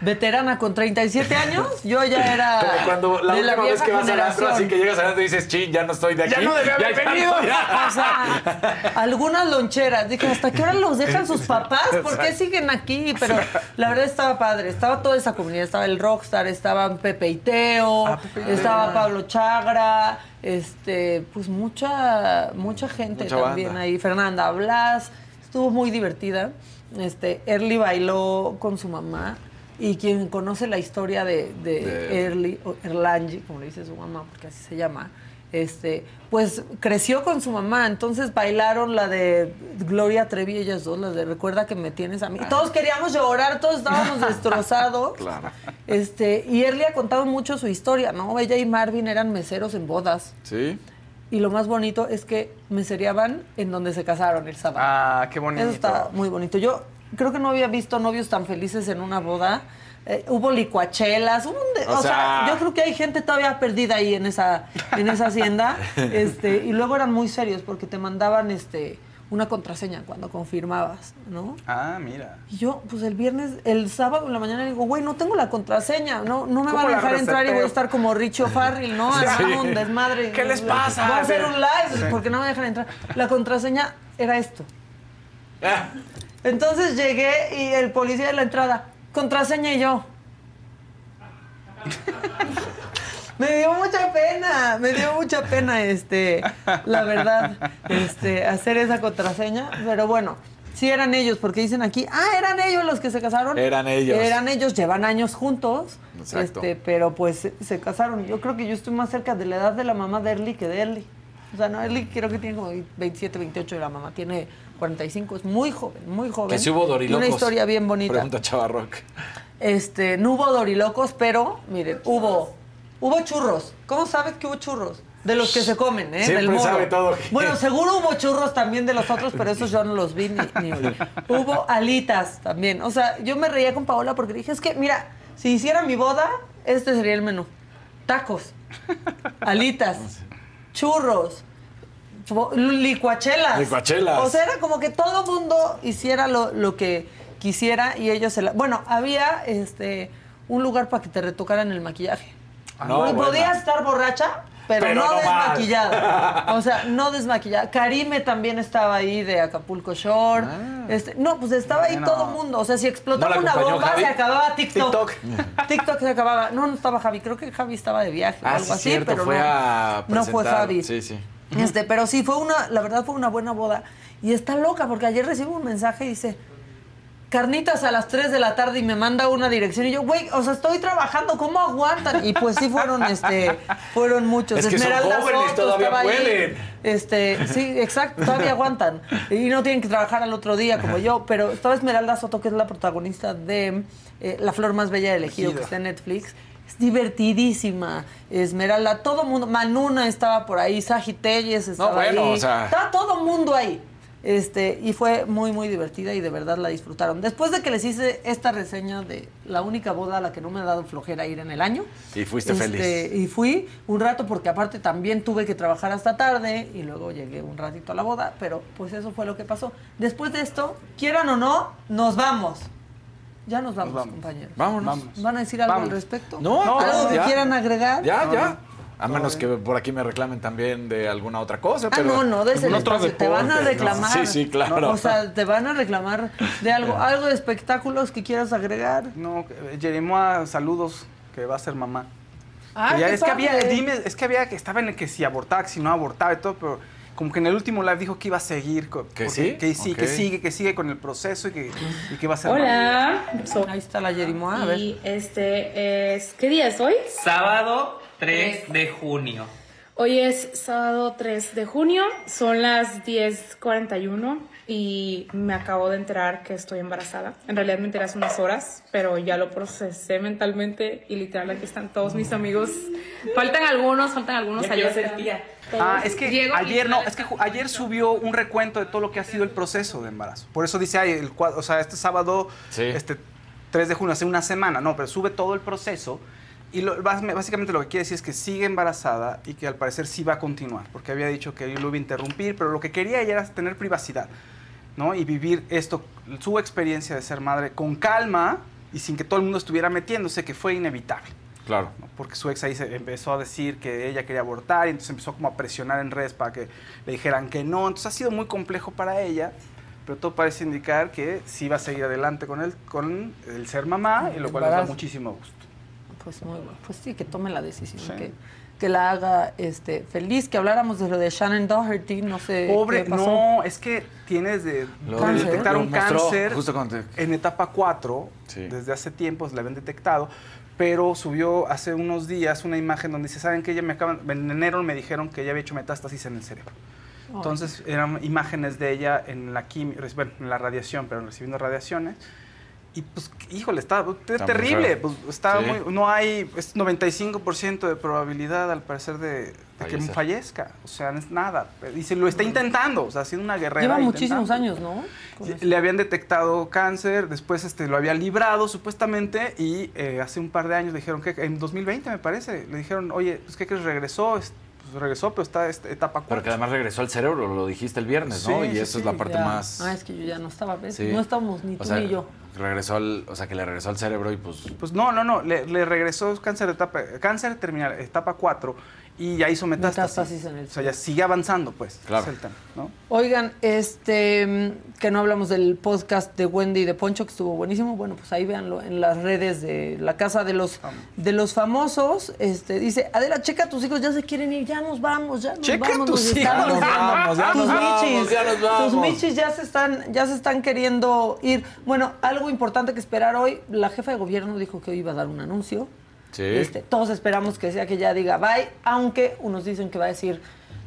veterana con 37 años, yo ya era Como cuando la de la última vez que vas al antro, generación. así que llegas al antro y dices, chin, ya no estoy de aquí. Ya no debía haber ya venido. no, ya". O sea, algunas loncheras. Dije, ¿hasta qué hora los dejan sus papás? ¿Por qué siguen aquí? Pero la verdad estaba padre. Estaba toda esa comunidad. Estaba el Rockstar, estaban Pepe y Teo, Ah, Pepe y Teo. estaba Pablo Chagra, este, pues mucha, mucha gente Mucha también banda. ahí. Fernanda Blas. Estuvo muy divertida. Este, Early bailó con su mamá. Y quien conoce la historia de, de De- Early, o Erlangi, como le dice su mamá, porque así se llama, este, pues creció con su mamá, entonces bailaron la de Gloria Trevi, ellas dos, la de Recuerda que me tienes a mí. Todos queríamos llorar, todos estábamos destrozados. Claro. Este, y Early ha contado mucho su historia, ¿no? Ella y Marvin eran meseros en bodas. Sí. Y lo más bonito es que mesereaban en donde se casaron el sábado. Ah, qué bonito. Eso está muy bonito. Yo creo que no había visto novios tan felices en una boda. Eh, hubo licuachelas, hubo un de- O o, sea, sea- yo creo que hay gente todavía perdida ahí en esa, en esa hacienda. este, y luego eran muy serios porque te mandaban este una contraseña cuando confirmabas, ¿no? Ah, mira. Y yo, pues el viernes, el sábado en la mañana digo, güey, no tengo la contraseña, no, no me ¿Cómo van a dejar entrar y voy a estar como Richo Farrell, ¿no? Sí. Haciendo un desmadre. ¿Qué les pasa? Voy a hacer un live Sí. porque no me dejan entrar. La contraseña era esto. Ah, Entonces llegué y el policía de la entrada, contraseña y yo. Me dio mucha pena, me dio mucha pena, este, la verdad, este, hacer esa contraseña, pero bueno, sí eran ellos, porque dicen aquí, ah, eran ellos los que se casaron. Eran ellos. Eran ellos, llevan años juntos, Exacto. este, pero pues se, se casaron. Yo creo que yo estoy más cerca de la edad de la mamá de Erly que de Erly. O sea, no, Erly creo que tiene como 27, 28 y la mamá tiene 45, es muy joven, muy joven. Que si hubo Y dorilocos. Una historia bien bonita. Pregunta Chavarroc. Este, no hubo dorilocos, pero miren, hubo hubo churros. ¿Cómo sabes que hubo churros? De los que se comen, ¿eh? Siempre Del sabe todo. Bueno, seguro hubo churros también de los otros, pero esos yo no los vi ni, ni olí. Hubo alitas también. O sea, yo me reía con Paola porque dije, es que, mira, si hiciera mi boda, este sería el menú. Tacos, alitas, churros, licuachelas. Licuachelas. O sea, era como que todo mundo hiciera lo, lo que quisiera y ellos se la... Bueno, había este un lugar para que te retocaran el maquillaje. No, Porque bueno. Podías estar borracha, pero, Pero no, no mal. desmaquillada. O sea, no desmaquillada. Karime también estaba ahí de Acapulco Shore. Este, no, pues estaba ahí todo el mundo. O sea, si explotaba ¿No una bomba, Javi? se acababa TikTok. TikTok. TikTok se acababa. No, no estaba Javi. Creo que Javi estaba de viaje o Ah, algo sí, así, cierto, pero fue no. a no fue. Javi. Sí, sí. Este, pero sí, fue una, la verdad fue una buena boda. Y está loca, porque ayer recibo un mensaje y dice, carnitas a las 3 de la tarde y me manda una dirección. Y yo, güey, o sea, estoy trabajando, ¿cómo aguantan? Y pues sí fueron, este, fueron muchos. Es que son Esmeralda jóvenes, Soto todavía ahí. pueden. Este, sí, exacto, todavía aguantan. Y no tienen que trabajar al otro día como yo. Pero estaba Esmeralda Soto, que es la protagonista de eh, La Flor Más Bella del Ejido, que está en Netflix. Es divertidísima. Esmeralda, todo mundo. Manuna estaba por ahí, Saji Telles estaba bueno, ahí. o sea- Estaba todo mundo ahí. Este, y fue muy, muy divertida y de verdad la disfrutaron. Después de que les hice esta reseña de la única boda a la que no me ha dado flojera ir en el año. Y fuiste este, feliz. Y fui un rato porque aparte también tuve que trabajar hasta tarde y luego llegué un ratito a la boda, pero pues eso fue lo que pasó. Después de esto, quieran o no, nos vamos. Ya nos vamos, vamos. compañeros. Vámonos. ¿Van a decir algo al respecto? No, ¿Algo no, que ya. quieran agregar? Ya, No, ya. A menos que por aquí me reclamen también de alguna otra cosa. Ah, pero... no, no, de ese. Te van a reclamar. Sí, sí, claro. O sea, te van a reclamar de algo, algo de espectáculos que quieras agregar. No, Jerimoa, saludos, que va a ser mamá. Ah, Que ya qué es que había, dime, es que había que estaba en el que si abortaba, que si no abortaba y todo, pero como que en el último live dijo que iba a seguir. ¿Que porque- sí? Que sí, que sigue, que sigue con el proceso y que, y que va a ser mamá. Hola. So- Ahí está la Jerimoa, a ver. y este es. ¿Qué día es hoy? Sábado 3 de junio. Hoy es sábado 3 de junio, son las 10:41 y me acabo de enterar que estoy embarazada. En realidad me enteré hace unas horas, pero ya lo procesé mentalmente y literal aquí están todos mis amigos. Faltan algunos, faltan algunos Ya quiero ser tía. Ah, es que Diego ayer no, es que ayer subió un recuento de todo lo que ha sido el proceso de embarazo. Por eso dice, ay, el o sea, este sábado, Sí. este 3 de junio, hace una semana, no, pero sube todo el proceso y lo- básicamente lo que quiere decir es que sigue embarazada y que al parecer sí va a continuar, porque había dicho que lo iba a interrumpir, pero lo que quería ella era tener privacidad, ¿no? Y vivir esto, su experiencia de ser madre con calma y sin que todo el mundo estuviera metiéndose, que fue inevitable. Claro. ¿no? Porque su ex ahí se empezó a decir que ella quería abortar y entonces empezó como a presionar en redes para que le dijeran que no. Entonces ha sido muy complejo para ella, pero todo parece indicar que sí va a seguir adelante con el, con el ser mamá y lo cual nos da muchísimo gusto. Pues muy bueno. Pues sí, que tome la decisión, que, que la haga este, feliz. Que habláramos de lo de Shannon Doherty, no sé Pobre, qué pasó. no, es que tiene de Lo- le Cáncer. detectaron lo mostró cáncer justo cuando te- en etapa 4, Sí. desde hace tiempo se le habían detectado, pero subió hace unos días una imagen donde dice, ¿saben que ella me acaban, en enero me dijeron que ella había hecho metástasis en el cerebro? Entonces eran imágenes de ella en la quimi- bueno, en la radiación, pero recibiendo radiaciones. Y pues, híjole, está, Está terrible. Pues, está Sí. muy, no hay, es 95% de probabilidad al parecer de, de que fallezca. O sea, no es nada. Y se lo está intentando, o sea, haciendo una guerrera. Lleva muchísimos años, ¿no? Le habían detectado cáncer, después este, lo había librado supuestamente y eh, hace un par de años le dijeron que en 2020 me parece, le dijeron, oye, pues ¿qué crees? Regresó, Es- regresó, pero está esta etapa 4. Pero que además regresó al cerebro, lo dijiste el viernes, ¿no? Sí, y sí, eso es la parte Ya. más... Ah, es que yo ya no estaba, ¿ves? Sí. No estábamos ni tú O sea, ni yo. regresó al... O sea, que le regresó al cerebro y pues... Pues no, no, no, le, le regresó cáncer, de etapa, cáncer terminal, etapa 4 y ya hizo metástasis. Metástasis en el O sea, ya sigue avanzando, pues. Claro. es el tema, ¿no? Oigan, este, que no hablamos del podcast de Wendy y de Poncho, que estuvo buenísimo. Bueno, pues ahí véanlo en las redes de la casa de los, de los famosos. Este, dice, Adela, checa, tus hijos ya se quieren ir, ya nos vamos, ya nos Checa vamos. tus nos hijos. nos yendo". vamos, ya nos vamos, michis, ya nos vamos. Tus michis ya se están, ya se están queriendo ir. Bueno, algo importante que esperar hoy, la jefa de gobierno dijo que hoy iba a dar un anuncio. Sí. Este, todos esperamos que sea que ya diga bye, aunque unos dicen que va a decir,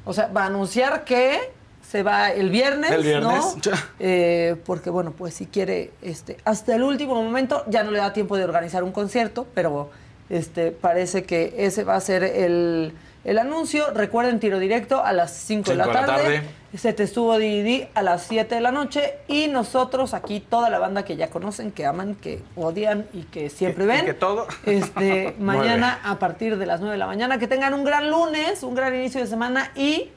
o sea, va a anunciar que se va el viernes, El viernes. ¿no? Eh, porque bueno, pues si quiere, este, hasta el último momento ya no le da tiempo de organizar un concierto, pero este, parece que ese va a ser el, el anuncio. Recuerden, tiro directo a las 5 de la Cinco de la tarde. tarde. Se te estuvo Didi a las 7 de la noche y nosotros aquí, toda la banda que ya conocen, que aman, que odian y que siempre Y- y ven. que todo. Este, mañana a partir de las 9 de la mañana. Que tengan un gran lunes, un gran inicio de semana y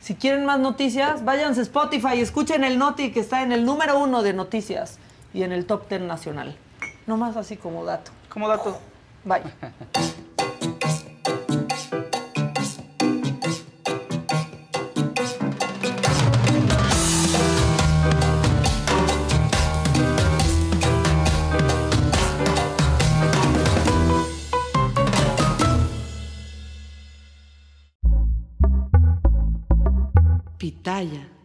si quieren más noticias, váyanse a Spotify y escuchen el Noti que está en el número uno de noticias y en el top 10 nacional. No más así como dato. Como dato. Bye. Pitaya.